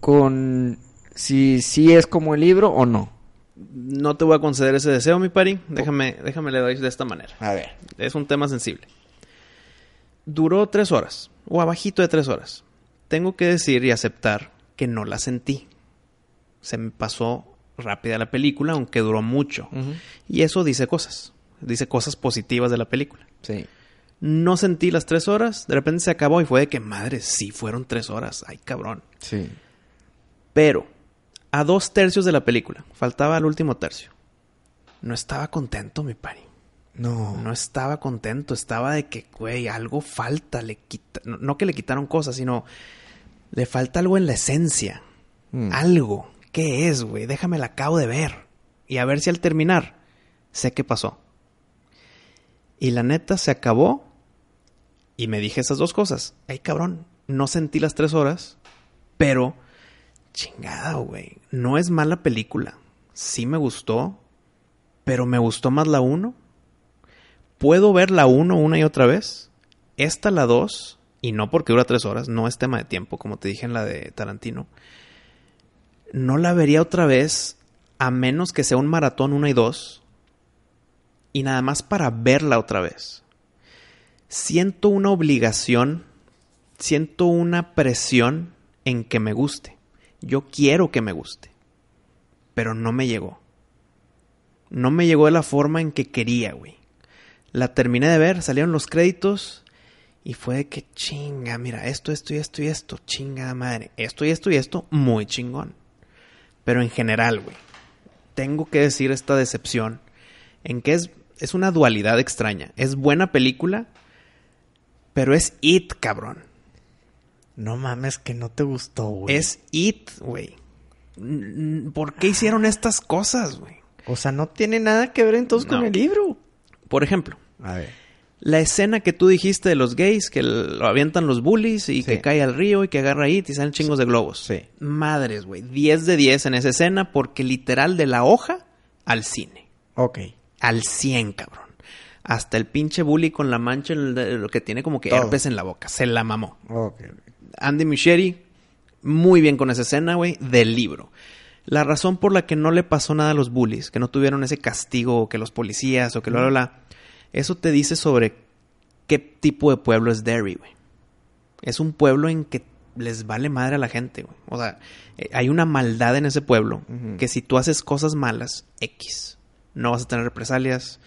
con si, si es como el libro o no. No te voy a conceder ese deseo, mi pari. Déjame, déjame le doy de esta manera. A ver. Es un tema sensible. Duró tres horas, o abajito de tres horas. Tengo que decir y aceptar que no la sentí. Se me pasó rápida la película, aunque duró mucho. Uh -huh. Y eso dice cosas. Dice cosas positivas de la película. Sí. No sentí las tres horas. De repente se acabó y fue de que, madre, sí fueron tres horas. Ay, cabrón. Sí. Pero, a dos tercios de la película, faltaba el último tercio. No estaba contento, mi pari. No. No estaba contento. Estaba de que, güey, algo falta. Le quita... no, no, que le quitaron cosas, sino le falta algo en la esencia. Mm. Algo. ¿Qué es, güey? Déjame la acabo de ver. Y a ver si al terminar sé qué pasó. Y la neta se acabó. Y me dije esas dos cosas. Ay, cabrón. No sentí las tres horas. Pero, chingada, güey. No es mala película. Sí me gustó. Pero me gustó más la uno. Puedo ver la uno una y otra vez. Esta la dos. Y no porque dura tres horas. No es tema de tiempo, como te dije en la de Tarantino no la vería otra vez a menos que sea un maratón 1 y 2 y nada más para verla otra vez. Siento una obligación, siento una presión en que me guste. Yo quiero que me guste, pero no me llegó. No me llegó de la forma en que quería, güey. La terminé de ver, salieron los créditos y fue de que chinga, mira, esto, esto y esto y esto, chinga madre, esto y esto y esto, muy chingón. Pero en general, güey, tengo que decir esta decepción en que es, es una dualidad extraña. Es buena película, pero es It, cabrón. No mames, que no te gustó, güey. Es It, güey. ¿Por qué hicieron estas cosas, güey? O sea, no tiene nada que ver entonces no. con el libro. Por ejemplo, a ver. La escena que tú dijiste de los gays, que lo avientan los bullies y sí. que cae al río y que agarra It y salen chingos de globos. Sí. Madres, güey. 10 de 10 en esa escena porque literal de la hoja al cine. Ok. Al 100, cabrón. Hasta el pinche bully con la mancha, lo que tiene como que Todo. herpes en la boca. Se la mamó. Ok. Andy Micheri, muy bien con esa escena, güey, del libro. La razón por la que no le pasó nada a los bullies, que no tuvieron ese castigo, o que los policías, o que bla, bla, bla, Eso te dice sobre qué tipo de pueblo es Derry, güey. Es un pueblo en que les vale madre a la gente, güey. O sea, eh, hay una maldad en ese pueblo que si tú haces cosas malas, X, no vas a tener represalias.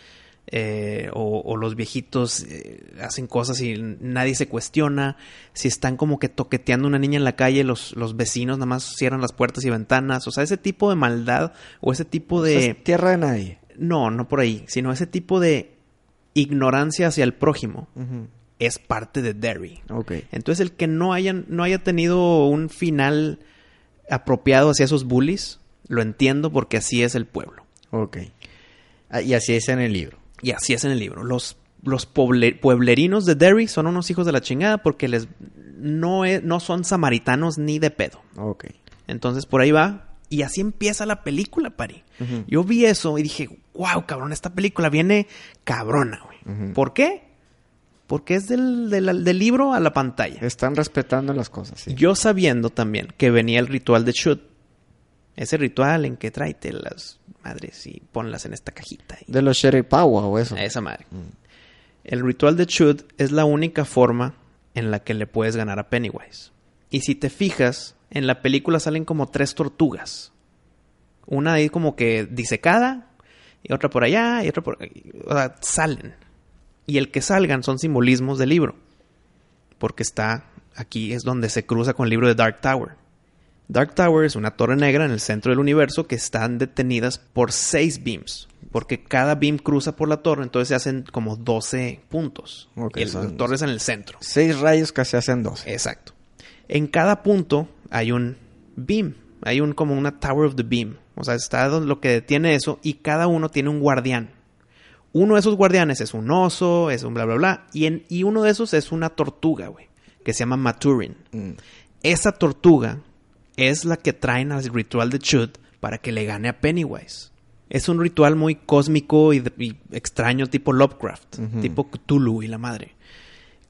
eh, o, o los viejitos eh, hacen cosas y nadie se cuestiona. Si están como que toqueteando a una niña en la calle, los, los vecinos nada más cierran las puertas y ventanas. O sea, ese tipo de maldad o ese tipo de... Es tierra de nadie. No, no por ahí, sino ese tipo de ignorancia hacia el prójimo es parte de Derry. Entonces el que no hayan, no haya tenido un final apropiado hacia esos bullies, lo entiendo porque así es el pueblo. Ok. Ah, y así es en el libro. Y así es en el libro. Los, los pueble- pueblerinos de Derry son unos hijos de la chingada porque les no, e- no son samaritanos ni de pedo. Ok. Entonces por ahí va. Y así empieza la película, Pari. Yo vi eso y dije, wow, cabrón, esta película viene cabrona, ¿Por qué? Porque es del, del- del libro a la pantalla. Están respetando las cosas, sí. Yo sabiendo también que venía el ritual de Shoot. Ese ritual en que tráete las madres y ponlas en esta cajita. y- De los Sheripawa o eso. a esa madre. Mm. El ritual de Chud es la única forma en la que le puedes ganar a Pennywise. Y si te fijas, en la película salen como tres tortugas. Una ahí como que disecada, y otra por allá, y otra por... O sea, salen. Y el que salgan son simbolismos del libro. Porque está aquí es donde se cruza con el libro de Dark Tower. Dark Tower es una torre negra en el centro del universo que están detenidas por seis beams. Porque cada beam cruza por la torre, entonces se hacen como 12 puntos. Ok, y la torre es en el centro. Seis rayos que se hacen dos. Exacto. En cada punto hay un beam. Hay un como una Tower of the Beam. O sea, está lo que detiene eso y cada uno tiene un guardián. Uno de esos guardianes es un oso, es un bla bla bla. Y, en, y uno de esos es una tortuga, güey. Que se llama Maturin. Mm. Esa tortuga es la que traen al ritual de Chud para que le gane a Pennywise. Es un ritual muy cósmico y, y extraño tipo Lovecraft, tipo Cthulhu y la madre.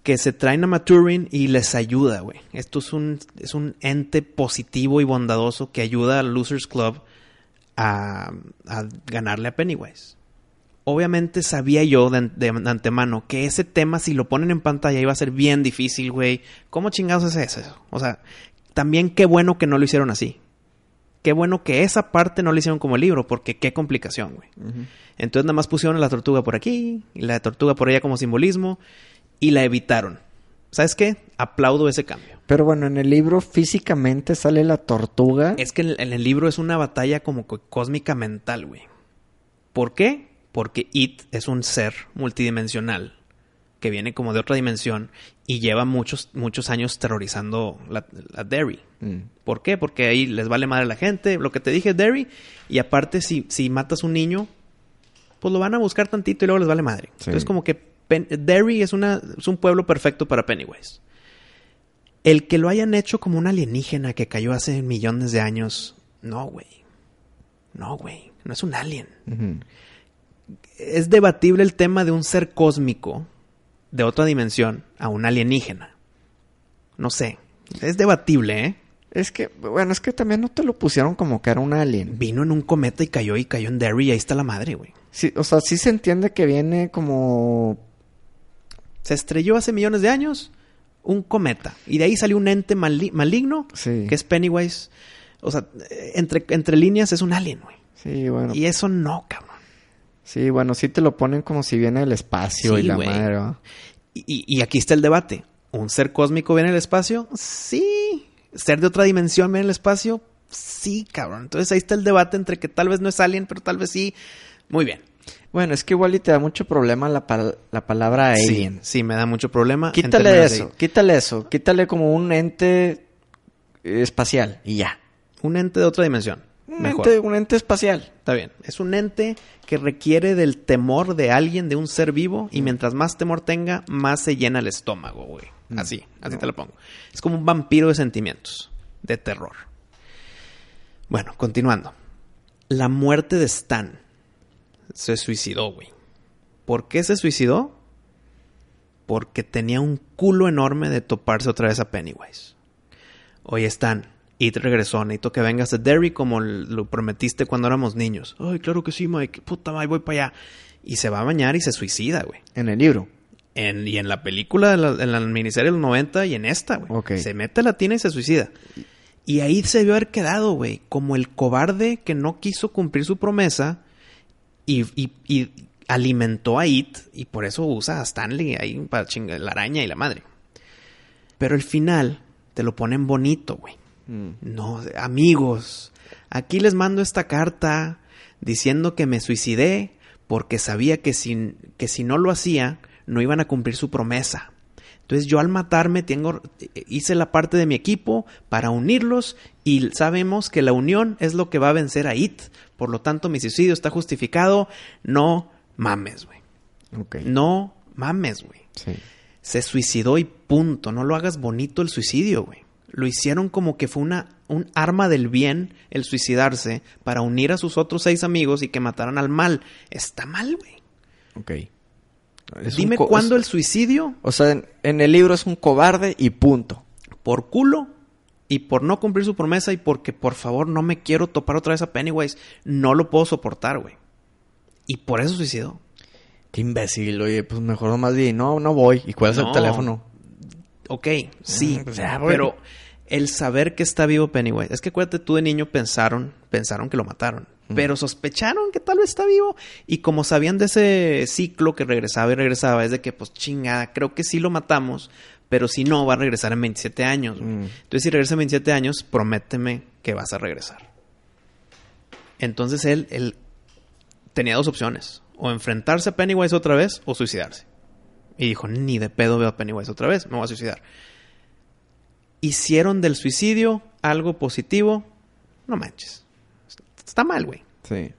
Que se traen a Maturin y les ayuda, güey. Esto es un, es un ente positivo y bondadoso que ayuda al Losers Club a, a ganarle a Pennywise. Obviamente sabía yo de, de antemano que ese tema, si lo ponen en pantalla, iba a ser bien difícil, güey. ¿Cómo chingados es eso? O sea, también qué bueno que no lo hicieron así. Qué bueno que esa parte no lo hicieron como el libro, porque qué complicación, güey. Entonces nada más pusieron la tortuga por aquí, y la tortuga por allá como simbolismo, y la evitaron. ¿Sabes qué? Aplaudo ese cambio. Pero bueno, en el libro físicamente sale la tortuga. Es que en el, en el libro es una batalla como co- cósmica mental, güey. ¿Por qué? Porque It es un ser multidimensional que viene como de otra dimensión y lleva muchos, muchos años terrorizando la, la Derry. Mm. ¿Por qué? Porque ahí les vale madre a la gente. Lo que te dije, Derry. Y aparte, si, si matas un niño, pues lo van a buscar tantito y luego les vale madre. Sí. Entonces, como que Pen- Derry es, una, es un pueblo perfecto para Pennywise. El que lo hayan hecho como un alienígena que cayó hace millones de años, no, güey. No, güey. No es un alien. Es debatible el tema de un ser cósmico de otra dimensión a un alienígena. No sé. Es debatible, ¿eh? Es que, bueno, es que también no te lo pusieron como que era un alien. Vino en un cometa y cayó y cayó en Derry y ahí está la madre, güey. Sí, o sea, sí se entiende que viene como... Se estrelló hace millones de años un cometa. Y de ahí salió un ente mali- maligno Sí. que es Pennywise. O sea, entre, entre líneas es un alien, güey. Sí, bueno. Y eso no, cabrón. Sí, bueno, sí te lo ponen como si viene del espacio Sí, y la güey. madre. Y, aquí está el debate. ¿Un ser cósmico viene del espacio? Sí. ¿Ser de otra dimensión viene del espacio? Sí, cabrón. Entonces ahí está el debate entre que tal vez no es alien, pero tal vez sí. Muy bien. Bueno, es que igual y te da mucho problema la, la palabra Sí, alien. sí, me da mucho problema. Quítale de- eso, quítale eso. Quítale como un ente espacial y ya. Un ente de otra dimensión. Un Mejor. ente, un ente espacial. Está bien. Es un ente que requiere del temor de alguien, de un ser vivo, y mientras más temor tenga, más se llena el estómago, güey. Mm. Así, así No. te lo pongo. Es como un vampiro de sentimientos, de terror. Bueno, continuando. La muerte de Stan se suicidó, güey. ¿Por qué se suicidó? Porque tenía un culo enorme de toparse otra vez a Pennywise. Oye, Stan, y regresó, necesito que vengas a Derry como lo prometiste cuando éramos niños. Ay, claro que sí, Mike. Puta madre, voy para allá. y se va a bañar y se suicida, güey. En el libro. En, y en la película, en la, en la miniserie de los 90 y en esta, güey. Se mete a la tina y se suicida. Y ahí se debió haber quedado, güey. Como el cobarde que no quiso cumplir su promesa y, y- y alimentó a It. Y por eso usa a Stanley ahí para chingar la araña y la madre. Pero el final te lo ponen bonito, güey. Mm. No, amigos, aquí les mando esta carta diciendo que me suicidé porque sabía que si, que si no lo hacía, no iban a cumplir su promesa. Entonces yo al matarme tengo, hice la parte de mi equipo para unirlos y sabemos que la unión es lo que va a vencer a It. Por lo tanto, mi suicidio está justificado. No mames, güey. No mames, güey. Sí. Se suicidó y punto. No lo hagas bonito el suicidio, güey. Lo hicieron como que fue una, un arma del bien el suicidarse para unir a sus otros seis amigos y que mataran al mal. Está mal, güey. Ok. Es Dime cuándo el suicidio, O sea, en, en el libro es un cobarde y punto. por culo y por no cumplir su promesa y porque por favor no me quiero topar otra vez a Pennywise, no lo puedo soportar, güey. Y por eso suicidó. Qué imbécil, oye, pues mejor nomás di, no, no voy. ¿Y cuál es No. el teléfono? Ok, sí, Mm, pues ya, pero el saber que está vivo Pennywise, es que acuérdate, tú de niño pensaron, pensaron que lo mataron, pero sospecharon que tal vez está vivo y como sabían de ese ciclo que regresaba y regresaba, es de que pues chingada, creo que sí lo matamos, pero si no va a regresar en 27 años. Mm. Entonces si regresa en 27 años, prométeme que vas a regresar. Entonces él, él tenía dos opciones, o enfrentarse a Pennywise otra vez o suicidarse. Y dijo, ni de pedo veo a Pennywise otra vez, me voy a suicidar. Hicieron del suicidio algo positivo. No manches. Está mal, güey. Sí.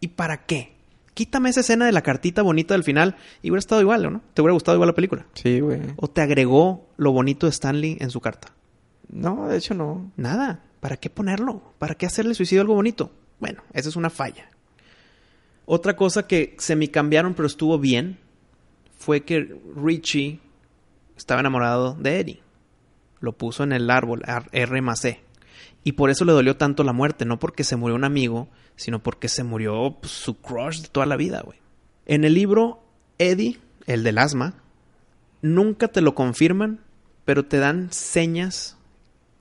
¿Y para qué? Quítame esa escena de la cartita bonita del final y hubiera estado igual, ¿o ¿no? ¿Te hubiera gustado igual la película? Sí, güey. ¿O te agregó lo bonito de Stanley en su carta? No, de hecho no. Nada. ¿Para qué ponerlo? ¿Para qué hacerle suicidio algo bonito? Bueno, esa es una falla. Otra cosa que se me cambiaron pero estuvo bien fue que Richie estaba enamorado de Eddie. Lo puso en el árbol, R más E. Y por eso le dolió tanto la muerte, no porque se murió un amigo, sino porque se murió pues, su crush de toda la vida, güey. En el libro, Eddie, el del asma, nunca te lo confirman, pero te dan señas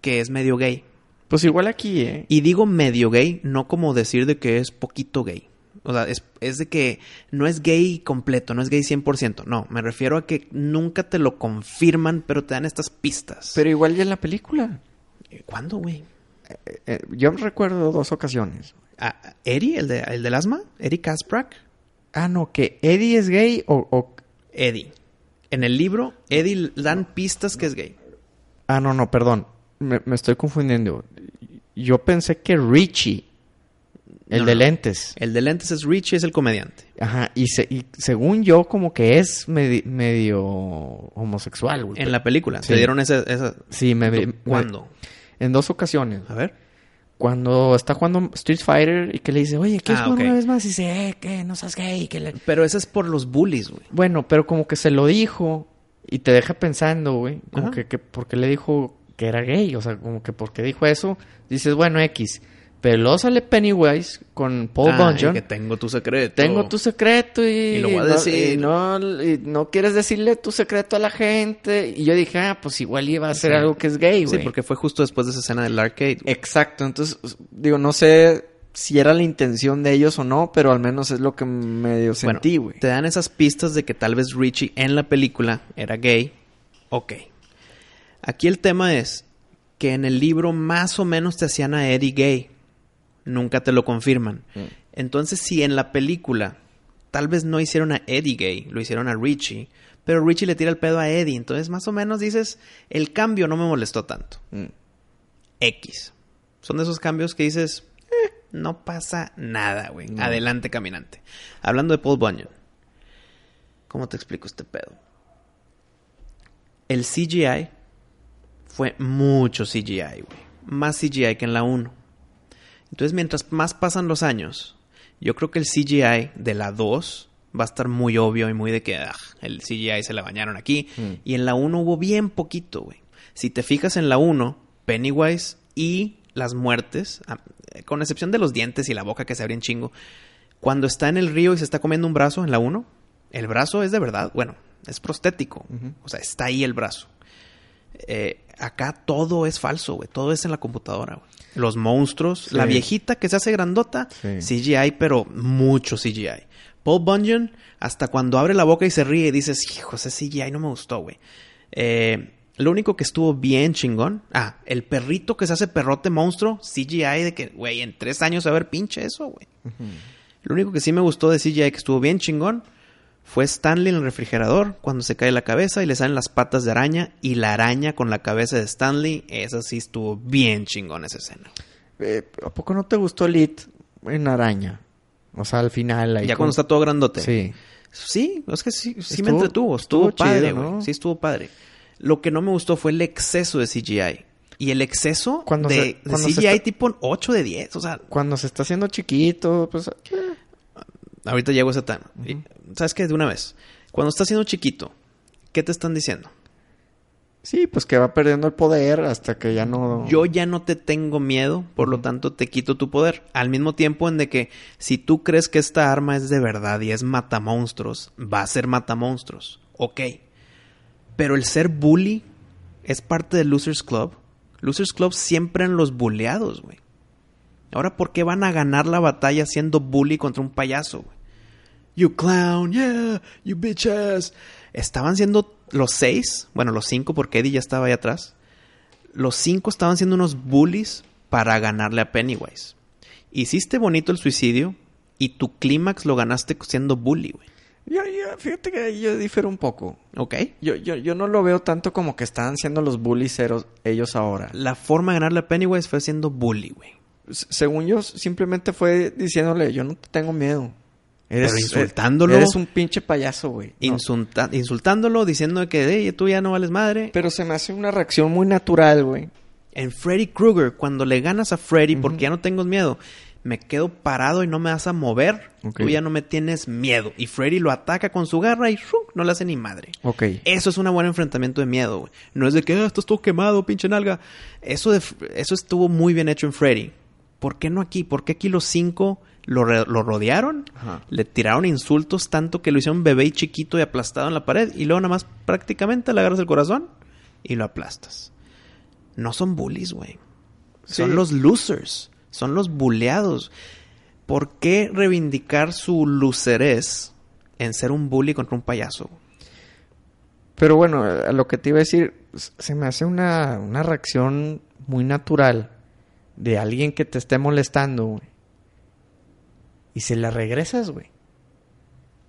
que es medio gay. Pues igual aquí, ¿eh? Y digo medio gay, no como decir de que es poquito gay. O sea, es, es de que no es gay completo, no es gay 100%. No, me refiero a que nunca te lo confirman, pero te dan estas pistas. Pero igual ya en la película. Eh, ¿Cuándo, güey? Eh, eh, yo recuerdo dos ocasiones. ¿A- ¿Eddie, el, de, el del asma? ¿Eddie Kasprak? Ah, no, que Eddie es gay o... o- Eddie. En el libro, Eddie dan pistas que es gay. Ah, no, no, perdón. Me, me estoy confundiendo. Yo pensé que Richie, el No, de no. lentes. El de lentes es Richie, es el comediante. Ajá, y, se- y según yo, como que es medi- medio homosexual, güey. En la película. Sí. ¿Te dieron esa...? esa... Sí, me, me- ¿Cuándo? En dos ocasiones. A ver. Cuando está jugando Street Fighter y que le dice, oye, ¿quieres Ah, jugar ok. una vez más? Y dice, eh, que no seas gay. Que le... Pero ese es por los bullies, güey. Bueno, pero como que se lo dijo y te deja pensando, güey. Como Ajá. que, que porque le dijo que era gay. O sea, como que porque dijo eso, dices, bueno, X. Pero luego sale Pennywise con Paul Ah, Bunyan. que tengo tu secreto. Tengo tu secreto y, Y lo voy a no, decir. y no, y no quieres decirle tu secreto a la gente. Y yo dije, ah, pues igual iba a ser Sí. algo que es gay, Sí, güey. porque fue justo después de esa escena del arcade. Exacto, entonces, digo, no sé si era la intención de ellos o no, pero al menos es lo que medio Bueno, sentí, güey. te dan esas pistas de que tal vez Richie en la película era gay. Ok. Aquí el tema es que en el libro más o menos te hacían a Eddie gay. Nunca te lo confirman. Mm. Entonces, si en la película tal vez no hicieron a Eddie gay, lo hicieron a Richie, pero Richie le tira el pedo a Eddie. Entonces, más o menos dices, el cambio no me molestó tanto. Mm. X. Son de esos cambios que dices, "Eh, no pasa nada, güey. Adelante, caminante. Hablando de Paul Bunyan, ¿cómo te explico este pedo? El CGI fue mucho CGI, güey. Más CGI que en la 1. Entonces, mientras más pasan los años, yo creo que el CGI de la 2 va a estar muy obvio y muy de que ah, el CGI se la bañaron aquí. Mm. Y en la 1 hubo bien poquito, güey. Si te fijas en la 1, Pennywise y las muertes, ah, con excepción de los dientes y la boca que se abren chingo, Cuando está en el río y se está comiendo un brazo en la 1, el brazo es de verdad, bueno, es prostético. O sea, está ahí el brazo. Eh, acá todo es falso, güey. Todo es en la computadora, güey. Los monstruos, Sí. la viejita que se hace grandota, Sí. CGI, pero mucho CGI. Paul Bunyan, hasta cuando abre la boca y se ríe, dices, hijo, ese CGI no me gustó, güey. Eh, lo único que estuvo bien chingón, ah, el perrito que se hace perrote monstruo, CGI de que, güey, en tres años a ver pinche eso, güey. Lo único que sí me gustó de CGI que estuvo bien chingón fue Stanley en el refrigerador cuando se cae la cabeza y le salen las patas de araña y la araña con la cabeza de Stanley. Esa sí estuvo bien chingón esa escena. Eh, ¿A poco no te gustó Lit en araña? O sea, al final ahí. ya con- cuando está todo grandote. Sí. Sí, es que sí, sí me Estuvo- entretuvo. Estuvo, estuvo padre, güey. ¿no? Sí estuvo padre. Lo que no me gustó fue el exceso de CGI. Y el exceso Cuando de, se- cuando CGI está- tipo 8 de 10. O sea, Cuando se está haciendo chiquito, pues. eh, ahorita llego a ese tema. Y, ¿Sabes qué? De una vez. Cuando está siendo chiquito, ¿qué te están diciendo? Sí, pues que va perdiendo el poder hasta que ya no. Yo ya no te tengo miedo, por lo tanto te quito tu poder. Al mismo tiempo en de que si tú crees que esta arma es de verdad y es matamonstruos, va a ser matamonstruos. Ok. Pero el ser bully es parte del Losers Club. Losers Club siempre en los bulleados, güey. Ahora, ¿por qué van a ganar la batalla siendo bully contra un payaso, güey? You clown, yeah, you bitches. Estaban siendo los seis, bueno, los cinco, porque Eddie ya estaba ahí atrás. Los cinco estaban siendo unos bullies para ganarle a Pennywise. Hiciste bonito el suicidio y tu clímax lo ganaste siendo bully, güey. Yo, yo- fíjate que ahí yo difiero un poco. ¿Ok? Yo, yo, yo no lo veo tanto como que están siendo los bullies ellos ahora. La forma de ganarle a Pennywise fue siendo bully, güey. Según yo, simplemente fue diciéndole, yo no te tengo miedo. Eres, Pero insultándolo. Eres un pinche payaso, güey. No. Insulta- insultándolo, diciendo que "Ey, tú ya no vales madre. Pero se me hace una reacción muy natural, güey. En Freddy Krueger, cuando le ganas a Freddy porque ya no tengo miedo, me quedo parado y no me vas a mover, tú ya no me tienes miedo. Y Freddy lo ataca con su garra y ¡shum! no le hace ni madre. Ok. Eso es un buen enfrentamiento de miedo, güey. No es de que ah, estás todo quemado, pinche nalga. Eso, de, eso estuvo muy bien hecho en Freddy. ¿Por qué no aquí? ¿Por qué aquí los cinco lo, re- lo rodearon? Ajá. Le tiraron insultos tanto que lo hicieron bebé y chiquito y aplastado en la pared. Y luego nada más prácticamente le agarras el corazón y lo aplastas. No son bullies, güey. Son los losers. Son los buleados. ¿Por qué reivindicar su lucerez en ser un bully contra un payaso? Pero bueno, a lo que te iba a decir, se me hace una, una reacción muy natural de alguien que te esté molestando, güey. Y se la regresas, güey.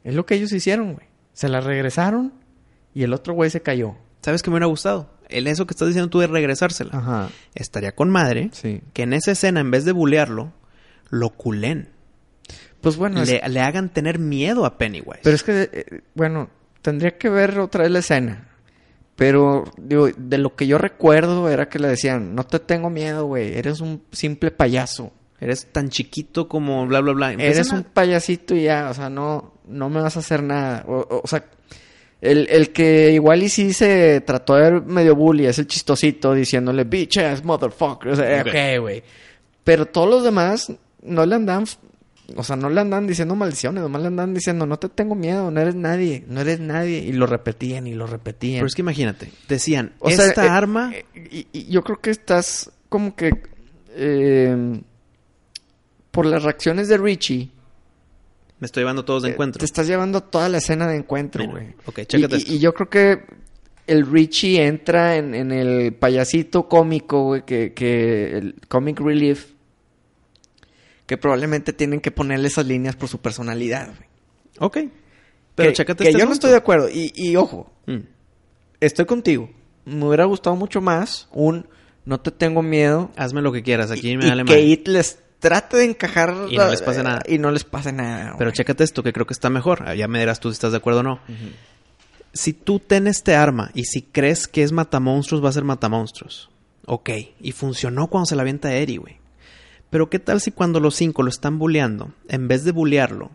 Es lo que ellos hicieron, güey. Se la regresaron y el otro güey se cayó. ¿Sabes qué me hubiera gustado? El eso que estás diciendo tú de regresársela. Ajá. Estaría con madre Sí. que en esa escena, en vez de bulearlo, lo culen. Pues bueno, es- le hagan tener miedo a Pennywise. pero es que, eh, bueno, tendría que ver otra vez la escena. Pero, digo, de lo que yo recuerdo era que le decían, no te tengo miedo, güey, eres un simple payaso. Eres tan chiquito como bla, bla, bla. Eres un payasito y ya, o sea, no, no me vas a hacer nada. O, o- o sea, el, el que igual y sí se trató de ver medio bully es el chistosito diciéndole, bitches, motherfucker. O sea, Ok. güey. Pero todos los demás no le andan, o sea, no le andan diciendo maldiciones, nomás le andan diciendo, no te tengo miedo, no eres nadie, no eres nadie. Y lo repetían y lo repetían. Pero es que imagínate, decían, O sea, esta eh, arma... eh, y, y yo creo que estás como que eh, por las reacciones de Richie. me estoy llevando todos de eh, encuentro. Te estás llevando toda la escena de encuentro, güey. ok, Y- chécate y, esto. y yo creo que el Richie entra en, en el payasito cómico, güey, que, que el comic relief, que probablemente tienen que ponerle esas líneas por su personalidad, güey. Ok. Pero que, chécate que este yo no estoy de acuerdo. Y, y ojo, Mm. estoy contigo. Me hubiera gustado mucho más un no te tengo miedo Hazme lo que quieras, aquí y, me y vale que madre. It les trate de encajar Y no les pase nada. y no les pase nada Pero chécate esto, que creo que está mejor. Ya me dirás tú si estás de acuerdo o no. Si tú tienes este arma y si crees que es matamonstruos, va a ser matamonstruos. Ok. Y funcionó cuando se la avienta a Eri, güey. Pero ¿qué tal si cuando los cinco lo están bulleando, en vez de bullearlo,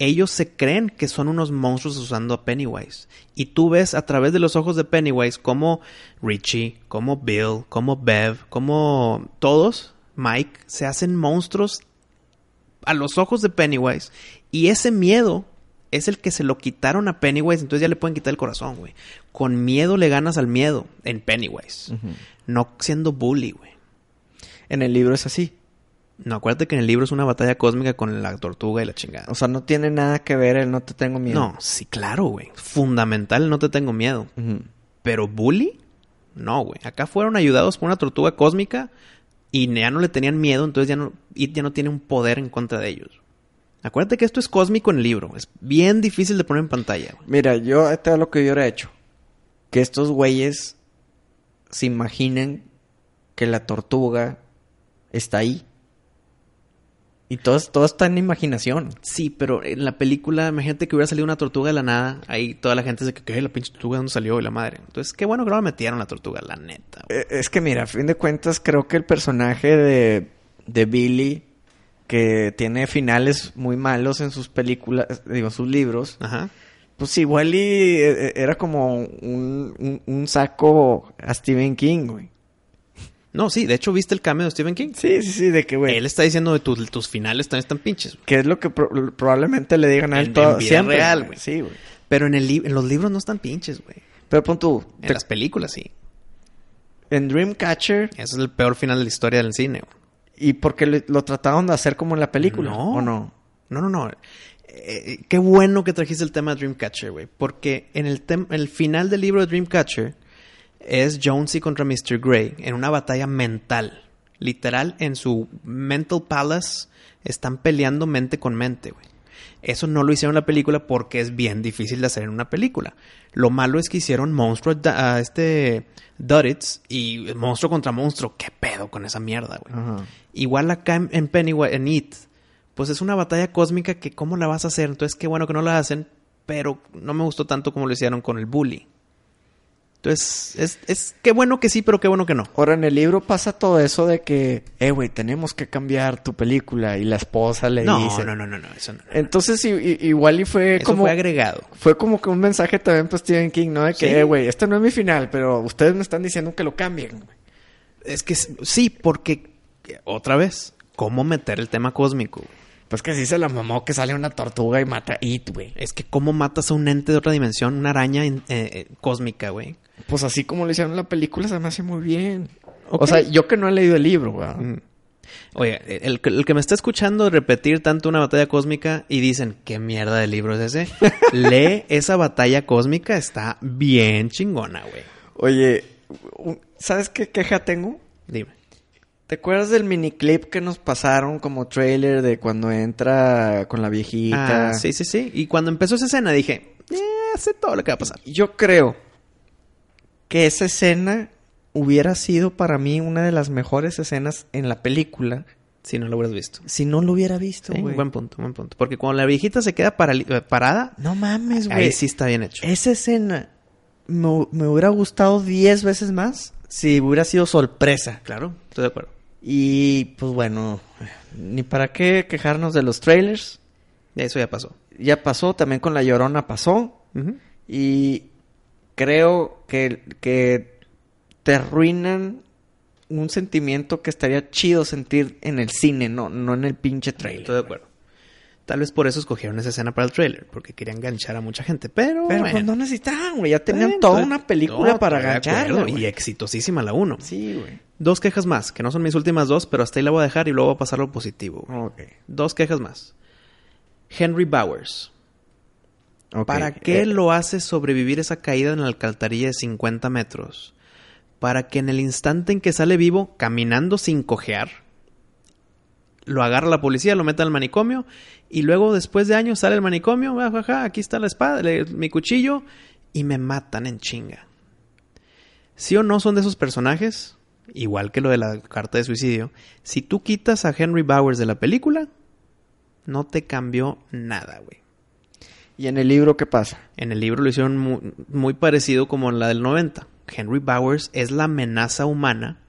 ellos se creen que son unos monstruos usando a Pennywise? Y tú ves a través de los ojos de Pennywise como Richie, como Bill, como Bev, como todos, Mike, se hacen monstruos a los ojos de Pennywise. Y ese miedo es el que se lo quitaron a Pennywise, entonces ya le pueden quitar el corazón, güey. Con miedo le ganas al miedo en Pennywise. No siendo bully, güey. En el libro es así. No, acuérdate que en el libro es una batalla cósmica con la tortuga y la chingada. O sea, no tiene nada que ver el no te tengo miedo. No, sí, claro, güey. Fundamental, no te tengo miedo. Pero bully, no, güey. Acá fueron ayudados por una tortuga cósmica y ya no le tenían miedo, entonces ya no, It ya no tiene un poder en contra de ellos. Acuérdate que esto es cósmico en el libro. Es bien difícil de poner en pantalla. Mira, yo, este es lo que yo hubiera hecho. Que estos güeyes se imaginen que la tortuga está ahí. Y todo, todo está en imaginación. Sí, pero en la película, imagínate que hubiera salido una tortuga de la nada. Ahí toda la gente dice que, ¿qué? La pinche tortuga, ¿de ¿dónde salió? Y la madre. Entonces, qué bueno que no la metieron la tortuga, la neta. güey. Eh, Es que mira, a fin de cuentas creo que el personaje de, de Billy, que tiene finales muy malos en sus películas, digo, en sus libros, Ajá. pues igual y eh, eh, era como un, un- un saco a Stephen King, güey. No, sí, de hecho, ¿viste el cameo de Stephen King? Sí, sí, sí, de que, güey. Él está diciendo de tus, tus finales también están pinches. Que es lo que pro- probablemente le digan a él En- todo en vida siempre. real, güey. Sí, güey. Pero en, el en los libros no están pinches, güey. Pero pon tú, En te- las películas sí. en Dreamcatcher, Ese es el peor final de la historia del cine. güey. ¿y por qué le- lo trataron de hacer como en la película? No. ¿O no? No, no, no. Eh, qué bueno que trajiste el tema de Dreamcatcher, güey. Porque en el, tem- el final del libro de Dreamcatcher es Jonesy contra Mr. Grey en una batalla mental. Literal, en su mental palace están peleando mente con mente, güey. Eso no lo hicieron en la película porque es bien difícil de hacer en una película. Lo malo es que hicieron monstruo a este Duddits y monstruo contra monstruo. ¿Qué pedo con esa mierda, güey? Igual acá en, en Pennywise, en It, pues es una batalla cósmica que cómo la vas a hacer. Entonces qué bueno que no la hacen, pero no me gustó tanto como lo hicieron con el bully. Entonces, es, es qué bueno que sí, pero qué bueno que no. Ahora, en el libro pasa todo eso de que, eh, güey, tenemos que cambiar tu película. Y la esposa le No, dice. no, no, no, no, eso no. Entonces, igual y fue Eso como. fue agregado. Fue como que un mensaje también para Stephen King, ¿no? De que, Sí. eh, güey, este no es mi final, pero ustedes me están diciendo que lo cambien. güey. Es que sí, porque otra vez, ¿cómo meter el tema cósmico? Pues que sí se la mamó que sale una tortuga y mata a It, güey. Es que cómo matas a un ente de otra dimensión, una araña eh, eh, cósmica, güey. Pues así como lo hicieron en la película, se me hace muy bien. O sea, yo que no he leído el libro, güey. Mm. Oye, el, que- el que me está escuchando repetir tanto una batalla cósmica y dicen, ¿qué mierda de libro es ese? [LAUGHS] Lee esa batalla cósmica, está bien chingona, güey. Oye, ¿sabes qué queja tengo? Dime. ¿Te acuerdas del miniclip que nos pasaron como trailer de cuando entra con la viejita? Ah, sí, sí, sí. Y cuando empezó esa escena dije, eh, sé todo lo que va a pasar. Yo creo que esa escena hubiera sido para mí una de las mejores escenas en la película Si no lo hubieras visto. si no lo hubiera visto, Sí, güey. buen punto, buen punto. Porque cuando la viejita se queda eh, parada, No mames, güey. ahí sí está bien hecho. Esa escena me, me hubiera gustado 10 veces más si hubiera sido sorpresa. Claro, estoy de acuerdo. Y pues bueno, ni para qué quejarnos de los trailers. Eso ya pasó. Ya pasó, también con La Llorona pasó. Y creo que, que te arruinan un sentimiento que estaría chido sentir en el cine, no, no en el pinche trailer. Estoy de acuerdo. Tal vez por eso escogieron esa escena para el trailer, porque querían enganchar a mucha gente. Pero, Pero bueno. pues no necesitaban, güey. Ya tenían Bueno, toda una película no, para güey. Y exitosísima la uno. Sí, güey. Dos quejas más, que no son mis últimas dos, pero hasta ahí la voy a dejar y luego voy a pasar lo positivo. güey. Ok. Dos quejas más. Henry Bowers. ¿Para qué Eh, lo hace sobrevivir esa caída en la alcantarilla de 50 metros? Para que en el instante en que sale vivo, caminando sin cojear, lo agarra la policía, lo mete al manicomio y luego después de años sale el manicomio, "Ah, jaja, aquí está la espada, le- mi cuchillo y me matan en chinga. ¿Sí o no son de esos personajes? Igual que lo de la carta de suicidio. Si tú quitas a Henry Bowers de la película, no te cambió nada, güey. ¿Y en el libro qué pasa? En el libro lo hicieron muy, muy parecido como en la del 90. Henry Bowers es la amenaza humana.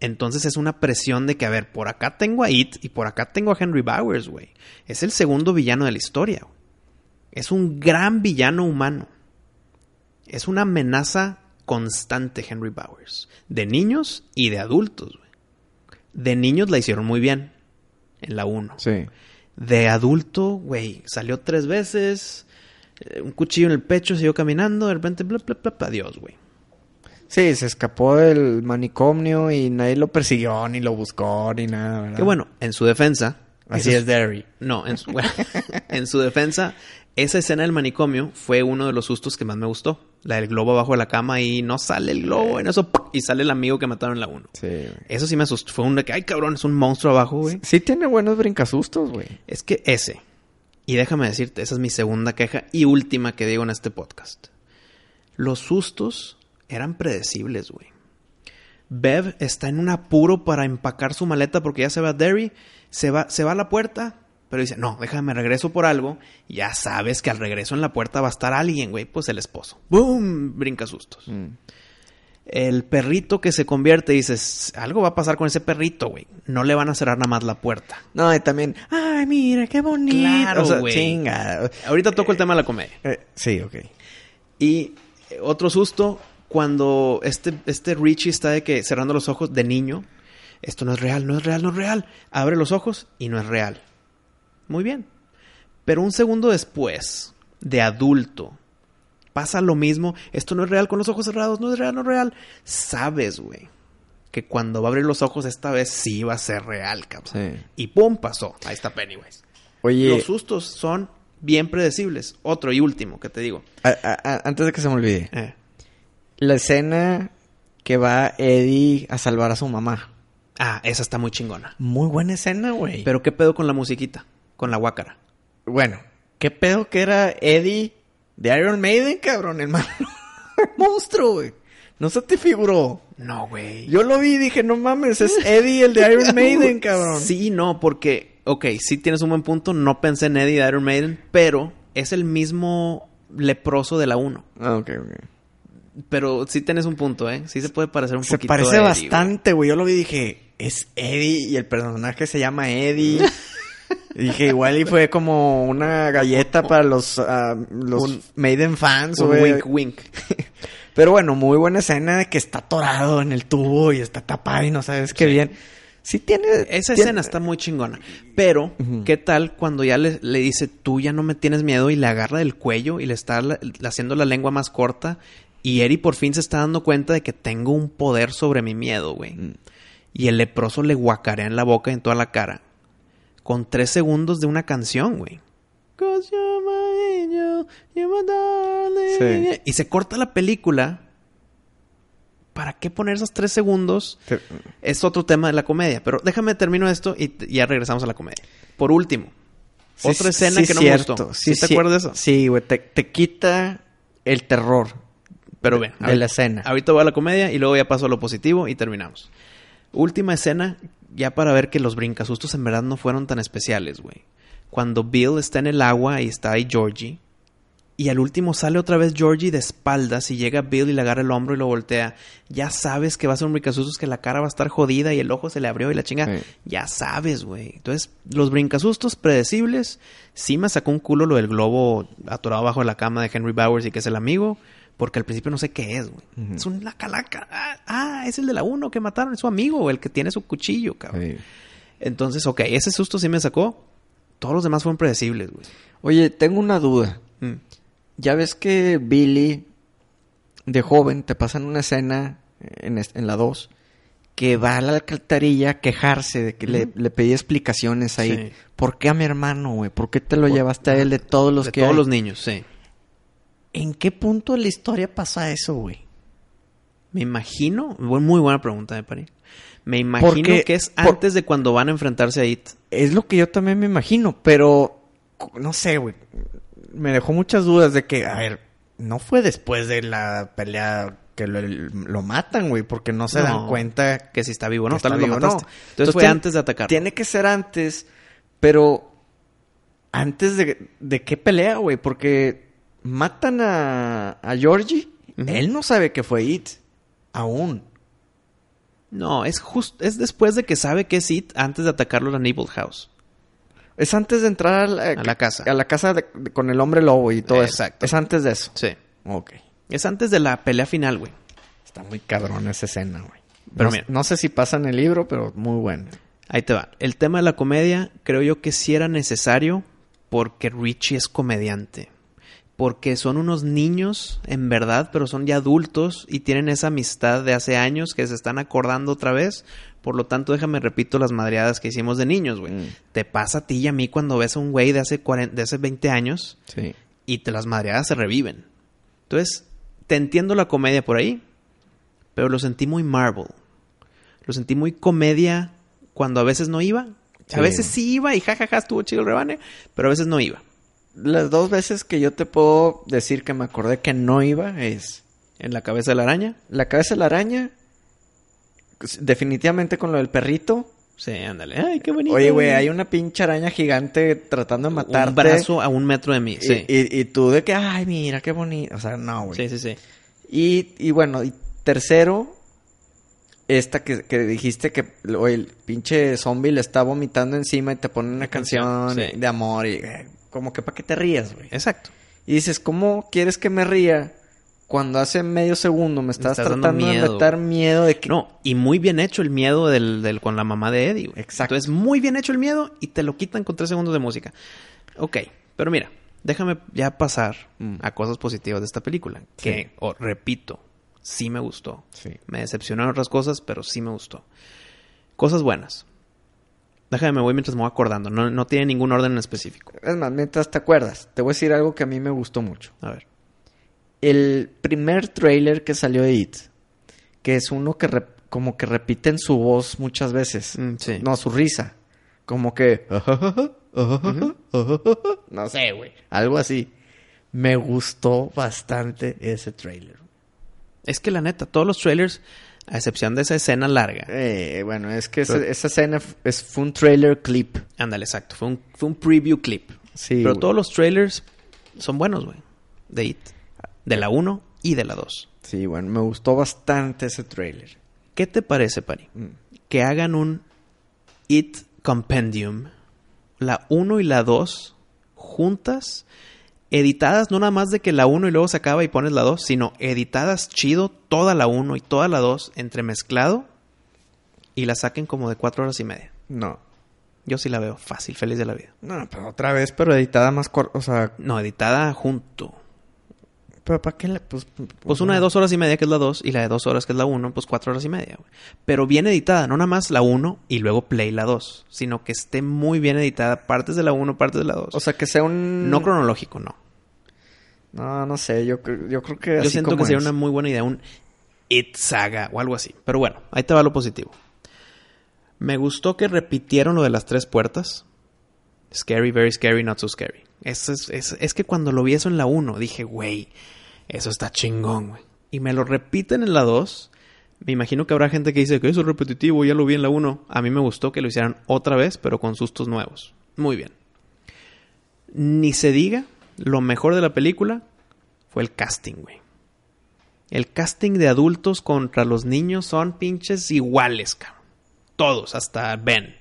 Entonces es una presión de que, a ver, por acá tengo a It y por acá tengo a Henry Bowers, güey. Es el segundo villano de la historia. Es un gran villano humano. Es una amenaza constante Henry Bowers. De niños y de adultos, güey. De niños la hicieron muy bien. en la 1. Sí. De adulto, güey, salió tres veces, eh, un cuchillo en el pecho, siguió caminando, de repente, bla, bla, bla, adiós, güey. Sí, se escapó del manicomio y nadie lo persiguió, ni lo buscó, ni nada, ¿verdad? Que bueno, en su defensa. Así ese es Derry. No, en su, bueno, [LAUGHS] en su defensa, esa escena del manicomio fue uno de los sustos que más me gustó. La del globo abajo de la cama y no sale el globo en eso ¡pum! y sale el amigo que mataron en la 1. Sí, güey. Eso sí me asustó. Fue un de que, ay cabrón, es un monstruo abajo, güey. Sí tiene buenos brincasustos, güey. Es que ese. Y déjame decirte, esa es mi segunda queja y última que digo en este podcast. Los sustos eran predecibles, güey. Bev está en un apuro para empacar su maleta porque ya se va a Derry, se va, se va a la puerta, pero dice, no, déjame regreso por algo. Ya sabes que al regreso en la puerta va a estar alguien, güey, pues el esposo. ¡Boom! Brinca sustos. Mm. El perrito que se convierte, dices, algo va a pasar con ese perrito, güey. No le van a cerrar nada más la puerta. No, y también, ay, mira, qué bonito. Claro, O sea, güey. chinga. Ahorita toco el tema de la comedia. Eh, sí, ok. Y eh, otro susto, cuando este, este Richie está de que cerrando los ojos de niño, esto no es real, no es real, no es real. Abre los ojos y no es real. Muy bien. Pero un segundo después, de adulto, pasa lo mismo. Esto no es real con los ojos cerrados, no es real, no es real. Sabes, güey, que cuando va a abrir los ojos esta vez sí va a ser real, cabrón. Sí. Y pum, pasó. Ahí está Pennywise. Oye, Los sustos son bien predecibles. Otro y último que te digo. a- a- a- antes de que se me olvide, Eh. la escena que va Eddie a salvar a su mamá. Ah, esa está muy chingona. Muy buena escena, güey. Pero ¿qué pedo con la musiquita? Con la guácara. Bueno, ¿qué pedo que era Eddie de Iron Maiden, cabrón? El [LAUGHS] malo. monstruo, güey. No se te figuró. No, güey. Yo lo vi y dije, no mames, es Eddie el de [LAUGHS] Iron Maiden, cabrón. Sí, no, porque, ok, sí tienes un buen punto. No pensé en Eddie de Iron Maiden, pero es el mismo leproso de la 1. Ah, ok, ok. Pero sí tienes un punto, ¿eh? Sí se puede parecer un Se poquito parece a Eddie, bastante, güey. Yo lo vi y dije, es Eddie y el personaje se llama Eddie. [LAUGHS] Y dije, igual y fue como una galleta para los, ah, los Un- Maiden fans. Un wink, wink. [LAUGHS] Pero bueno, muy buena escena de que está atorado en el tubo y está tapado y no sabes qué bien. Sí tiene... Esa tiene- escena está muy chingona. Pero. ¿qué tal cuando ya le, le dice, tú ya no me tienes miedo y le agarra del cuello y le está la- haciendo la lengua más corta? Y Eri por fin se está dando cuenta de que tengo un poder sobre mi miedo, güey. Mm. Y el leproso le guacarea en la boca y en toda la cara. Con tres segundos de una canción, güey. Sí. Y se corta la película. ¿Para qué poner esos tres segundos? Es otro tema de la comedia. Pero déjame termino esto y ya regresamos a la comedia. Por último, Sí, otra escena que no cierto. me gustó. Sí, ¿Sí te acuerdas de eso? Sí, güey. Te, te quita el terror. Pero de- ven, de ahorita- la escena. Ahorita voy a la comedia y luego ya paso a lo positivo y terminamos. Última escena, ya para ver que los brincasustos en verdad no fueron tan especiales, güey. Cuando Bill está en el agua y está ahí Georgie. Y al último sale otra vez Georgie de espaldas y llega Bill y le agarra el hombro y lo voltea. Ya sabes que va a ser un brincasustos que la cara va a estar jodida y el ojo se le abrió y la chinga. Sí. Ya sabes, güey. Entonces, los brincasustos predecibles, sí me sacó un culo lo del globo atorado bajo la cama de Henry Bowers y que es el amigo, porque al principio no sé qué es, güey. Es una calaca. Ah, ah, es el de la uno que mataron, es su amigo, el que tiene su cuchillo, cabrón. Sí. Entonces, ok, ese susto sí me sacó. Todos los demás fueron predecibles, güey. Oye, tengo una duda. Mm. Ya ves que Billy, de joven, te pasan una escena en, la 2, que va a la alcantarilla a quejarse de que le, le pedí explicaciones ahí. Sí. ¿Por qué a mi hermano, güey? ¿Por qué te lo Por- llevaste a él de todos los de que todos hay? los niños, sí. ¿En qué punto de la historia pasa eso, güey? Me imagino, muy buena pregunta, me parece. Me imagino Porque- que es por- antes de cuando van a enfrentarse a It. Es lo que yo también me imagino, pero no sé, güey. Me dejó muchas dudas de que, a ver, no fue después de la pelea que lo, lo matan, güey, porque no se No. dan cuenta Que si está vivo, ¿no? que Tal está lo vivo, mataste. no. Entonces, fue tiene- antes de atacar. Tiene que ser antes, pero antes de, de qué pelea, güey, porque matan a, a Georgie. Él no sabe que fue It, aún. No, es justo, es después de que sabe que es It antes de atacarlo a la Nibble House. Es antes de entrar a la, A la casa. A la casa de- de- con el hombre lobo y todo Exacto. eso. Es antes de eso. Sí. Ok. Es antes de la pelea final, güey. Está muy cabrón esa escena, güey. Pero no, mira. no sé si pasa en el libro, pero muy bueno. Ahí te va. El tema de la comedia creo yo que sí era necesario porque Richie es comediante. Porque son unos niños, en verdad, pero son ya adultos y tienen esa amistad de hace años que se están acordando otra vez. Por lo tanto, déjame repito las madreadas que hicimos de niños, güey. Mm. Te pasa a ti y a mí cuando ves a un güey de hace, 40 de hace 20 años Sí. y te las madreadas se reviven. Entonces, te entiendo la comedia por ahí, pero lo sentí muy Marvel. Lo sentí muy comedia cuando a veces no iba. Sí. A veces sí iba y jajaja estuvo chido el rebane, pero a veces no iba. Las dos veces que yo te puedo decir que me acordé que no iba es En la cabeza de la araña. la cabeza de la araña, definitivamente con lo del perrito. Sí, ándale. Ay, qué bonito. Oye, güey, hay una pinche araña gigante tratando de matarte. un brazo a un metro de mí. Y, Sí. y- y tú de que, ay, mira, qué bonito. O sea, no, güey. sí, sí, sí. Y, y bueno, y tercero, esta que, que dijiste que oye, el pinche zombie le está vomitando encima y te pone una canción, canción, sí. de amor y eh, como que para que te rías, güey. Exacto. Y dices, ¿cómo quieres que me ría cuando hace medio segundo me estás, tratando de meter miedo de que... No, y muy bien hecho el miedo del, del- con la mamá de Eddie. güey. Exacto. Entonces, muy bien hecho el miedo y te lo quitan con tres segundos de música. Ok, pero mira, déjame ya pasar Mm. a cosas positivas de esta película. Que, oh, repito, sí me gustó. Sí. Me decepcionaron otras cosas, pero sí me gustó. Cosas buenas. Déjame, me voy mientras me voy acordando. No, no tiene ningún orden en específico. Es más, mientras te acuerdas, te voy a decir algo que a mí me gustó mucho. A ver. El primer trailer que salió de It, que es uno que rep- como que repiten su voz muchas veces. Mm, sí. No, su risa. Como que... No sé, güey. Algo así. Me gustó bastante ese trailer. Es que la neta, todos los trailers, a excepción de esa escena larga. Eh, bueno, es que Pero- esa escena es, fue un trailer clip. Ándale, exacto. Fue un, fue un preview clip. Sí, Pero todos los trailers son buenos, güey. De It. De la 1 y de la 2. Sí, bueno, me gustó bastante ese trailer. ¿Qué te parece, Pari? Mm. Que hagan un It Compendium. La 1 y la 2 juntas. Editadas, no nada más de que la 1 y luego se acaba y pones la 2, sino editadas chido, toda la 1 y toda la 2 entremezclado y la saquen como de 4 horas y media. No. Yo sí la veo fácil, feliz de la vida. No, pero otra vez, pero editada más corta. O sea, No, editada junto. Pero ¿para qué le...? Pues, Pues una de dos horas y media, que es la 2, y la de dos horas, que es la 1, pues cuatro horas y media. güey. Pero bien editada, no nada más la 1 y luego play la 2, sino que esté muy bien editada, partes de la 1, partes de la 2. O sea, que sea un... no cronológico, no. No, no sé, yo, yo creo que Yo así siento como que sería es. una muy buena idea, un It Saga o algo así. Pero bueno, ahí te va lo positivo. Me gustó que repitieron lo de las tres puertas. Scary, very scary, not so scary. Es, es, es, es que cuando lo vi eso en la 1, dije, güey, eso está chingón, güey. Y me lo repiten en la 2. Me imagino que habrá gente que dice que eso es repetitivo, ya lo vi en la 1. A mí me gustó que lo hicieran otra vez, pero con sustos nuevos. Muy bien. Ni se diga, lo mejor de la película fue el casting, güey. El casting de adultos contra los niños son pinches iguales, cabrón. Todos, hasta Ben,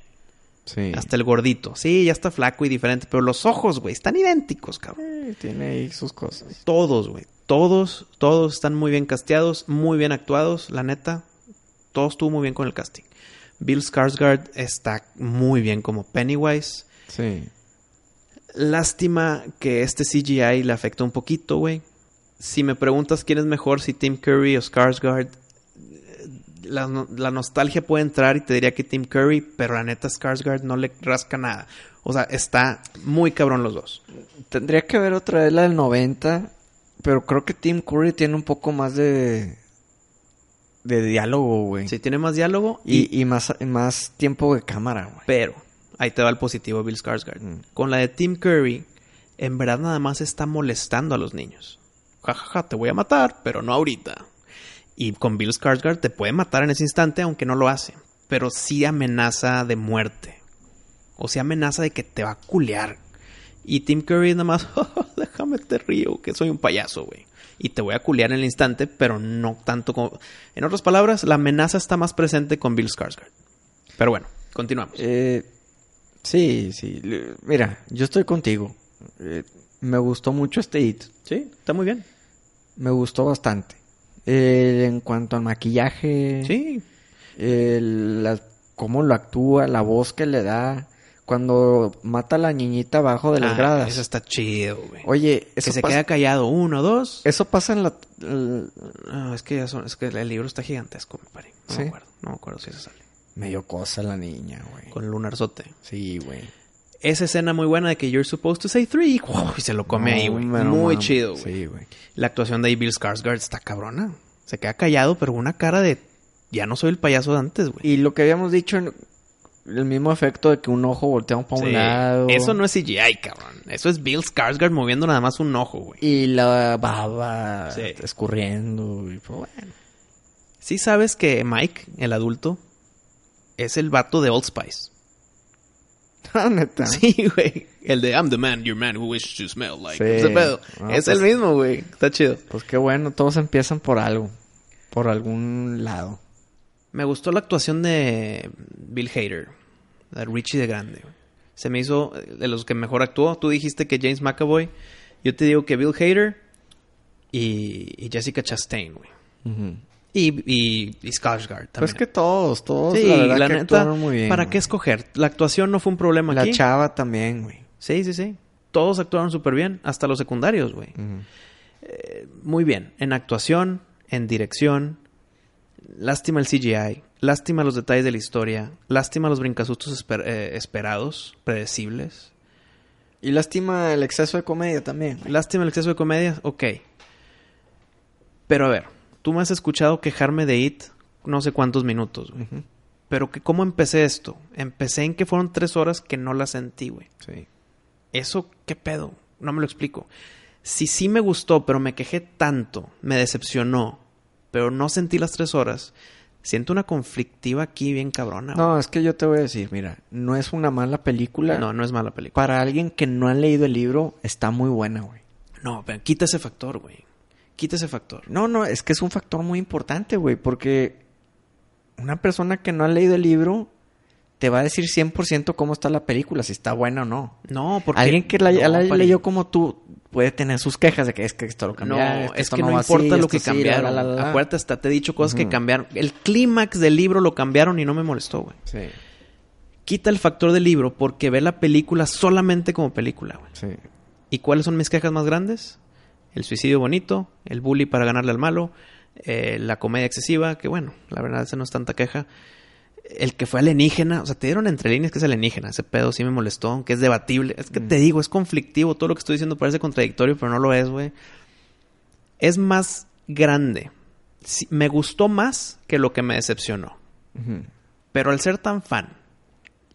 Sí. hasta el gordito. Sí, ya está flaco y diferente, pero los ojos, güey, están idénticos, cabrón. Eh, tiene ahí sus cosas. Todos, güey. Todos, todos están muy bien casteados, muy bien actuados, la neta. Todo estuvo muy bien con el casting. Bill Skarsgård está muy bien como Pennywise. Sí. Lástima que este CGI le afectó un poquito, güey. Si me preguntas quién es mejor, si Tim Curry o Skarsgård, eh, la, la nostalgia puede entrar y te diría que Tim Curry, pero la neta Skarsgård no le rasca nada. O sea, está muy cabrón los dos. Tendría que ver otra vez la del 90, pero creo que Tim Curry tiene un poco más de... De diálogo, güey. Sí, tiene más diálogo y, Y, y más, más tiempo de cámara, güey. Pero, ahí te va el positivo Bill Skarsgård. Mm. Con la de Tim Curry, en verdad nada más está molestando a los niños. Ja, ja, ja, te voy a matar, pero no ahorita. Y con Bill Skarsgård te puede matar en ese instante, aunque no lo hace. Pero sí amenaza de muerte. O sea, amenaza de que te va a culear. Y Tim Curry nada más, [LAUGHS] déjame te río, que soy un payaso, güey. Y te voy a culear en el instante, pero no tanto como... En otras palabras, la amenaza está más presente con Bill Skarsgård. Pero bueno, continuamos. Eh, sí, sí. Mira, yo estoy contigo. Eh, me gustó mucho este hit. Sí, está muy bien. Me gustó bastante. Eh, en cuanto al maquillaje. Sí, el- cómo lo actúa, la voz que le da cuando mata a la niñita abajo de las Ah, gradas. Eso está chido, güey. Oye, que se pasa, queda callado. Uno, dos. eso pasa en la... el- No, es que ya son, es que el libro está gigantesco, me parece. No ¿Sí? me acuerdo. No me acuerdo si eso sale. medio cosa la niña, güey. Con lunarzote. Sí, güey. Esa escena muy buena de que you're supposed to say three. Y se lo come ahí, güey. Muy chido, güey. Sí, güey. La actuación de Bill Skarsgård está cabrona. Se queda callado, pero una cara de... Ya no soy el payaso de antes, güey. Y lo que habíamos dicho, en- el mismo efecto de que un ojo voltea para un lado. Eso no es CGI, cabrón. Eso es Bill Skarsgård moviendo nada más un ojo, güey. Y la baba Sí. escurriendo. Y pues bueno. Sí sabes que Mike, el adulto, es el vato de Old Spice. [LAUGHS] Ah, neta. Sí, güey. El de I'm the man, your man who wishes to smell like. Sí. Ese pedo. Es pues- el mismo, güey. Está chido. Pues qué bueno, todos empiezan por algo. Por algún lado. Me gustó la actuación de Bill Hader. De Richie de Grande. Se me hizo eh, de los que mejor actuó. Tú dijiste que James McAvoy. Yo te digo que Bill Hader y, y Jessica Chastain, güey. Y, y, y Skarsgård también. Pues que todos, todos, sí, la verdad la que neta, actuaron muy bien. ¿para güey. qué escoger? La actuación no fue un problema La aquí. chava también, güey. Sí, sí, sí. Todos actuaron súper bien, hasta los secundarios, güey. Muy bien. En actuación, en dirección. Lástima el CGI. Lástima los detalles de la historia. Lástima los brincasustos esper- eh, esperados, predecibles. Y lástima el exceso de comedia también. Lástima el exceso de comedia, ok. Pero a ver, tú me has escuchado quejarme de It no sé cuántos minutos, güey. Pero que cómo empecé esto. Empecé en que fueron tres horas que no la sentí, güey. Sí. ¿Eso qué pedo? No me lo explico. Si sí me gustó, pero me quejé tanto, me decepcionó, pero no sentí las tres horas, siento una conflictiva aquí bien cabrona. güey. No, es que yo te voy a decir, mira, no es una mala película. no, no es mala película. Para alguien que no ha leído el libro, está muy buena, güey. No, pero quita ese factor, güey. Quita ese factor. No, no, es que es un factor muy importante, güey, porque una persona que no ha leído el libro te va a decir 100% cómo está la película, si está buena o no. No, porque... Alguien que la, No, la leyó como tú puede tener sus quejas de que es que esto lo No, cambiaron. es esto que no así, importa lo que sí, la, cambiaron. la, la, la. Acuérdate, hasta te he dicho cosas que cambiaron. El clímax del libro lo cambiaron y no me molestó, güey. Sí, Quita el factor del libro porque ve la película solamente como película, güey. sí. ¿Y cuáles son mis quejas más grandes? El suicidio bonito, el bully para ganarle al malo, eh, la comedia excesiva, que bueno, la verdad esa no es tanta queja. El que fue alienígena, o sea, te dieron entre líneas que es alienígena, ese pedo sí me molestó, aunque es debatible. Es que te digo, es conflictivo, todo lo que estoy diciendo parece contradictorio, pero no lo es, güey. Es más grande. Sí, me gustó más que lo que me decepcionó. Pero al ser tan fan,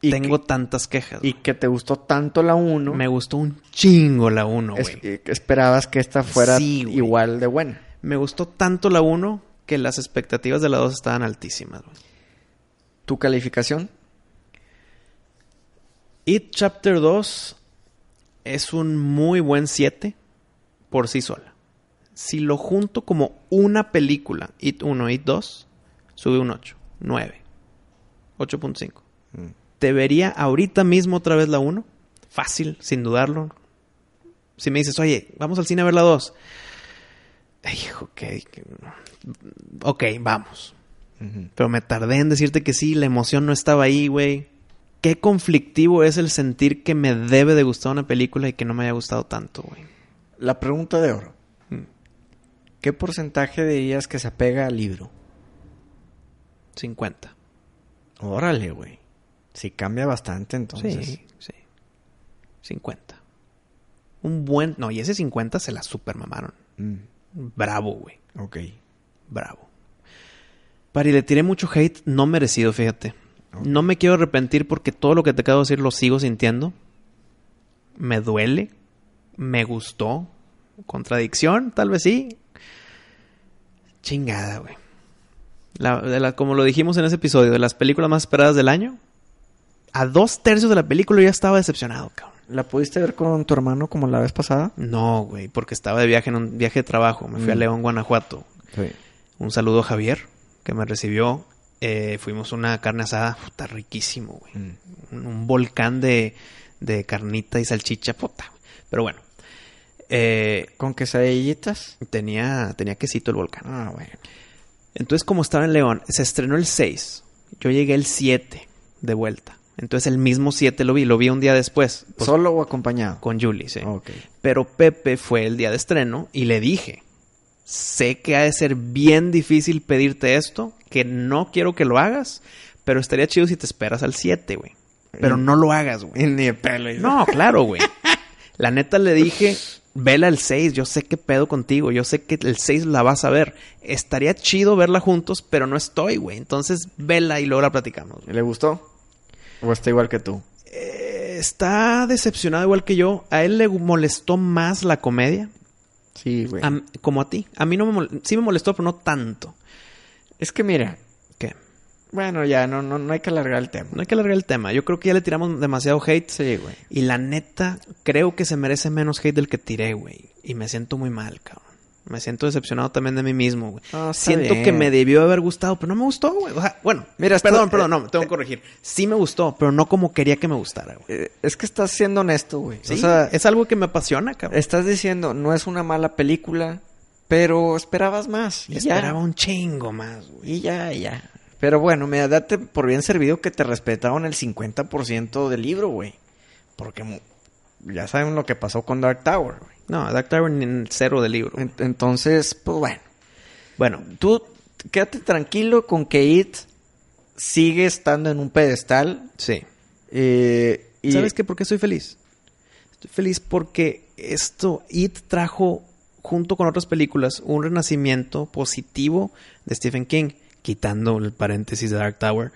Y tengo tantas quejas. Y que te gustó tanto la 1, Me gustó un chingo la 1, güey. esperabas que esta fuera Sí, igual de buena. Me gustó tanto la 1 que las expectativas de la 2 estaban altísimas. güey. ¿Tu calificación? It Chapter 2 es un muy buen 7 por sí sola. Si lo junto como una película, It 1, It 2, sube un 8, 9, 8.5. Te vería ahorita mismo otra vez la 1, fácil, sin dudarlo. Si me dices, oye, vamos al cine a ver la 2. Ay, ok, que- Pero me tardé en decirte que sí, la emoción no estaba ahí, güey. Qué conflictivo es el sentir que me debe de gustar una película y que no me haya gustado tanto, güey. La pregunta de oro. Mm. ¿Qué porcentaje dirías que se apega al libro? 50. Órale, güey. Si cambia bastante entonces. Sí, sí. 50. Un buen... No, y ese 50 se la super mamaron. Mm, Bravo, güey. ok. Bravo. Pari, le tiré mucho hate no merecido, fíjate. No me quiero arrepentir porque todo lo que te acabo de decir lo sigo sintiendo. Me duele. Me gustó. Contradicción, tal vez sí. Chingada, güey. La- de la- como lo dijimos en ese episodio, de las películas más esperadas del año. A dos tercios de la película ya estaba decepcionado, cabrón. ¿La pudiste ver con tu hermano como la vez pasada? No, güey, porque estaba de viaje en un viaje de trabajo. Me fui a Mm. León, Guanajuato. Sí. Un saludo a Javier, que me recibió. Eh, fuimos una carne asada, puta, riquísimo, güey. Mm. Un, un volcán de, de carnita y salchicha, puta. Pero bueno, eh, ¿Con quesadillitas? tenía, tenía quesito el volcán. Ah, bueno. Entonces, como estaba en León, se estrenó el 6. Yo llegué el 7. de vuelta. Entonces el mismo 7 lo vi, lo vi un día después. pues, ¿Solo o acompañado? con Julie, sí. Ok. Pero Pepe fue el día de estreno y le dije, sé que ha de ser bien difícil pedirte esto, que no quiero que lo hagas, pero estaría chido si te esperas al 7, güey. Pero no lo hagas, güey. [LAUGHS] Ni de pelo. No, claro, güey. [LAUGHS] La neta le dije, vela el 6, yo sé qué pedo contigo, yo sé que el 6 la vas a ver. Estaría chido verla juntos, pero no estoy, güey. Entonces, vela y luego la platicamos. güey. ¿Le gustó? ¿O está igual que tú? Eh, está decepcionado igual que yo. A él le molestó más la comedia, Sí, güey. a- como a ti. A mí no me mol- sí me molestó, pero no tanto. Es que mira, ¿Qué? bueno, ya no, no, no hay que alargar el tema. No hay que alargar el tema. Yo creo que ya le tiramos demasiado hate. Sí, güey. Y la neta, creo que se merece menos hate del que tiré, güey. Y me siento muy mal, cabrón. Me siento decepcionado también de mí mismo, güey. Está siento bien. que me debió haber gustado, pero no me gustó, güey. O sea, bueno, Mira, esto- perdón, perdón, eh, no, tengo que corregir. Sí me gustó, pero no como quería que me gustara, güey. Eh, es que estás siendo honesto, güey. Sí, o sea, es algo que me apasiona, cabrón. estás diciendo, no es una mala película, pero esperabas más. Y ya. Esperaba un chingo más, güey. Y ya, ya. Pero bueno, mira, date por bien servido que te respetaron el 50% del libro, güey. Porque ya saben lo que pasó con Dark Tower, güey. No, Dark Tower ni en cero del libro. En- Entonces, pues bueno. Bueno, Tú quédate tranquilo con que It sigue estando en un pedestal. sí. eh, y ¿Sabes qué? ¿Por qué estoy feliz? Estoy feliz porque esto, It trajo, junto con otras películas, un renacimiento positivo de Stephen King, quitando el paréntesis de Dark Tower.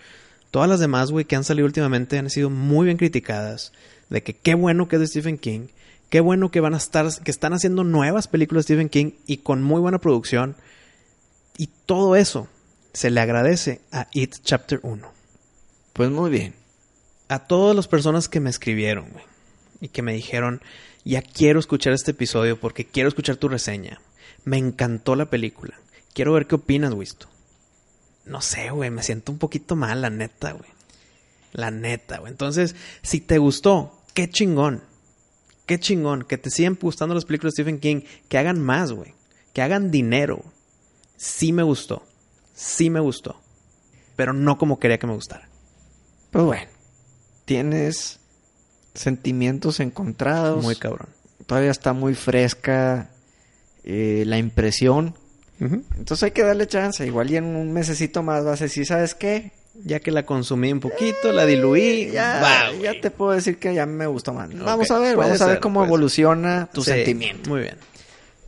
Todas las demás, güey, que han salido últimamente han sido muy bien criticadas. De que qué bueno que es de Stephen King. Qué bueno que van a estar, que están haciendo nuevas películas de Stephen King y con muy buena producción. Y todo eso se le agradece a It Chapter 1 Pues muy bien. a todas las personas que me escribieron, güey, y que me dijeron, ya quiero escuchar este episodio porque quiero escuchar tu reseña. Me encantó la película. Quiero ver qué opinas, Wisto. No sé, güey, me siento un poquito mal, la neta, güey. La neta, güey. Entonces, si te gustó, qué chingón. Qué chingón. Que te sigan gustando las películas de Stephen King. Que hagan más, güey. Que hagan dinero. Sí me gustó. Sí me gustó. Pero no como quería que me gustara. Pues bueno. Tienes sentimientos encontrados. Muy cabrón. Todavía está muy fresca eh, la impresión. Entonces hay que darle chance. Igual y en un mesecito más vas a decir, ¿sabes qué? Ya que la consumí un poquito, la diluí. Ya, va, ya te puedo decir que ya me gustó más. Vamos a ver, vamos a ver ser, cómo evoluciona tu Sí, sentimiento. Muy bien.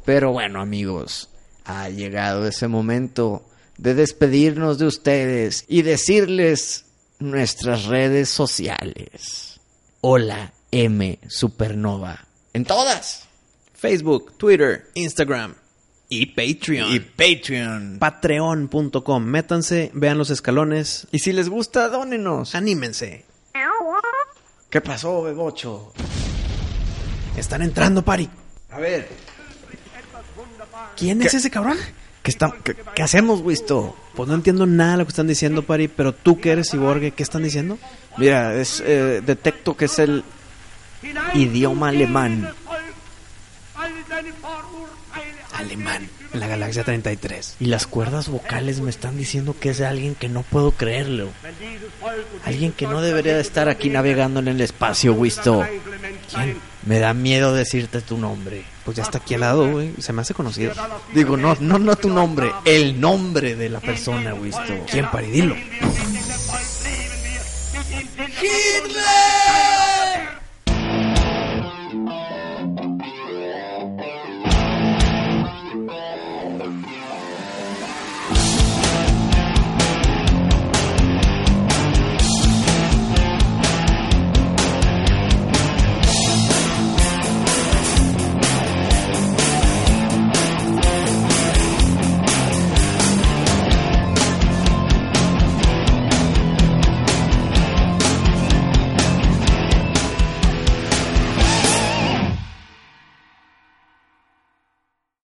Pero bueno, amigos, ha llegado ese momento de despedirnos de ustedes y decirles nuestras redes sociales. Hola M Supernova. En todas. Facebook, Twitter, Instagram y Patreon. Patreon. Patreon.com. Métanse, vean los escalones. Y si les gusta, dónenos. Anímense. ¿Qué pasó, Bebocho? Están entrando, Pari. A ver, ¿Quién es ese cabrón? ¿qué, está- qué- qué hacemos, Wisto? Pues no entiendo nada de lo que están diciendo, Pari. Pero tú que eres ciborgue, ¿qué están diciendo? Mira, es, eh, detecto que es el idioma alemán. Alemán. En la galaxia 33. Y las cuerdas vocales me están diciendo que es de alguien que no puedo creerlo. Alguien que no debería de estar aquí navegando en el espacio, Wisto. ¿Quién? Me da miedo decirte tu nombre. Pues ya está aquí al lado, güey. Se me hace conocido. Digo, no, no, no tu nombre, el nombre de la persona, Wisto. ¿Quién? Dilo. Hitler!